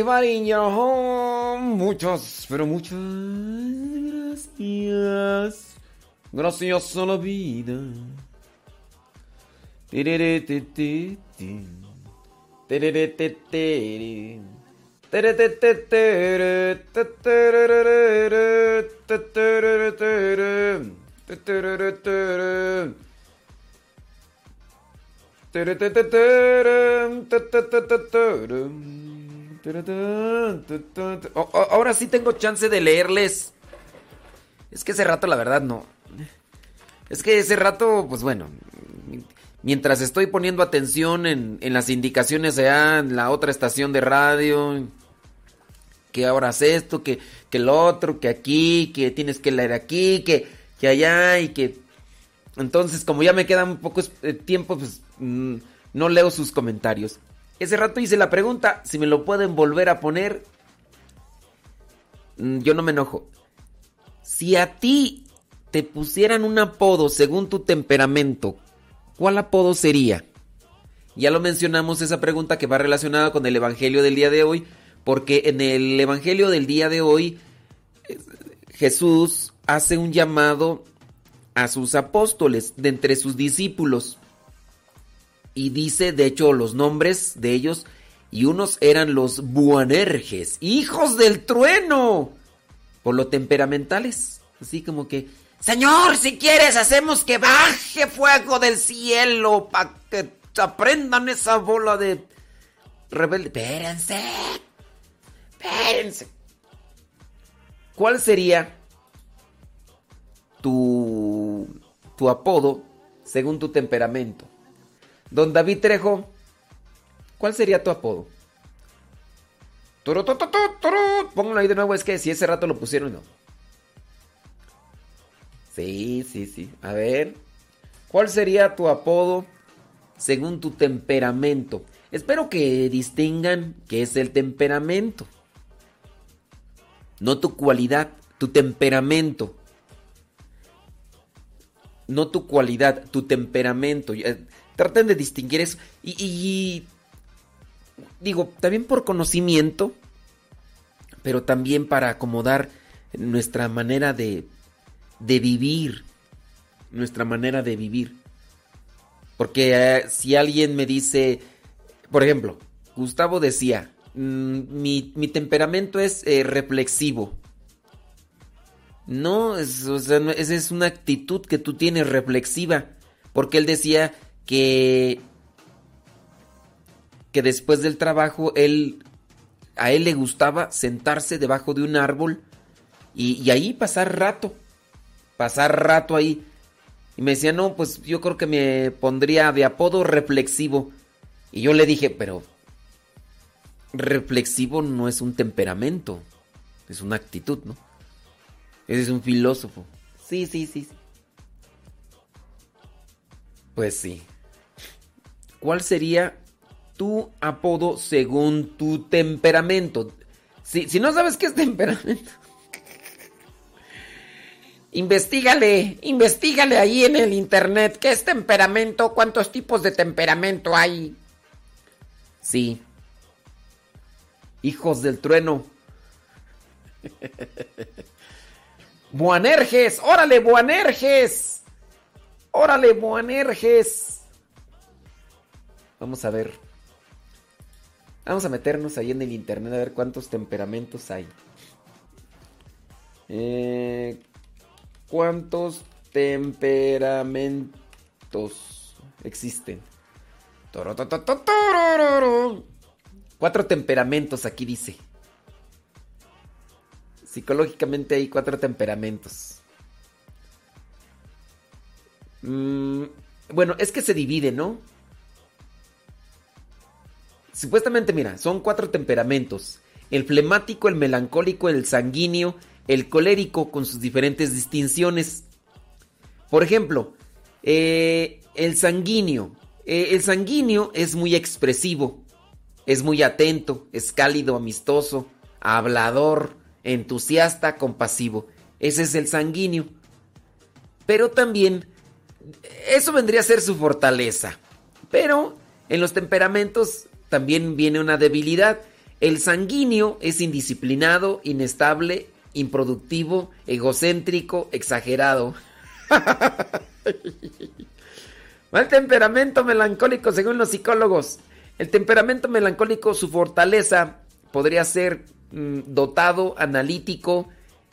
S1: Everybody in your home. Muchas, pero muchas gracias. Gracias a la vida. Oh, oh, Ahora sí tengo chance de leerles. Es que ese rato, la verdad, no. Es que ese rato, pues bueno, mientras estoy poniendo atención en, en las indicaciones allá en la otra estación de radio, que ahora es esto, que, que lo otro, que aquí, que tienes que leer aquí, que, que allá y que... Entonces, como ya me queda un poco eh, tiempo, pues mm, no leo sus comentarios. Ese rato hice la pregunta, si me lo pueden volver a poner, mm, yo no me enojo. Si a ti te pusieran un apodo según tu temperamento, ¿cuál apodo sería? Ya lo mencionamos esa pregunta que va relacionada con el Evangelio del día de hoy, porque en el Evangelio del día de hoy eh, Jesús hace un llamado a sus apóstoles de entre sus discípulos y dice de hecho los nombres de ellos y unos eran los buanerges, hijos del trueno, por lo temperamentales, así como que Señor, si quieres, hacemos que baje fuego del cielo para que aprendan esa bola de rebelde. Espérense, espérense. ¿Cuál sería tu, tu apodo según tu temperamento? Don David Trejo, ¿cuál sería tu apodo? Pónganlo ahí de nuevo, es que si ese rato lo pusieron, no. Sí, sí, sí. A ver. ¿Cuál sería tu apodo según tu temperamento? Espero que distingan qué es el temperamento. No tu cualidad, tu temperamento. No tu cualidad, tu temperamento. Traten de distinguir eso. Y, y, digo, también por conocimiento, pero también para acomodar nuestra manera de de vivir, nuestra manera de vivir. Porque eh, si alguien me dice, por ejemplo, Gustavo decía, mm, mi, temperamento es eh, reflexivo. No, es, esa es una actitud que tú tienes reflexiva. Porque él decía que, que después del trabajo, él, a él le gustaba sentarse debajo de un árbol y, y ahí pasar rato pasar rato ahí. Y me decía, no, pues yo creo que me pondría de apodo reflexivo. Y yo le dije, pero reflexivo no es un temperamento, es una actitud, ¿no? Ese es un filósofo. Sí, sí, sí. Pues sí. ¿Cuál sería tu apodo según tu temperamento? Si, si no sabes qué es temperamento, <laughs> Investígale, investigale ahí en el internet qué es temperamento, cuántos tipos de temperamento hay. Sí. Hijos del trueno. <laughs> Buanerges, órale, Buanerges. Órale, Buanerges. Vamos a ver. Vamos a meternos ahí en el internet a ver cuántos temperamentos hay. Eh, ¿Cuántos temperamentos existen? Cuatro temperamentos aquí dice. Psicológicamente hay cuatro temperamentos. Mm, bueno, es que se divide, ¿no? Supuestamente, mira, son cuatro temperamentos. El flemático, el melancólico, el sanguíneo, el colérico con sus diferentes distinciones. Por ejemplo, eh, el sanguíneo. Eh, el sanguíneo es muy expresivo, es muy atento, es cálido, amistoso, hablador, entusiasta, compasivo. Ese es el sanguíneo. Pero también, eso vendría a ser su fortaleza. Pero en los temperamentos también viene una debilidad. El sanguíneo es indisciplinado, inestable, improductivo, egocéntrico, exagerado. <laughs> Mal temperamento melancólico según los psicólogos. El temperamento melancólico, su fortaleza podría ser mm, dotado, analítico,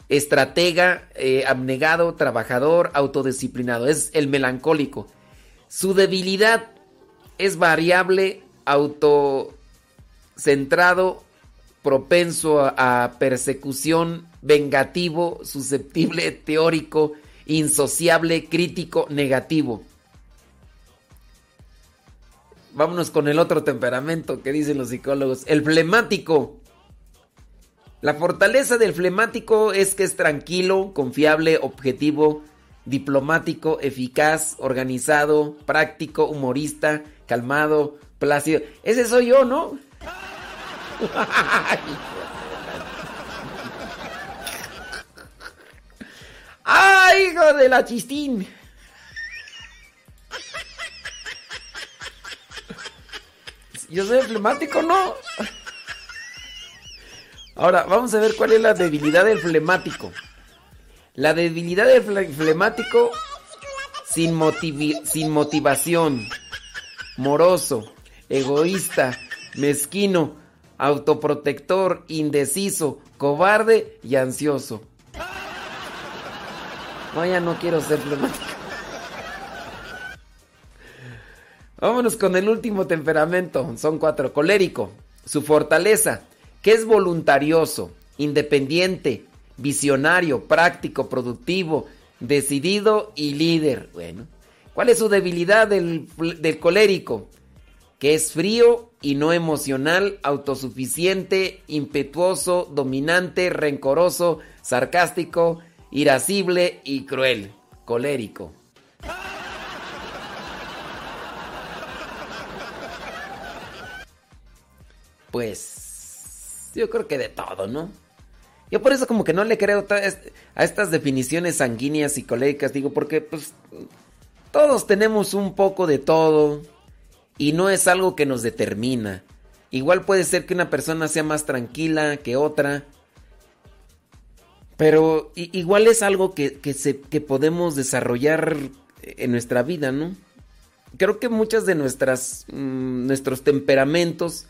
S1: estratega, eh, abnegado, trabajador, autodisciplinado. Es el melancólico. Su debilidad es variable, autocentrado, propenso a, a persecución, vengativo, susceptible, <laughs> teórico, insociable, crítico, negativo. Vámonos con el otro temperamento que dicen los psicólogos, el flemático. La fortaleza del flemático es que es tranquilo, confiable, objetivo, diplomático, eficaz, organizado, práctico, humorista, calmado, plácido. Ese soy yo, ¿no? ¡Ay, hijo de la chistín! Yo soy flemático, ¿no? Ahora, vamos a ver cuál es la debilidad del flemático. La debilidad del flemático sin motivación, moroso, egoísta, mezquino, autoprotector, indeciso, cobarde y ansioso. No, ya no quiero ser flemático. Vámonos con el último temperamento. Son cuatro. Colérico. Su fortaleza, que es voluntarioso, independiente, visionario, práctico, productivo, decidido y líder. Bueno, ¿cuál es su debilidad del, del colérico? Que es frío y no emocional, autosuficiente, impetuoso, dominante, rencoroso, sarcástico, irascible y cruel. Colérico. Pues yo creo que de todo, ¿no? Yo por eso como que no le creo a estas definiciones sanguíneas y coléricas, digo, porque pues todos tenemos un poco de todo y no es algo que nos determina. Igual puede ser que una persona sea más tranquila que otra, pero igual es algo que, que podemos desarrollar en nuestra vida, ¿no? Creo que muchas de nuestras, mm, nuestros temperamentos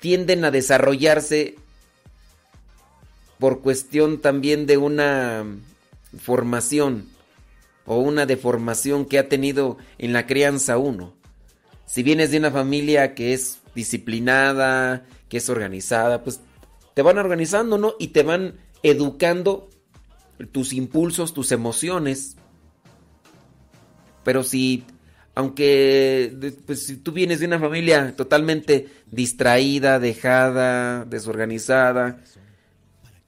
S1: tienden a desarrollarse por cuestión también de una formación o una deformación que ha tenido en la crianza uno. Si vienes de una familia que es disciplinada, que es organizada, pues te van organizando, ¿no? Y te van educando tus impulsos, tus emociones. Pero si aunque pues, si tú vienes de una familia totalmente distraída, dejada, desorganizada,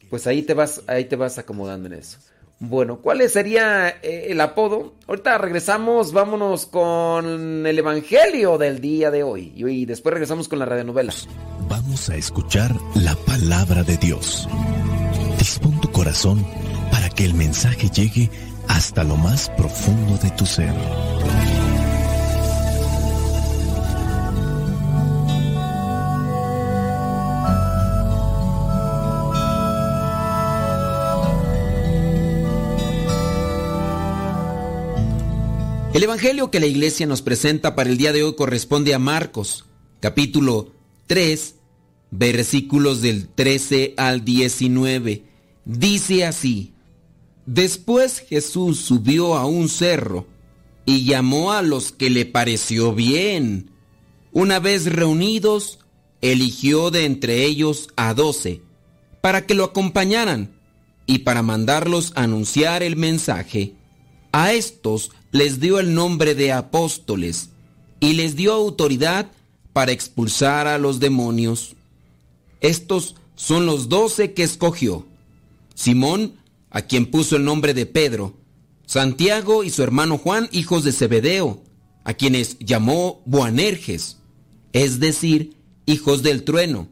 S1: pues ahí te vas, ahí te vas acomodando en eso. Bueno, ¿cuál sería eh, el apodo? Ahorita regresamos, vámonos con el Evangelio del día de hoy y después regresamos con la radionovela.
S18: Vamos a escuchar la palabra de Dios. Dispón tu corazón para que el mensaje llegue hasta lo más profundo de tu ser.
S1: El Evangelio que la iglesia nos presenta para el día de hoy corresponde a Marcos, capítulo 3, versículos del 13 al 19. Dice así, Después Jesús subió a un cerro y llamó a los que le pareció bien. Una vez reunidos, eligió de entre ellos a doce, para que lo acompañaran y para mandarlos anunciar el mensaje. A estos les dio el nombre de apóstoles y les dio autoridad para expulsar a los demonios. Estos son los doce que escogió. Simón, a quien puso el nombre de Pedro, Santiago y su hermano Juan, hijos de Zebedeo, a quienes llamó Boanerges, es decir, hijos del trueno.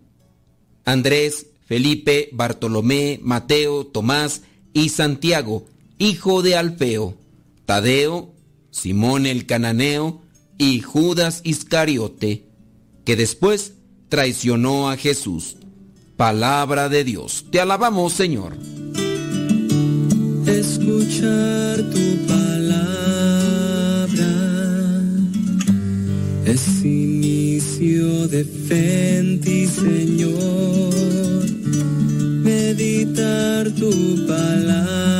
S1: Andrés, Felipe, Bartolomé, Mateo, Tomás y Santiago, hijo de Alfeo. Tadeo, Simón el cananeo y Judas Iscariote, que después traicionó a Jesús. Palabra de Dios. Te alabamos, Señor.
S15: Escuchar tu palabra es inicio de fe en ti, Señor. Meditar tu palabra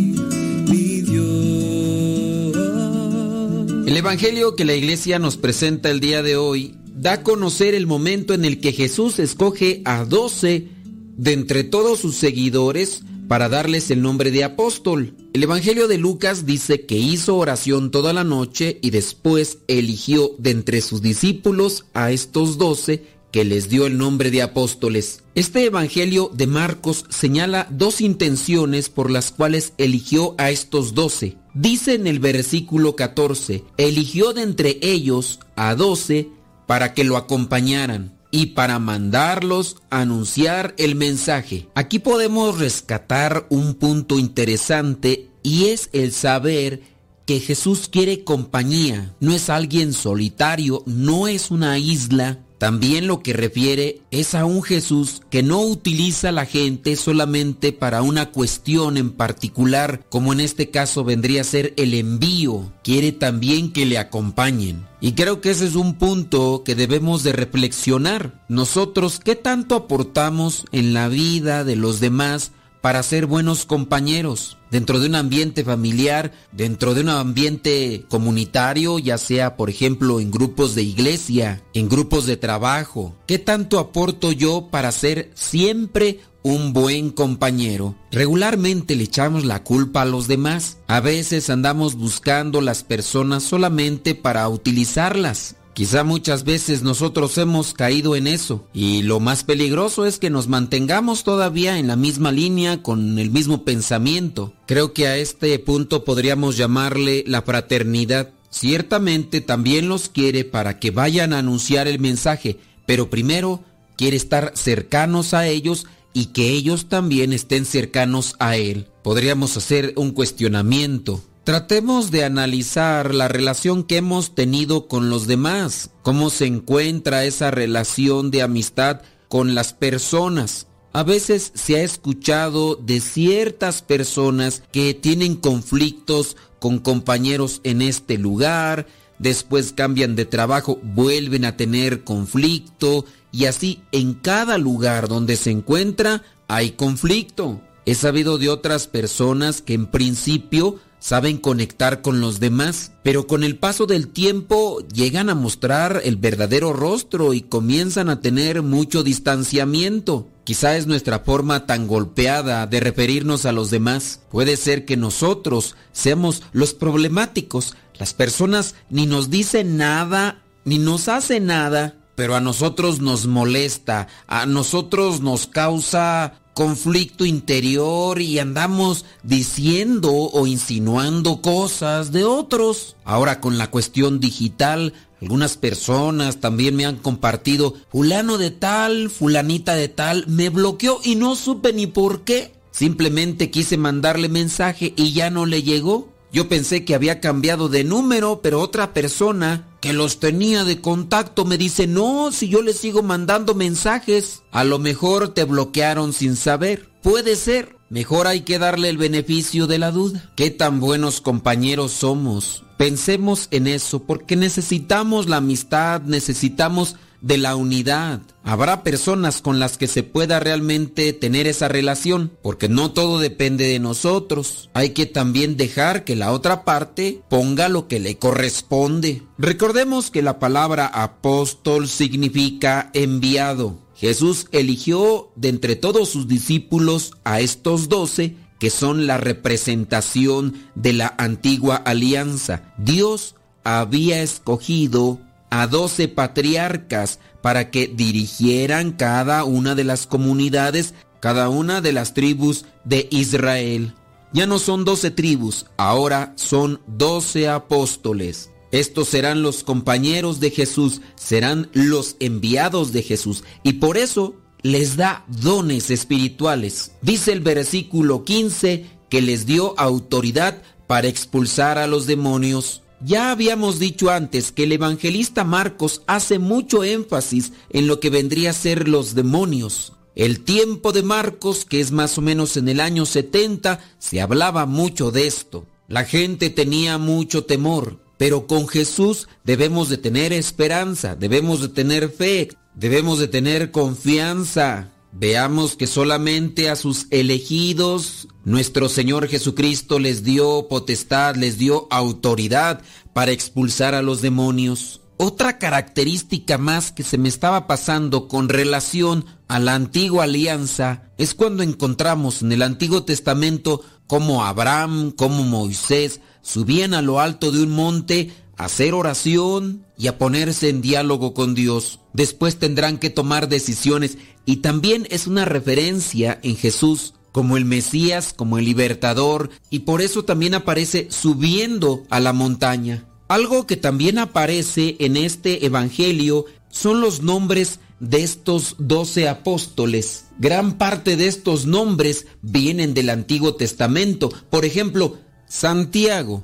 S1: Evangelio que la iglesia nos presenta el día de hoy da a conocer el momento en el que Jesús escoge a doce de entre todos sus seguidores para darles el nombre de apóstol. El Evangelio de Lucas dice que hizo oración toda la noche y después eligió de entre sus discípulos a estos doce que les dio el nombre de apóstoles. Este Evangelio de Marcos señala dos intenciones por las cuales eligió a estos doce. Dice en el versículo 14, eligió de entre ellos a doce para que lo acompañaran y para mandarlos a anunciar el mensaje. Aquí podemos rescatar un punto interesante y es el saber que Jesús quiere compañía, no es alguien solitario, no es una isla. También lo que refiere es a un Jesús que no utiliza a la gente solamente para una cuestión en particular, como en este caso vendría a ser el envío. Quiere también que le acompañen. Y creo que ese es un punto que debemos de reflexionar. Nosotros, ¿qué tanto aportamos en la vida de los demás para ser buenos compañeros? Dentro de un ambiente familiar, dentro de un ambiente comunitario, ya sea por ejemplo en grupos de iglesia, en grupos de trabajo. ¿Qué tanto aporto yo para ser siempre un buen compañero. Regularmente le echamos la culpa a los demás. A veces andamos buscando las personas solamente para utilizarlas. Quizá muchas veces nosotros hemos caído en eso y lo más peligroso es que nos mantengamos todavía en la misma línea con el mismo pensamiento. Creo que a este punto podríamos llamarle la fraternidad. Ciertamente también los quiere para que vayan a anunciar el mensaje, pero primero quiere estar cercanos a ellos y que ellos también estén cercanos a Él. Podríamos hacer un cuestionamiento. Tratemos de analizar la relación que hemos tenido con los demás, cómo se encuentra esa relación de amistad con las personas. A veces se ha escuchado de ciertas personas que tienen conflictos con compañeros en este lugar, después cambian de trabajo, vuelven a tener conflicto y así en cada lugar donde se encuentra hay conflicto. He sabido de otras personas que en principio saben conectar con los demás, pero con el paso del tiempo llegan a mostrar el verdadero rostro y comienzan a tener mucho distanciamiento. Quizá es nuestra forma tan golpeada de referirnos a los demás. Puede ser que nosotros seamos los problemáticos. Las personas ni nos dicen nada, ni nos hacen nada, pero a nosotros nos molesta, a nosotros nos causa conflicto interior y andamos diciendo o insinuando cosas de otros. Ahora con la cuestión digital, algunas personas también me han compartido, fulano de tal, fulanita de tal, me bloqueó y no supe ni por qué. Simplemente quise mandarle mensaje y ya no le llegó. Yo pensé que había cambiado de número, pero otra persona que los tenía de contacto me dice, no, si yo le sigo mandando mensajes, a lo mejor te bloquearon sin saber. Puede ser. Mejor hay que darle el beneficio de la duda. ¿Qué tan buenos compañeros somos? Pensemos en eso, porque necesitamos la amistad, necesitamos de la unidad. Habrá personas con las que se pueda realmente tener esa relación, porque no todo depende de nosotros. Hay que también dejar que la otra parte ponga lo que le corresponde. Recordemos que la palabra apóstol significa enviado. Jesús eligió de entre todos sus discípulos a estos doce que son la representación de la antigua alianza. Dios había escogido a doce patriarcas para que dirigieran cada una de las comunidades, cada una de las tribus de Israel. Ya no son doce tribus, ahora son doce apóstoles. Estos serán los compañeros de Jesús, serán los enviados de Jesús y por eso les da dones espirituales. Dice el versículo 15 que les dio autoridad para expulsar a los demonios. Ya habíamos dicho antes que el evangelista Marcos hace mucho énfasis en lo que vendría a ser los demonios. El tiempo de Marcos, que es más o menos en el año 70, se hablaba mucho de esto. La gente tenía mucho temor, pero con Jesús debemos de tener esperanza, debemos de tener fe, debemos de tener confianza. Veamos que solamente a sus elegidos nuestro Señor Jesucristo les dio potestad, les dio autoridad para expulsar a los demonios. Otra característica más que se me estaba pasando con relación a la antigua alianza es cuando encontramos en el Antiguo Testamento cómo Abraham, como Moisés subían a lo alto de un monte a hacer oración y a ponerse en diálogo con Dios. Después tendrán que tomar decisiones y también es una referencia en Jesús como el Mesías, como el libertador, y por eso también aparece subiendo a la montaña. Algo que también aparece en este Evangelio son los nombres de estos doce apóstoles. Gran parte de estos nombres vienen del Antiguo Testamento. Por ejemplo, Santiago.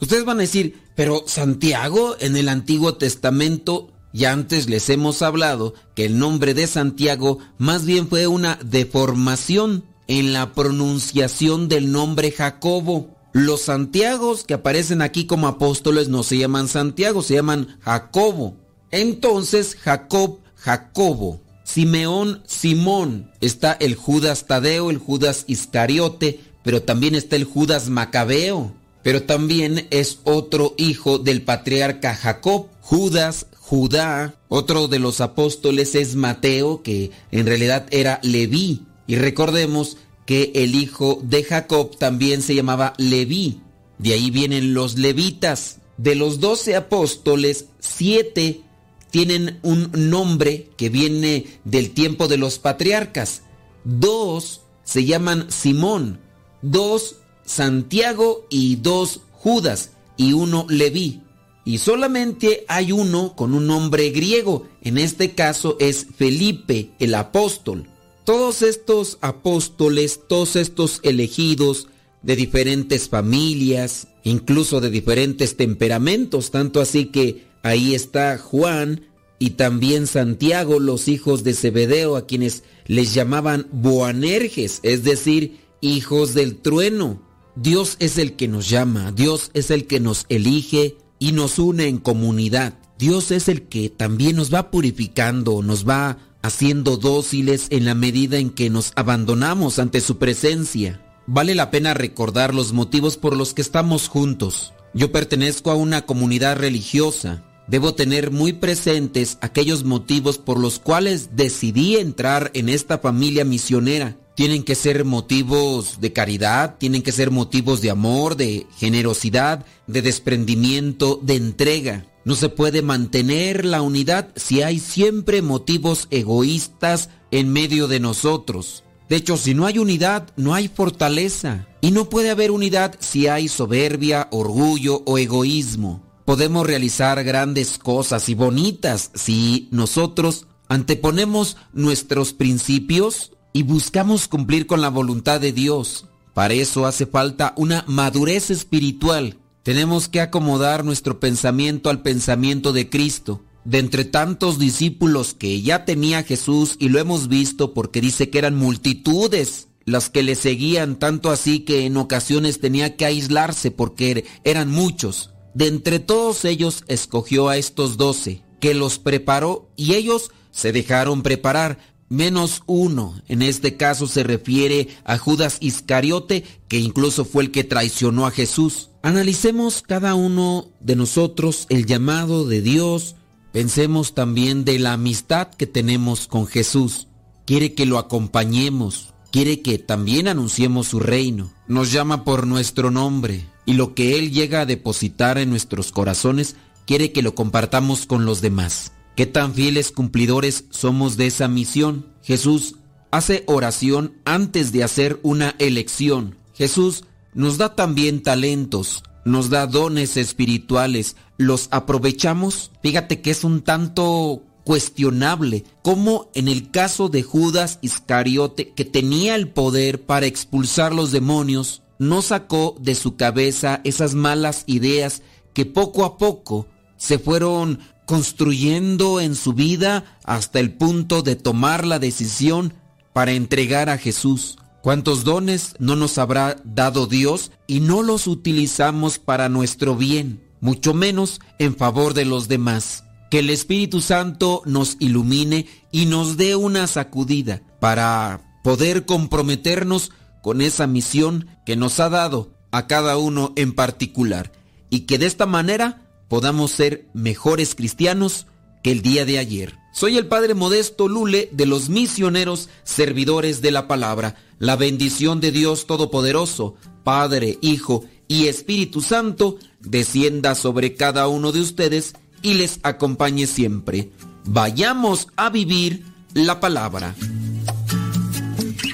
S1: Ustedes van a decir, pero Santiago en el Antiguo Testamento, ya antes les hemos hablado que el nombre de Santiago más bien fue una deformación en la pronunciación del nombre Jacobo. Los Santiagos que aparecen aquí como apóstoles no se llaman Santiago, se llaman Jacobo. Entonces Jacob, Jacobo. Simeón, Simón. Está el Judas Tadeo, el Judas Iscariote, pero también está el Judas Macabeo. Pero también es otro hijo del patriarca Jacob, Judas, Judá. Otro de los apóstoles es Mateo, que en realidad era Leví. Y recordemos que el hijo de Jacob también se llamaba Leví. De ahí vienen los levitas. De los doce apóstoles, siete tienen un nombre que viene del tiempo de los patriarcas. Dos se llaman Simón, dos Santiago y dos Judas y uno Leví. Y solamente hay uno con un nombre griego. En este caso es Felipe, el apóstol. Todos estos apóstoles, todos estos elegidos de diferentes familias, incluso de diferentes temperamentos, tanto así que ahí está Juan y también Santiago, los hijos de Zebedeo, a quienes les llamaban Boanerges, es decir, hijos del trueno. Dios es el que nos llama, Dios es el que nos elige y nos une en comunidad. Dios es el que también nos va purificando, nos va haciendo dóciles en la medida en que nos abandonamos ante su presencia. Vale la pena recordar los motivos por los que estamos juntos. Yo pertenezco a una comunidad religiosa. Debo tener muy presentes aquellos motivos por los cuales decidí entrar en esta familia misionera. Tienen que ser motivos de caridad, tienen que ser motivos de amor, de generosidad, de desprendimiento, de entrega. No se puede mantener la unidad si hay siempre motivos egoístas en medio de nosotros. De hecho, si no hay unidad, no hay fortaleza. Y no puede haber unidad si hay soberbia, orgullo o egoísmo. Podemos realizar grandes cosas y bonitas si nosotros anteponemos nuestros principios y buscamos cumplir con la voluntad de Dios. Para eso hace falta una madurez espiritual tenemos que acomodar nuestro pensamiento al pensamiento de Cristo. De entre tantos discípulos que ya tenía Jesús y lo hemos visto porque dice que eran multitudes las que le seguían, tanto así que en ocasiones tenía que aislarse porque eran muchos. De entre todos ellos escogió a estos doce, que los preparó y ellos se dejaron preparar, menos uno. En este caso se refiere a Judas Iscariote, que incluso fue el que traicionó a Jesús. Analicemos cada uno de nosotros el llamado de Dios, pensemos también de la amistad que tenemos con Jesús. Quiere que lo acompañemos, quiere que también anunciemos su reino. Nos llama por nuestro nombre y lo que Él llega a depositar en nuestros corazones quiere que lo compartamos con los demás. ¿Qué tan fieles cumplidores somos de esa misión? Jesús hace oración antes de hacer una elección. Jesús nos da también talentos, nos da dones espirituales. ¿Los aprovechamos? Fíjate que es un tanto cuestionable, como en el caso de Judas Iscariote, que tenía el poder para expulsar los demonios, no sacó de su cabeza esas malas ideas que poco a poco se fueron construyendo en su vida hasta el punto de tomar la decisión para entregar a Jesús. ¿Cuántos dones no nos habrá dado Dios y no los utilizamos para nuestro bien, mucho menos en favor de los demás? Que el Espíritu Santo nos ilumine y nos dé una sacudida para poder comprometernos con esa misión que nos ha dado a cada uno en particular y que de esta manera podamos ser mejores cristianos que el día de ayer. Soy el Padre Modesto Lule de los misioneros servidores de la palabra. La bendición de Dios Todopoderoso, Padre, Hijo y Espíritu Santo, descienda sobre cada uno de ustedes y les acompañe siempre. Vayamos a vivir la palabra.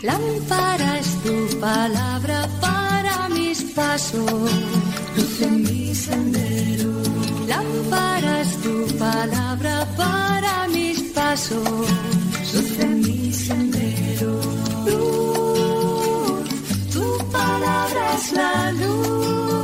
S19: Lámpara tu palabra para mis pasos, luz en mi sendero. Lámpara tu palabra para mis pasos, luz en mi sendero. Luz, tu palabra es la luz.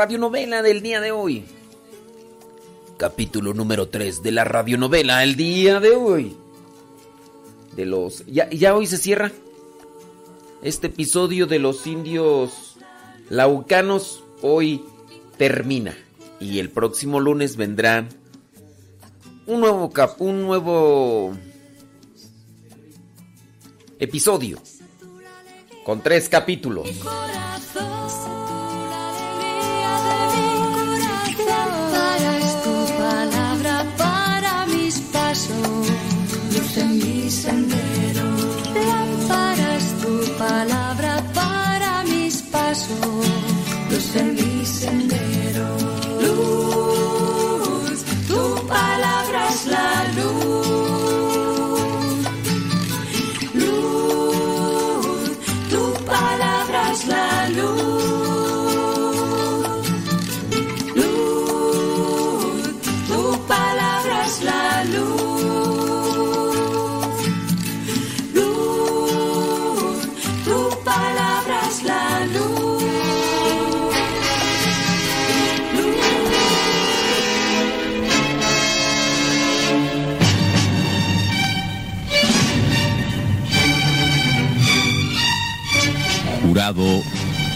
S1: Radionovela del día de hoy. Capítulo número 3 de la radionovela el día de hoy. De los. Ya, ya hoy se cierra. Este episodio de los indios laucanos hoy termina. Y el próximo lunes vendrán un nuevo cap, un nuevo episodio con tres capítulos.
S13: Luz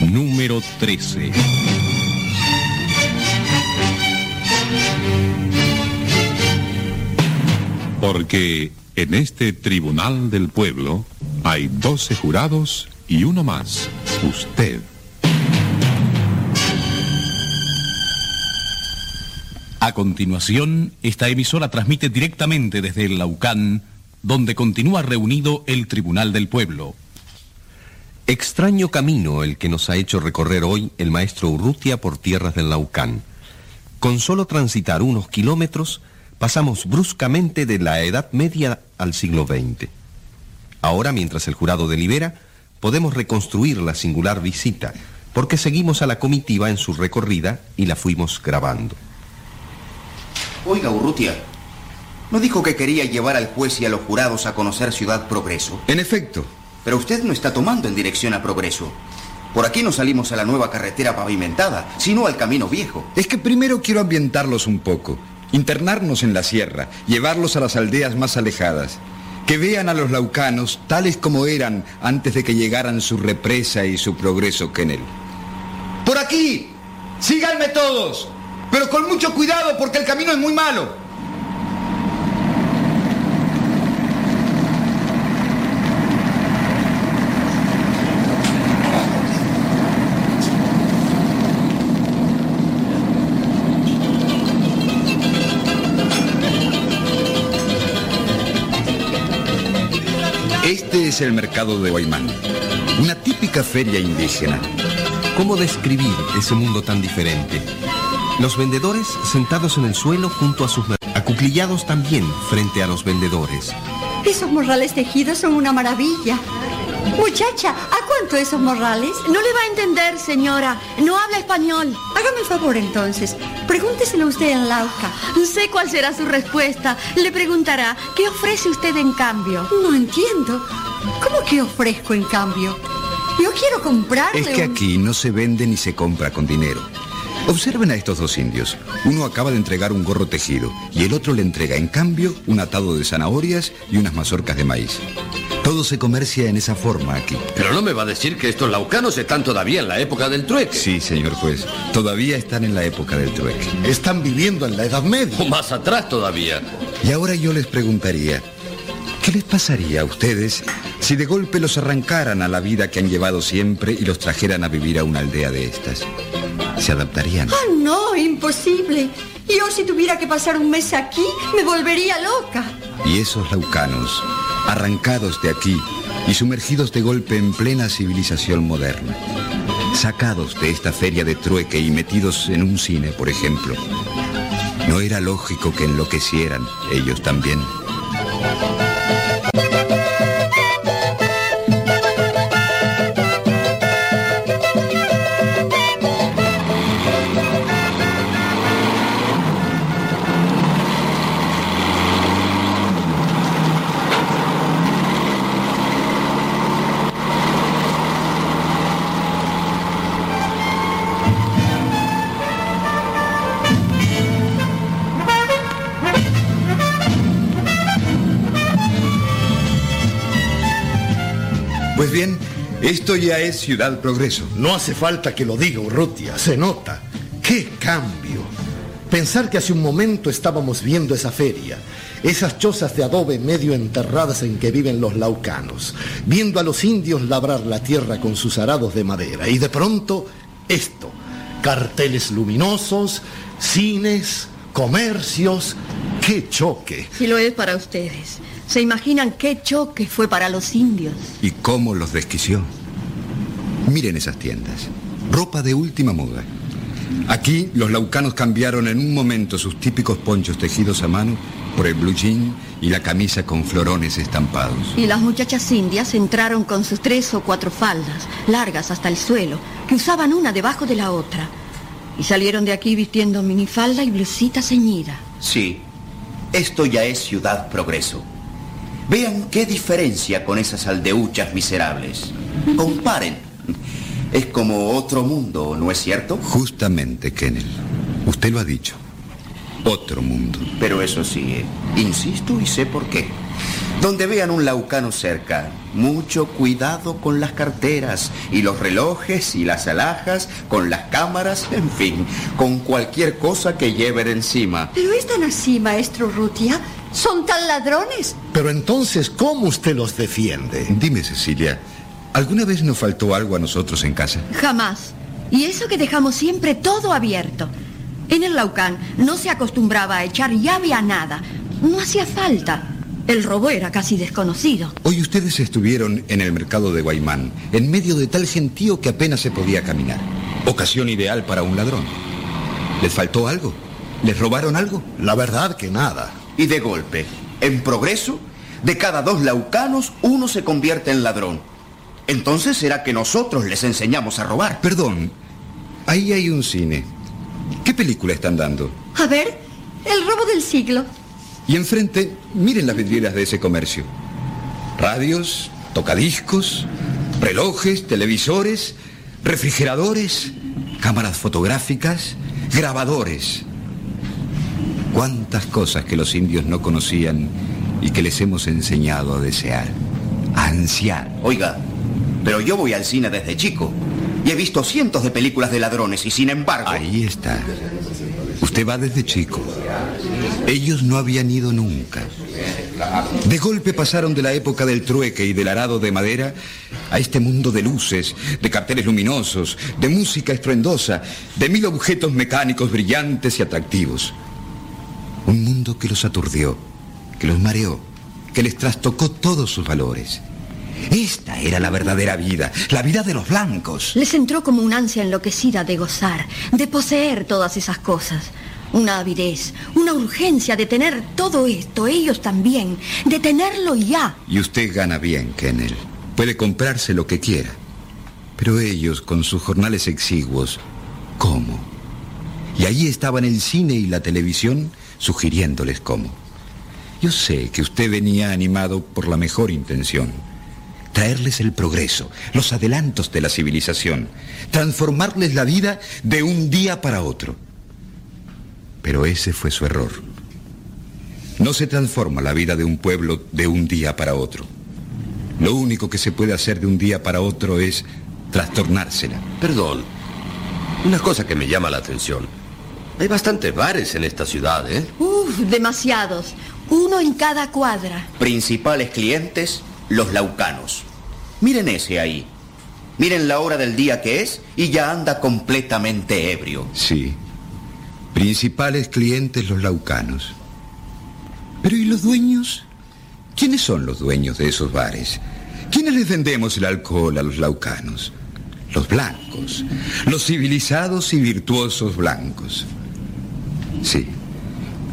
S18: Número 13.
S20: Porque en este tribunal del pueblo hay doce jurados y uno más, usted.
S21: A continuación, esta emisora transmite directamente desde el Laucán, donde continúa reunido el Tribunal del Pueblo.
S22: Extraño camino el que nos ha hecho recorrer hoy el maestro Urrutia por tierras del Laucán. Con solo transitar unos kilómetros, pasamos bruscamente de la Edad Media al siglo XX. Ahora, mientras el jurado delibera, podemos reconstruir la singular visita, porque seguimos a la comitiva en su recorrida y la fuimos grabando.
S23: Oiga, Urrutia, ¿no dijo que quería llevar al juez y a los jurados a conocer Ciudad Progreso?
S24: En efecto.
S23: Pero usted no está tomando en dirección a Progreso. Por aquí no salimos a la nueva carretera pavimentada, sino al camino viejo.
S24: Es que primero quiero ambientarlos un poco, internarnos en la sierra, llevarlos a las aldeas más alejadas, que vean a los laucanos tales como eran antes de que llegaran su represa y su progreso Kennel. ¡Por aquí! ¡Síganme todos! Pero con mucho cuidado porque el camino es muy malo. Es el mercado de Guaymán, una típica feria indígena.
S22: ¿Cómo describir ese mundo tan diferente? Los vendedores sentados en el suelo junto a sus... Acuclillados también frente a los vendedores.
S25: Esos morrales tejidos son una maravilla. Muchacha, ¿a cuánto esos morrales? No le va a entender, señora. No habla español. Hágame el favor entonces. Pregúnteselo usted en Lauca. Sé cuál será su respuesta. Le preguntará, ¿qué ofrece usted en cambio? No entiendo. ¿Cómo que ofrezco en cambio? Yo quiero comprarle
S24: Es que
S25: un-
S24: aquí no se vende ni se compra con dinero. Observen a estos dos indios. Uno acaba de entregar un gorro tejido y el otro le entrega en cambio un atado de zanahorias y unas mazorcas de maíz. Todo se comercia en esa forma aquí.
S26: Pero no me va a decir que estos laucanos están todavía en la época del trueque.
S24: Sí, señor juez. Todavía están en la época del trueque.
S26: Están viviendo en la Edad Media. O más atrás todavía.
S24: Y ahora yo les preguntaría, ¿qué les pasaría a ustedes si de golpe los arrancaran a la vida que han llevado siempre y los trajeran a vivir a una aldea de estas? ¿Se adaptarían?
S25: Ah, no, imposible. Yo si tuviera que pasar un mes aquí, me volvería loca.
S24: Y esos laucanos, arrancados de aquí y sumergidos de golpe en plena civilización moderna, sacados de esta feria de trueque y metidos en un cine, por ejemplo, ¿no era lógico que enloquecieran ellos también? Bien, esto ya es Ciudad Progreso.
S27: No hace falta que lo diga Urrutia, se nota. ¡Qué cambio! Pensar que hace un momento estábamos viendo esa feria, esas chozas de adobe medio enterradas en que viven los laucanos, viendo a los indios labrar la tierra con sus arados de madera, y de pronto esto, carteles luminosos, cines, comercios, ¡qué choque!
S25: Si lo es para ustedes. ¿Se imaginan qué choque fue para los indios?
S24: ¿Y cómo los desquició? Miren esas tiendas. Ropa de última moda. Aquí los laucanos cambiaron en un momento sus típicos ponchos tejidos a mano por el blue jean y la camisa con florones estampados.
S25: Y las muchachas indias entraron con sus tres o cuatro faldas, largas hasta el suelo, que usaban una debajo de la otra. Y salieron de aquí vistiendo minifalda y blusita ceñida.
S23: Sí, esto ya es Ciudad Progreso. Vean qué diferencia con esas aldeuchas miserables. Comparen. Es como otro mundo, ¿no es cierto?
S24: Justamente, Kennel. Usted lo ha dicho. Otro mundo.
S23: Pero eso sí, eh, insisto y sé por qué. Donde vean un laucano cerca, mucho cuidado con las carteras y los relojes y las alhajas, con las cámaras, en fin, con cualquier cosa que lleven encima.
S25: Pero es tan así, maestro Rutia. ¿Son tan ladrones?
S27: Pero entonces, ¿cómo usted los defiende?
S24: Dime, Cecilia, ¿alguna vez nos faltó algo a nosotros en casa?
S25: Jamás. Y eso que dejamos siempre todo abierto. En el Laucán no se acostumbraba a echar llave a nada. No hacía falta. El robo era casi desconocido.
S24: Hoy ustedes estuvieron en el mercado de Guaymán, en medio de tal gentío que apenas se podía caminar. Ocasión ideal para un ladrón. ¿Les faltó algo? ¿Les robaron algo?
S27: La verdad que nada.
S23: Y de golpe, en progreso, de cada dos laucanos, uno se convierte en ladrón. Entonces será que nosotros les enseñamos a robar.
S24: Perdón, ahí hay un cine. ¿Qué película están dando?
S25: A ver, el robo del siglo.
S24: Y enfrente, miren las vidrieras de ese comercio. Radios, tocadiscos, relojes, televisores, refrigeradores, cámaras fotográficas, grabadores. Cuántas cosas que los indios no conocían y que les hemos enseñado a desear, a ansiar.
S23: Oiga, pero yo voy al cine desde chico y he visto cientos de películas de ladrones y sin embargo...
S24: Ahí está. Usted va desde chico. Ellos no habían ido nunca. De golpe pasaron de la época del trueque y del arado de madera a este mundo de luces, de carteles luminosos, de música estruendosa, de mil objetos mecánicos brillantes y atractivos. Un mundo que los aturdió, que los mareó, que les trastocó todos sus valores. Esta era la verdadera vida, la vida de los blancos.
S25: Les entró como una ansia enloquecida de gozar, de poseer todas esas cosas. Una avidez, una urgencia de tener todo esto, ellos también, de tenerlo ya.
S24: Y usted gana bien, Kennel. Puede comprarse lo que quiera. Pero ellos, con sus jornales exiguos, ¿cómo? Y allí estaban el cine y la televisión sugiriéndoles cómo. Yo sé que usted venía animado por la mejor intención. Traerles el progreso, los adelantos de la civilización, transformarles la vida de un día para otro. Pero ese fue su error. No se transforma la vida de un pueblo de un día para otro. Lo único que se puede hacer de un día para otro es trastornársela.
S26: Perdón, una cosa que me llama la atención. Hay bastantes bares en esta ciudad, ¿eh?
S25: Uf, demasiados. Uno en cada cuadra.
S23: Principales clientes, los laucanos. Miren ese ahí. Miren la hora del día que es y ya anda completamente ebrio.
S24: Sí. Principales clientes los laucanos. Pero ¿y los dueños? ¿Quiénes son los dueños de esos bares? ¿Quiénes les vendemos el alcohol a los laucanos? Los blancos, los civilizados y virtuosos blancos. Sí,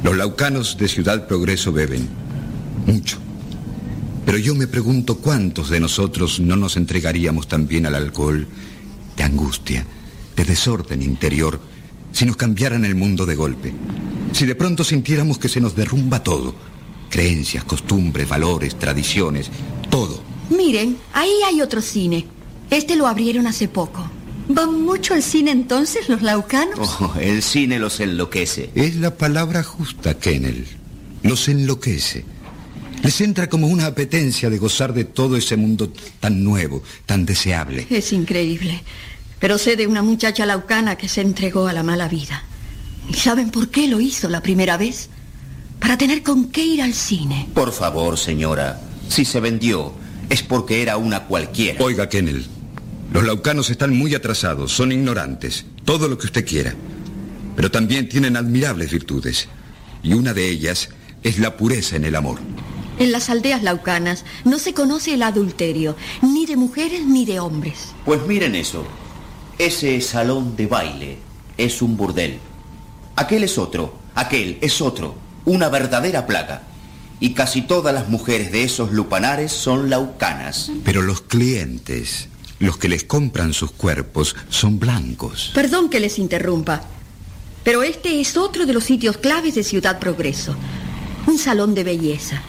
S24: los laucanos de Ciudad Progreso beben mucho. Pero yo me pregunto cuántos de nosotros no nos entregaríamos también al alcohol de angustia, de desorden interior, si nos cambiaran el mundo de golpe. Si de pronto sintiéramos que se nos derrumba todo, creencias, costumbres, valores, tradiciones, todo.
S25: Miren, ahí hay otro cine. Este lo abrieron hace poco. ¿Van mucho al cine entonces los laucanos?
S23: Oh, el cine los enloquece.
S24: Es la palabra justa, Kennel. Los enloquece. Les entra como una apetencia de gozar de todo ese mundo tan nuevo, tan deseable.
S25: Es increíble. Pero sé de una muchacha laucana que se entregó a la mala vida. ¿Y saben por qué lo hizo la primera vez? Para tener con qué ir al cine.
S23: Por favor, señora, si se vendió, es porque era una cualquiera.
S24: Oiga, Kennel, los laucanos están muy atrasados, son ignorantes, todo lo que usted quiera. Pero también tienen admirables virtudes. Y una de ellas es la pureza en el amor.
S25: En las aldeas laucanas no se conoce el adulterio, ni de mujeres ni de hombres.
S23: Pues miren eso. Ese salón de baile es un burdel. Aquel es otro, aquel es otro, una verdadera plaga. Y casi todas las mujeres de esos lupanares son laucanas.
S24: Pero los clientes, los que les compran sus cuerpos, son blancos.
S25: Perdón que les interrumpa, pero este es otro de los sitios claves de Ciudad Progreso. Un salón de belleza.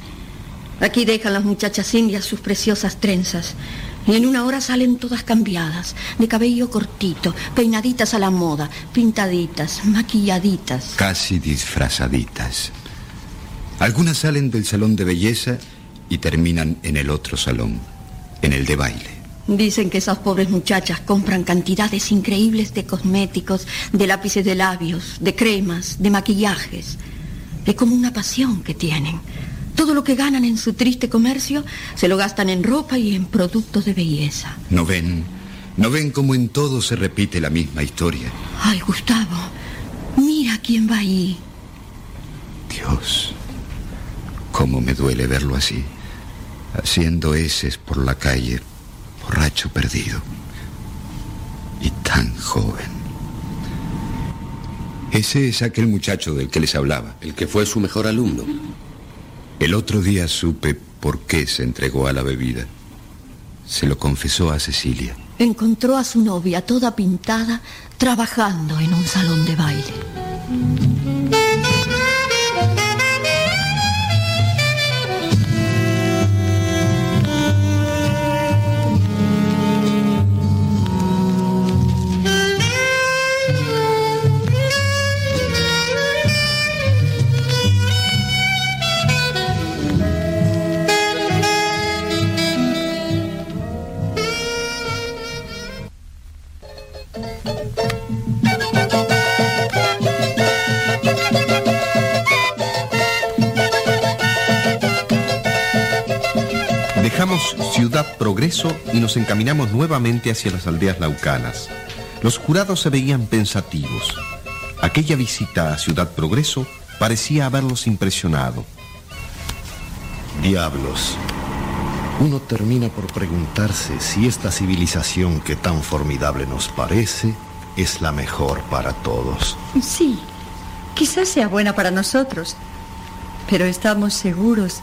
S25: Aquí dejan las muchachas indias sus preciosas trenzas. Y en una hora salen todas cambiadas, de cabello cortito, peinaditas a la moda, pintaditas, maquilladitas.
S24: Casi disfrazaditas. Algunas salen del salón de belleza y terminan en el otro salón, en el de baile.
S25: Dicen que esas pobres muchachas compran cantidades increíbles de cosméticos, de lápices de labios, de cremas, de maquillajes. Es como una pasión que tienen. Todo lo que ganan en su triste comercio se lo gastan en ropa y en productos de belleza.
S24: ¿No ven? ¿No ven cómo en todo se repite la misma historia?
S25: Ay, Gustavo, mira quién va ahí.
S24: Dios, cómo me duele verlo así, haciendo heces por la calle, borracho perdido. Y tan joven. Ese es aquel muchacho del que les hablaba.
S26: El que fue su mejor alumno.
S24: El otro día supe por qué se entregó a la bebida. Se lo confesó a Cecilia.
S25: Encontró a su novia toda pintada trabajando en un salón de baile.
S22: Dejamos Ciudad Progreso y nos encaminamos nuevamente hacia las aldeas laucanas. Los jurados se veían pensativos. Aquella visita a Ciudad Progreso parecía haberlos impresionado.
S27: Diablos. Uno termina por preguntarse si esta civilización que tan formidable nos parece es la mejor para todos.
S25: Sí, quizás sea buena para nosotros, pero estamos seguros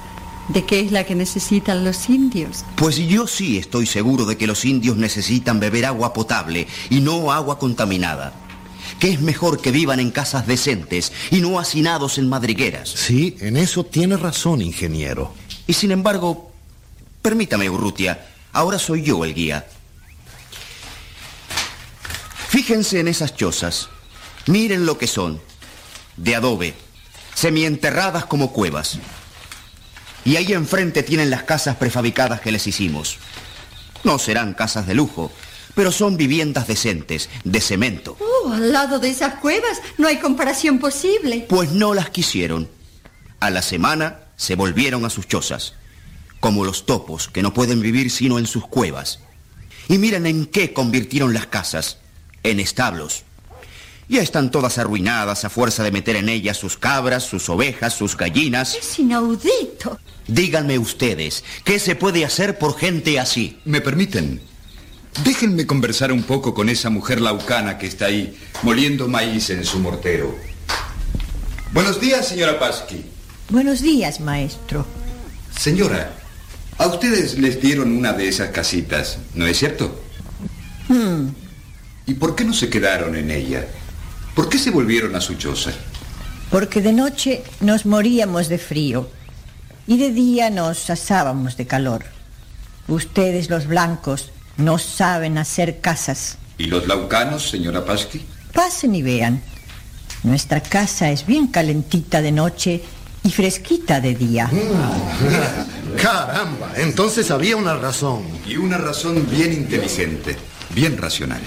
S25: de que es la que necesitan los indios.
S23: Pues yo sí estoy seguro de que los indios necesitan beber agua potable y no agua contaminada. Que es mejor que vivan en casas decentes y no hacinados en madrigueras.
S27: Sí, en eso tiene razón, ingeniero.
S23: Y sin embargo, permítame, Urrutia, ahora soy yo el guía. Fíjense en esas chozas. Miren lo que son. De adobe, semienterradas como cuevas. Y ahí enfrente tienen las casas prefabricadas que les hicimos. No serán casas de lujo, pero son viviendas decentes, de cemento.
S25: Oh, al lado de esas cuevas no hay comparación posible.
S23: Pues no las quisieron. A la semana se volvieron a sus chozas, como los topos que no pueden vivir sino en sus cuevas. Y miren en qué convirtieron las casas, en establos. Ya están todas arruinadas a fuerza de meter en ellas sus cabras, sus ovejas, sus gallinas.
S25: Es inaudito.
S23: Díganme ustedes, ¿qué se puede hacer por gente así?
S24: ¿Me permiten? Déjenme conversar un poco con esa mujer laucana que está ahí, moliendo maíz en su mortero. Buenos días, señora Pasky.
S28: Buenos días, maestro.
S24: Señora, a ustedes les dieron una de esas casitas, ¿no es cierto?
S28: Hmm,
S24: ¿Y por qué no se quedaron en ella? ¿Por qué se volvieron a su choza?
S28: porque de noche nos moríamos de frío y de día nos asábamos de calor. Ustedes, los blancos, no saben hacer casas.
S24: ¿Y los laucanos, señora Pasky?
S28: Pasen y vean. Nuestra casa es bien calentita de noche y fresquita de día. <laughs>
S27: Caramba, entonces había una razón.
S24: Y una razón bien inteligente, bien racional.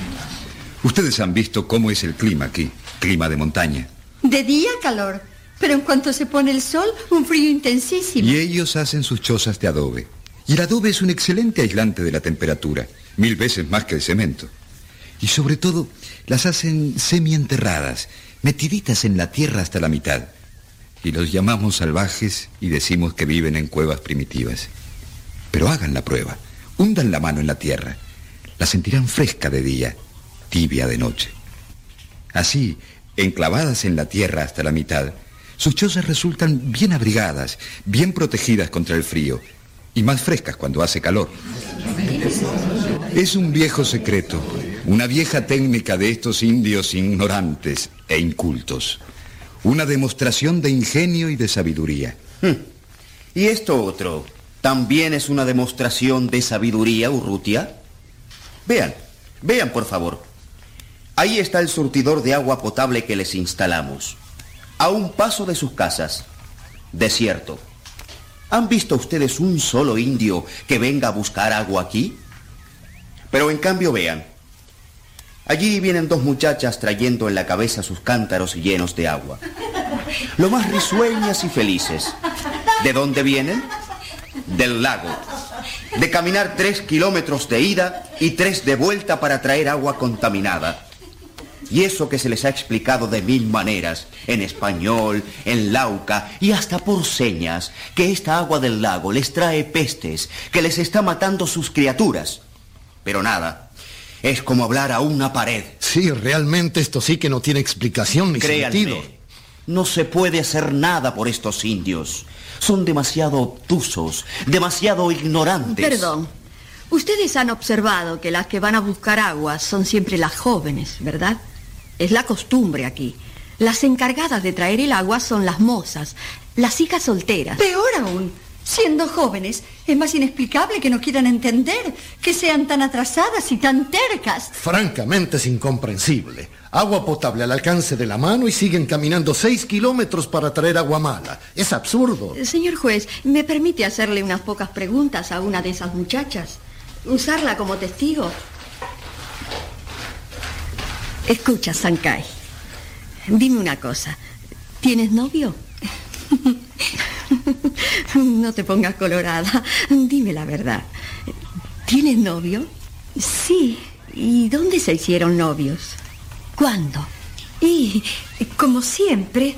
S24: Ustedes han visto cómo es el clima aquí, clima de montaña.
S25: De día calor, pero en cuanto se pone el sol, un frío intensísimo.
S24: Y ellos hacen sus chozas de adobe. Y el adobe es un excelente aislante de la temperatura, mil veces más que el cemento. Y sobre todo, las hacen semienterradas, metiditas en la tierra hasta la mitad. Y los llamamos salvajes y decimos que viven en cuevas primitivas. Pero hagan la prueba, hundan la mano en la tierra. La sentirán fresca de día, tibia de noche. Así, enclavadas en la tierra hasta la mitad, sus chozas resultan bien abrigadas, bien protegidas contra el frío y más frescas cuando hace calor. Es un viejo secreto, una vieja técnica de estos indios ignorantes e incultos. Una demostración de ingenio y de sabiduría.
S23: Hmm. ¿Y esto otro? ¿También es una demostración de sabiduría, Urrutia? Vean, vean por favor. Ahí está el surtidor de agua potable que les instalamos. A un paso de sus casas. Desierto. ¿Han visto ustedes un solo indio que venga a buscar agua aquí? Pero en cambio vean. Allí vienen dos muchachas trayendo en la cabeza sus cántaros llenos de agua. Lo más risueñas y felices. ¿De dónde vienen? Del lago. De caminar tres kilómetros de ida y tres de vuelta para traer agua contaminada. Y eso que se les ha explicado de mil maneras, en español, en lauca y hasta por señas, que esta agua del lago les trae pestes, que les está matando sus criaturas. Pero nada, es como hablar a una pared.
S27: Sí, realmente esto sí que no tiene explicación ni
S23: Créanme,
S27: sentido.
S23: no se puede hacer nada por estos indios. Son demasiado obtusos, demasiado ignorantes.
S25: Perdón. Ustedes han observado que las que van a buscar agua son siempre las jóvenes, ¿verdad? Es la costumbre aquí. Las encargadas de traer el agua son las mozas, las hijas solteras. Peor aún, siendo jóvenes, es más inexplicable que no quieran entender, que sean tan atrasadas y tan tercas.
S27: Francamente es incomprensible. Agua potable al alcance de la mano y siguen caminando seis kilómetros para traer agua mala. Es absurdo.
S25: Señor juez, ¿me permite hacerle unas pocas preguntas a una de esas muchachas? Usarla como testigo. Escucha, Sankai. Dime una cosa. ¿Tienes novio? No te pongas colorada. Dime la verdad. ¿Tienes novio? Sí. ¿Y dónde se hicieron novios? ¿Cuándo?
S29: Y, como siempre,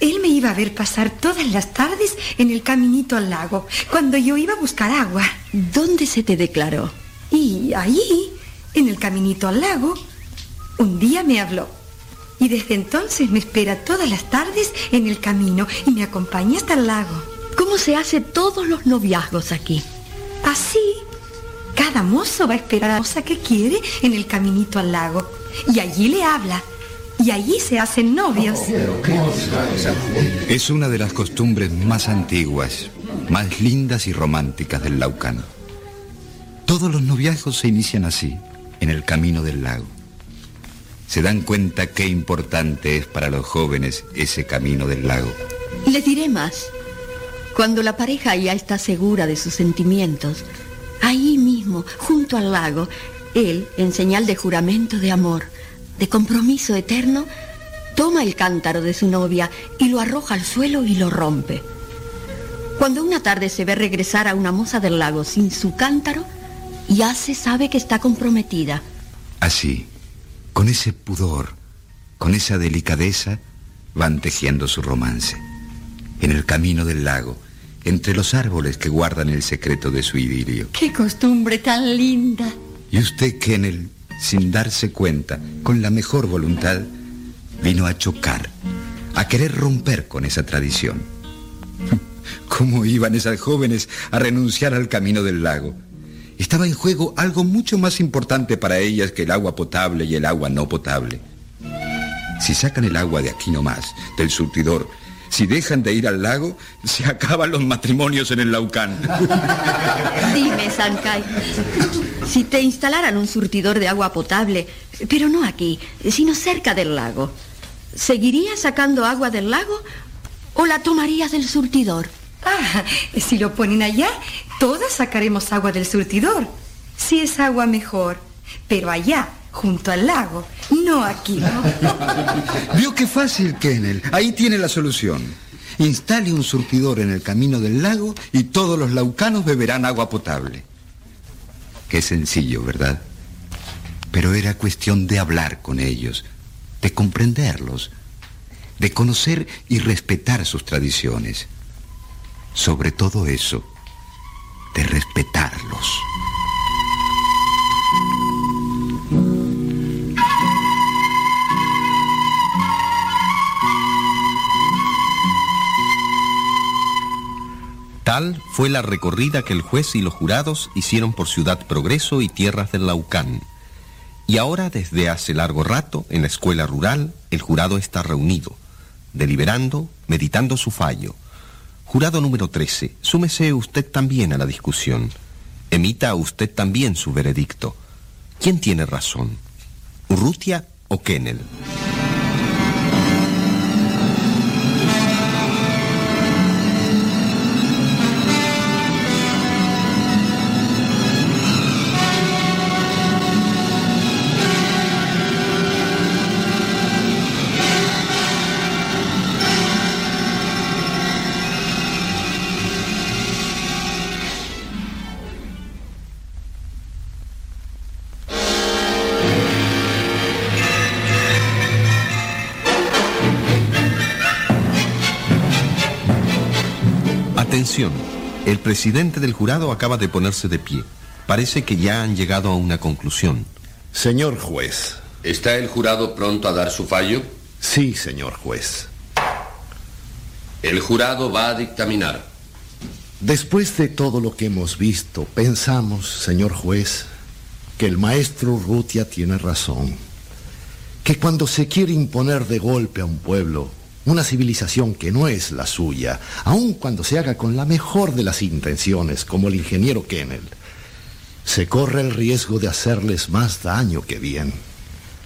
S29: él me iba a ver pasar todas las tardes en el caminito al lago, cuando yo iba a buscar agua.
S25: ¿Dónde se te declaró?
S29: Y ahí, en el caminito al lago, un día me habló. Y desde entonces me espera todas las tardes en el camino y me acompaña hasta el lago.
S25: ¿Cómo se hace todos los noviazgos aquí?
S29: Así, cada mozo va a esperar a la moza que quiere en el caminito al lago. Y allí le habla. Y allí se hacen novios.
S24: Es una de las costumbres más antiguas, más lindas y románticas del Laucano. Todos los noviazgos se inician así, en el camino del lago. Se dan cuenta qué importante es para los jóvenes ese camino del lago.
S25: Les diré más. Cuando la pareja ya está segura de sus sentimientos, ahí mismo, junto al lago, él, en señal de juramento de amor, de compromiso eterno, toma el cántaro de su novia y lo arroja al suelo y lo rompe. Cuando una tarde se ve regresar a una moza del lago sin su cántaro, ya se sabe que está comprometida.
S24: Así, con ese pudor, con esa delicadeza, van tejiendo su romance. En el camino del lago, entre los árboles que guardan el secreto de su idilio.
S25: ¡Qué costumbre tan linda!
S24: Y usted, Kennel, sin darse cuenta, con la mejor voluntad, vino a chocar, a querer romper con esa tradición. <laughs> ¿Cómo iban esas jóvenes a renunciar al camino del lago? Estaba en juego algo mucho más importante para ellas que el agua potable y el agua no potable. Si sacan el agua de aquí nomás, del surtidor, si dejan de ir al lago, se acaban los matrimonios en el Laucán. <laughs>
S25: Dime, Sankai, si te instalaran un surtidor de agua potable, pero no aquí, sino cerca del lago, ¿seguirías sacando agua del lago o la tomarías del surtidor?
S29: Ah, si lo ponen allá, todas sacaremos agua del surtidor. Si es agua mejor. Pero allá, junto al lago, no aquí. <laughs>
S24: Vio qué fácil, Kennel. Ahí tiene la solución. Instale un surtidor en el camino del lago y todos los laucanos beberán agua potable. Qué sencillo, ¿verdad? Pero era cuestión de hablar con ellos, de comprenderlos, de conocer y respetar sus tradiciones. Sobre todo eso, de respetarlos.
S22: Tal fue la recorrida que el juez y los jurados hicieron por Ciudad Progreso y tierras del Laucán. Y ahora, desde hace largo rato, en la escuela rural, el jurado está reunido, deliberando, meditando su fallo. Jurado número 13, súmese usted también a la discusión. Emita usted también su veredicto. ¿Quién tiene razón? ¿Urrutia o Kennel? Atención, el presidente del jurado acaba de ponerse de pie. Parece que ya han llegado a una conclusión.
S27: Señor juez.
S26: ¿Está el jurado pronto a dar su fallo?
S27: Sí, señor juez.
S26: El jurado va a dictaminar.
S27: Después de todo lo que hemos visto, pensamos, señor juez, que el maestro Urrutia tiene razón. Que cuando se quiere imponer de golpe a un pueblo una civilización que no es la suya, aun cuando se haga con la mejor de las intenciones, como el ingeniero Kennel, se corre el riesgo de hacerles más daño que bien.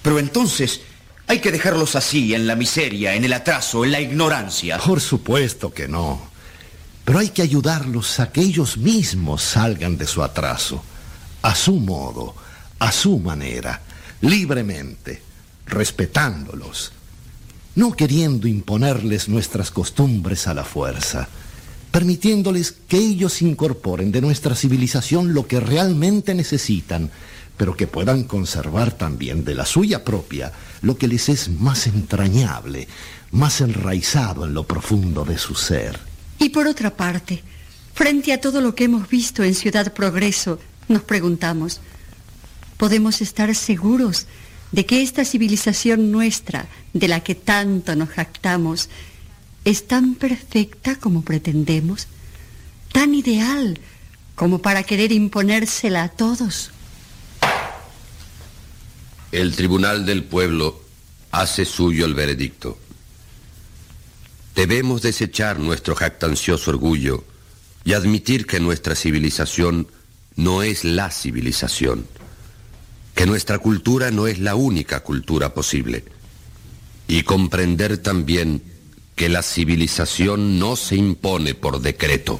S23: Pero entonces hay que dejarlos así, en la miseria, en el atraso, en la ignorancia.
S27: Por supuesto que no. Pero hay que ayudarlos a que ellos mismos salgan de su atraso, a su modo, a su manera, libremente, respetándolos no queriendo imponerles nuestras costumbres a la fuerza, permitiéndoles que ellos incorporen de nuestra civilización lo que realmente necesitan, pero que puedan conservar también de la suya propia lo que les es más entrañable, más enraizado en lo profundo de su ser.
S29: Y por otra parte, frente a todo lo que hemos visto en Ciudad Progreso, nos preguntamos, ¿podemos estar seguros de que esta civilización nuestra, de la que tanto nos jactamos, es tan perfecta como pretendemos, tan ideal como para querer imponérsela a todos.
S26: El Tribunal del Pueblo hace suyo el veredicto. Debemos desechar nuestro jactancioso orgullo y admitir que nuestra civilización no es la civilización que nuestra cultura no es la única cultura posible. Y comprender también que la civilización no se impone por decreto.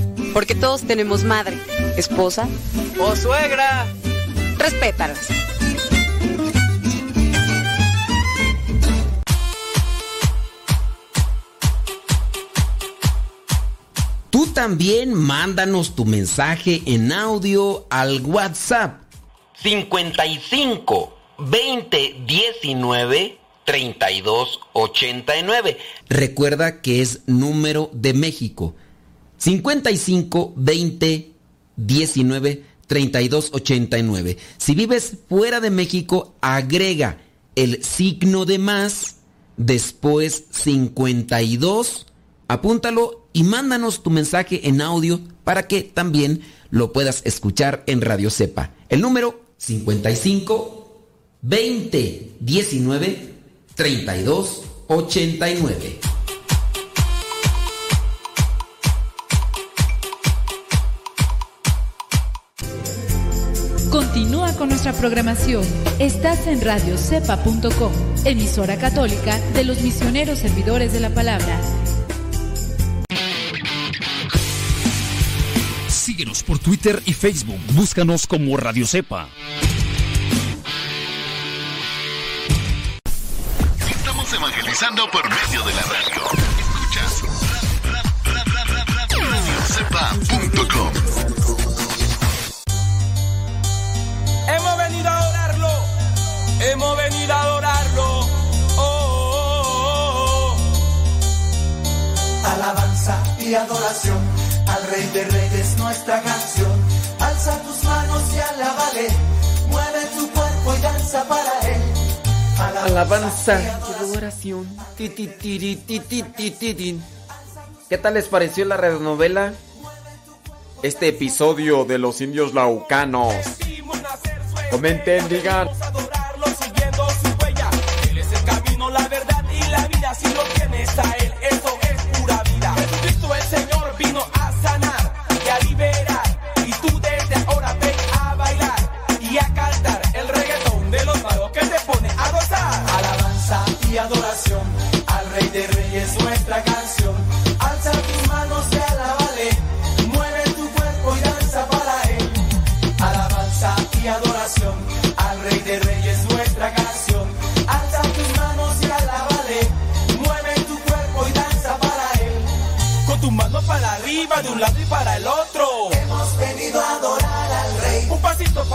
S30: Porque todos tenemos madre, esposa
S31: o suegra.
S30: Respétalas.
S10: Tú
S1: también mándanos tu mensaje en audio al WhatsApp 55 20 19 32 89. Recuerda que es número de México 55 20 19 32 89. Si vives fuera de México, agrega el signo de más, después 52, apúntalo y mándanos tu mensaje en audio para que también lo puedas escuchar en Radio Cepa. El número 55 20 19 32 89.
S32: Continúa con nuestra programación. Estás en radiocepa.com, emisora católica de los misioneros servidores de la palabra.
S33: Síguenos por Twitter y Facebook. Búscanos como Radio Cepa.
S3: Estamos evangelizando por medio de la radio. Escuchas radiocepa.com.
S15: venido a adorarlo, hemos venido a adorarlo. Oh, oh, oh,
S10: Alabanza y adoración al Rey de Reyes, nuestra canción. Alza tus manos y alábale, mueve tu cuerpo y danza para él.
S1: Alabanza, y adoración. ¿Qué tal les pareció la radionovela? Este episodio de Los Indios Laucanos. Comenten, digan.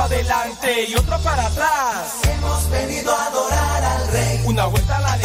S15: adelante y otro para atrás.
S10: Hemos venido a adorar al Rey.
S15: Una vuelta a la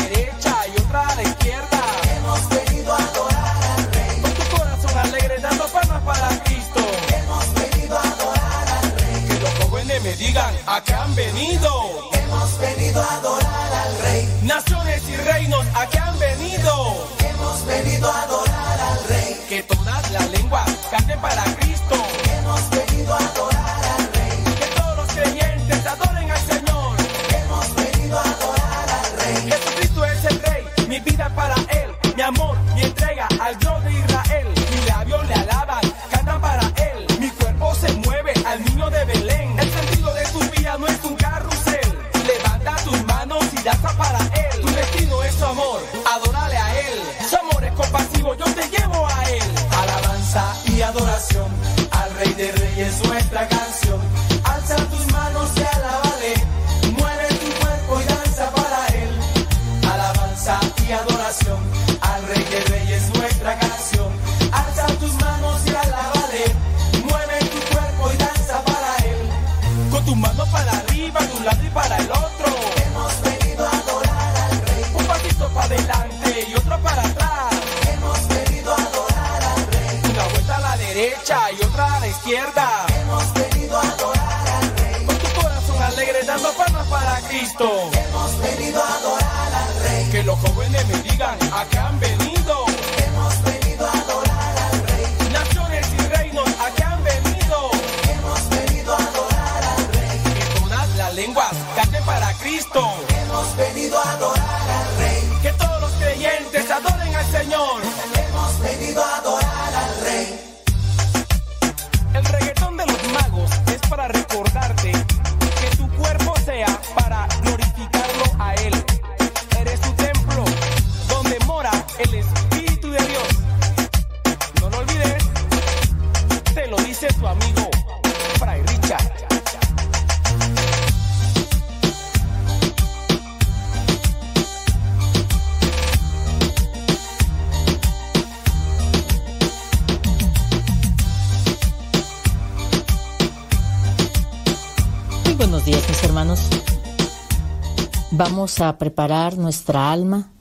S15: A
S14: preparar nuestra alma,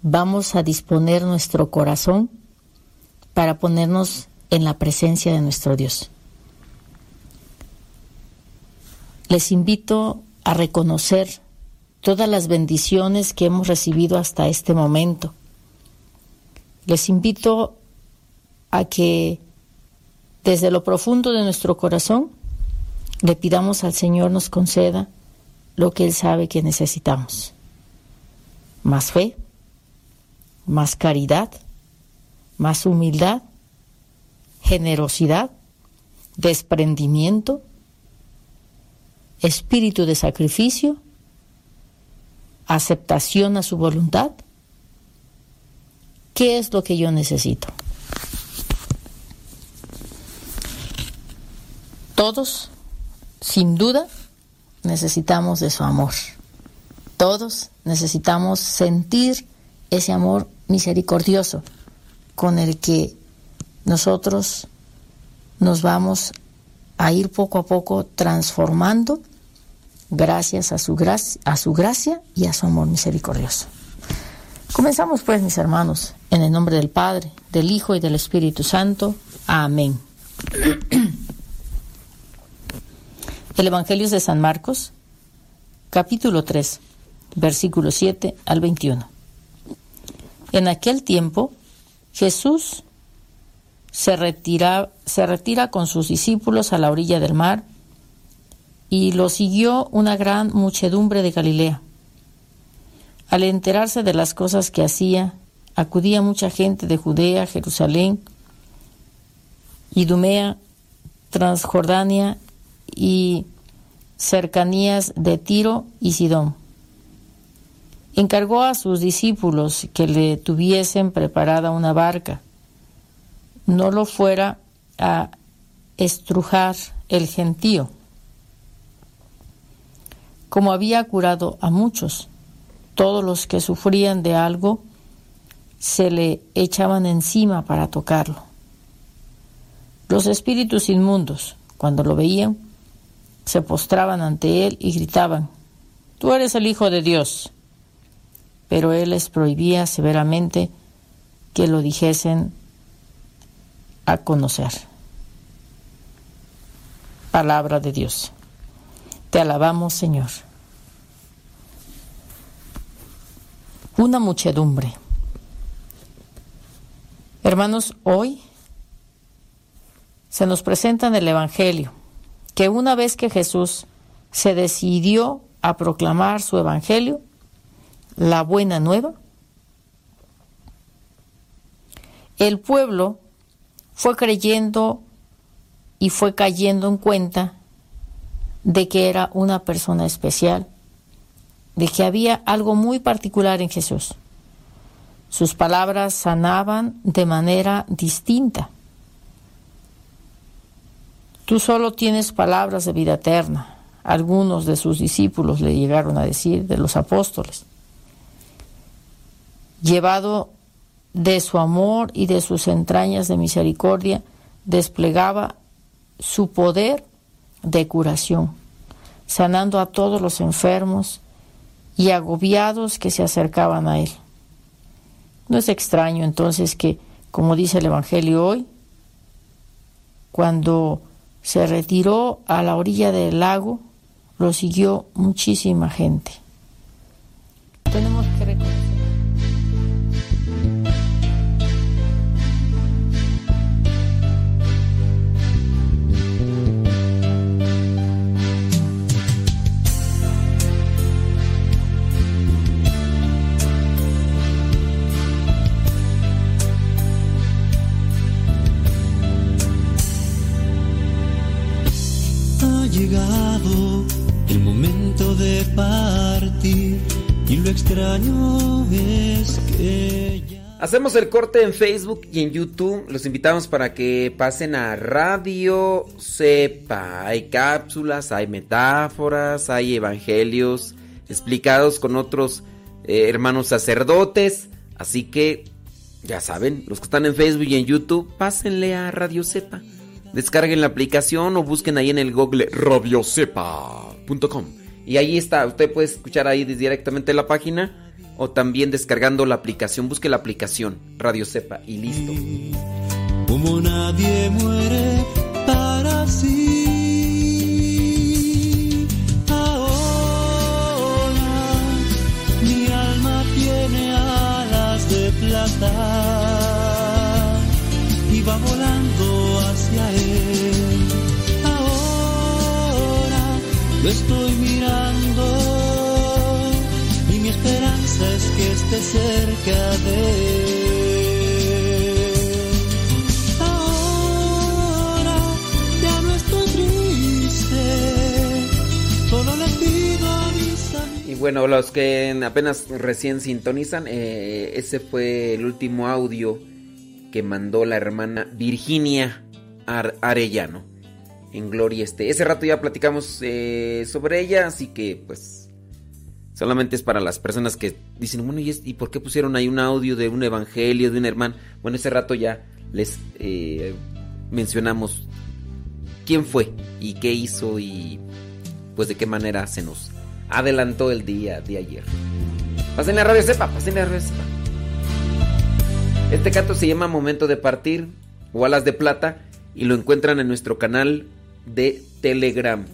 S14: vamos a disponer nuestro corazón para ponernos en la presencia de nuestro Dios. Les invito a reconocer todas las bendiciones que hemos recibido hasta este momento. Les invito a que desde lo profundo de nuestro corazón le pidamos al Señor nos conceda lo que Él sabe que necesitamos. Más fe, más caridad, más humildad, generosidad, desprendimiento, espíritu de sacrificio, aceptación a su voluntad. ¿Qué es lo que yo necesito? Todos, sin duda, necesitamos de su amor. Todos necesitamos sentir ese amor misericordioso con el que nosotros nos vamos a ir poco a poco transformando gracias a su, gracia, a su gracia y a su amor misericordioso. Comenzamos pues, mis hermanos, en el nombre del Padre, del Hijo y del Espíritu Santo. Amén. <clears throat> El Evangelio de San Marcos, capítulo 3, versículo 7 al 21. En aquel tiempo, Jesús se retira, se retira con sus discípulos a la orilla del mar y lo siguió una gran muchedumbre de Galilea. Al enterarse de las cosas que hacía, acudía mucha gente de Judea, Jerusalén, Idumea, Transjordania y cercanías de Tiro y Sidón. Encargó a sus discípulos que le tuviesen preparada una barca, no lo fuera a estrujar el gentío como había curado a muchos. Todos los que sufrían de algo se le echaban encima para tocarlo. Los espíritus inmundos, cuando lo veían, se postraban ante él y gritaban, Tú eres el Hijo de Dios. Pero él les prohibía severamente que lo dijesen a conocer. Palabra de Dios. Te alabamos, Señor. Una muchedumbre. Hermanos, hoy se nos presenta en el Evangelio que una vez que Jesús se decidió a proclamar su Evangelio, la buena nueva, el pueblo fue creyendo y fue cayendo en cuenta de que era una persona especial, de que había algo muy particular en Jesús. Sus palabras sanaban de manera distinta. Tú solo tienes palabras de vida eterna. Algunos de sus discípulos le llegaron a decir, de los apóstoles. Llevado de su amor y de sus entrañas de misericordia, desplegaba su poder de curación, sanando a todos los enfermos y agobiados que se acercaban a Él. No es extraño entonces que, como dice el Evangelio hoy, cuando se retiró a la orilla del lago, lo siguió muchísima gente.
S1: Hacemos el corte en Facebook y en YouTube. Los invitamos para que pasen a Radio Sepa. Hay cápsulas, hay metáforas, hay evangelios explicados con otros eh, hermanos sacerdotes. Así que, ya saben, los que están en Facebook y en YouTube, pásenle a Radio Sepa. Descarguen la aplicación o busquen ahí en el google radiocepa.com Y ahí está, usted puede escuchar ahí directamente la página o también descargando la aplicación. Busque la aplicación Radio Cepa y listo.
S10: Como nadie muere para sí. Ahora mi alma tiene alas de plata y va volando hacia él. Ahora lo estoy mirando es que esté cerca de. Ahora ya no estoy triste, solo pido a mis amigos.
S1: Y bueno, los que apenas recién sintonizan, eh, ese fue el último audio que mandó la hermana Virginia Ar- Arellano. En Gloria esté. Ese rato ya platicamos eh, sobre ella, así que pues solamente es para las personas que dicen, bueno, ¿y, es- y por qué pusieron ahí un audio de un evangelio, de un hermano? Bueno, ese rato ya les eh, mencionamos quién fue y qué hizo y pues de qué manera se nos adelantó el día de ayer. Pasen la radio sepa, pasen la radio sepa. Este canto se llama Momento de Partir o Alas de Plata y lo encuentran en nuestro canal de Telegram.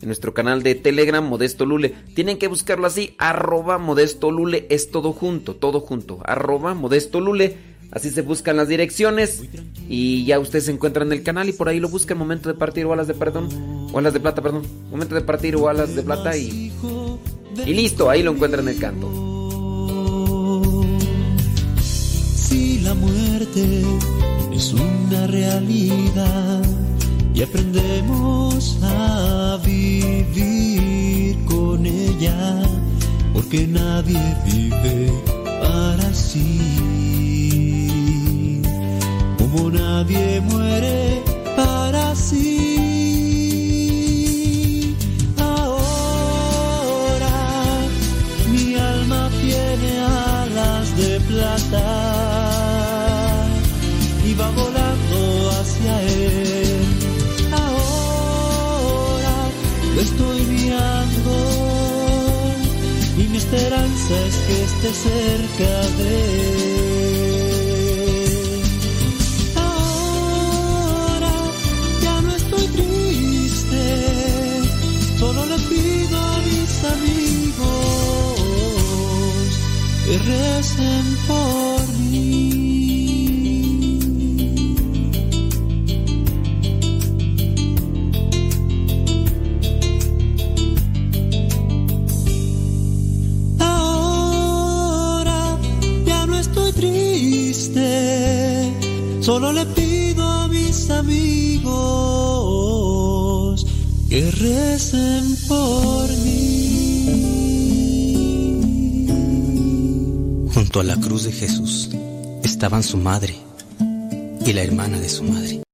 S1: En nuestro canal de Telegram, Modesto Lule. Tienen que buscarlo así, arroba Modesto Lule, es todo junto, todo junto, arroba Modesto Lule. Así se buscan las direcciones y ya ustedes se encuentran en el canal y por ahí lo buscan Momento de Partir o Alas de Perdón, o Alas de Plata, perdón. Momento de Partir o Alas de Plata y, y listo, ahí lo encuentran en el canto.
S10: Si la muerte es una realidad y aprendemos a vivir con ella, porque nadie vive para sí, como nadie muere para sí. Ahora mi alma tiene alas de plata y va volando esperanza es que esté cerca de. Ahora ya no estoy triste, solo le pido a mis amigos que recen por solo le pido a mis amigos que recen por mí.
S34: Junto a la cruz de Jesús estaban su madre y la hermana de su madre.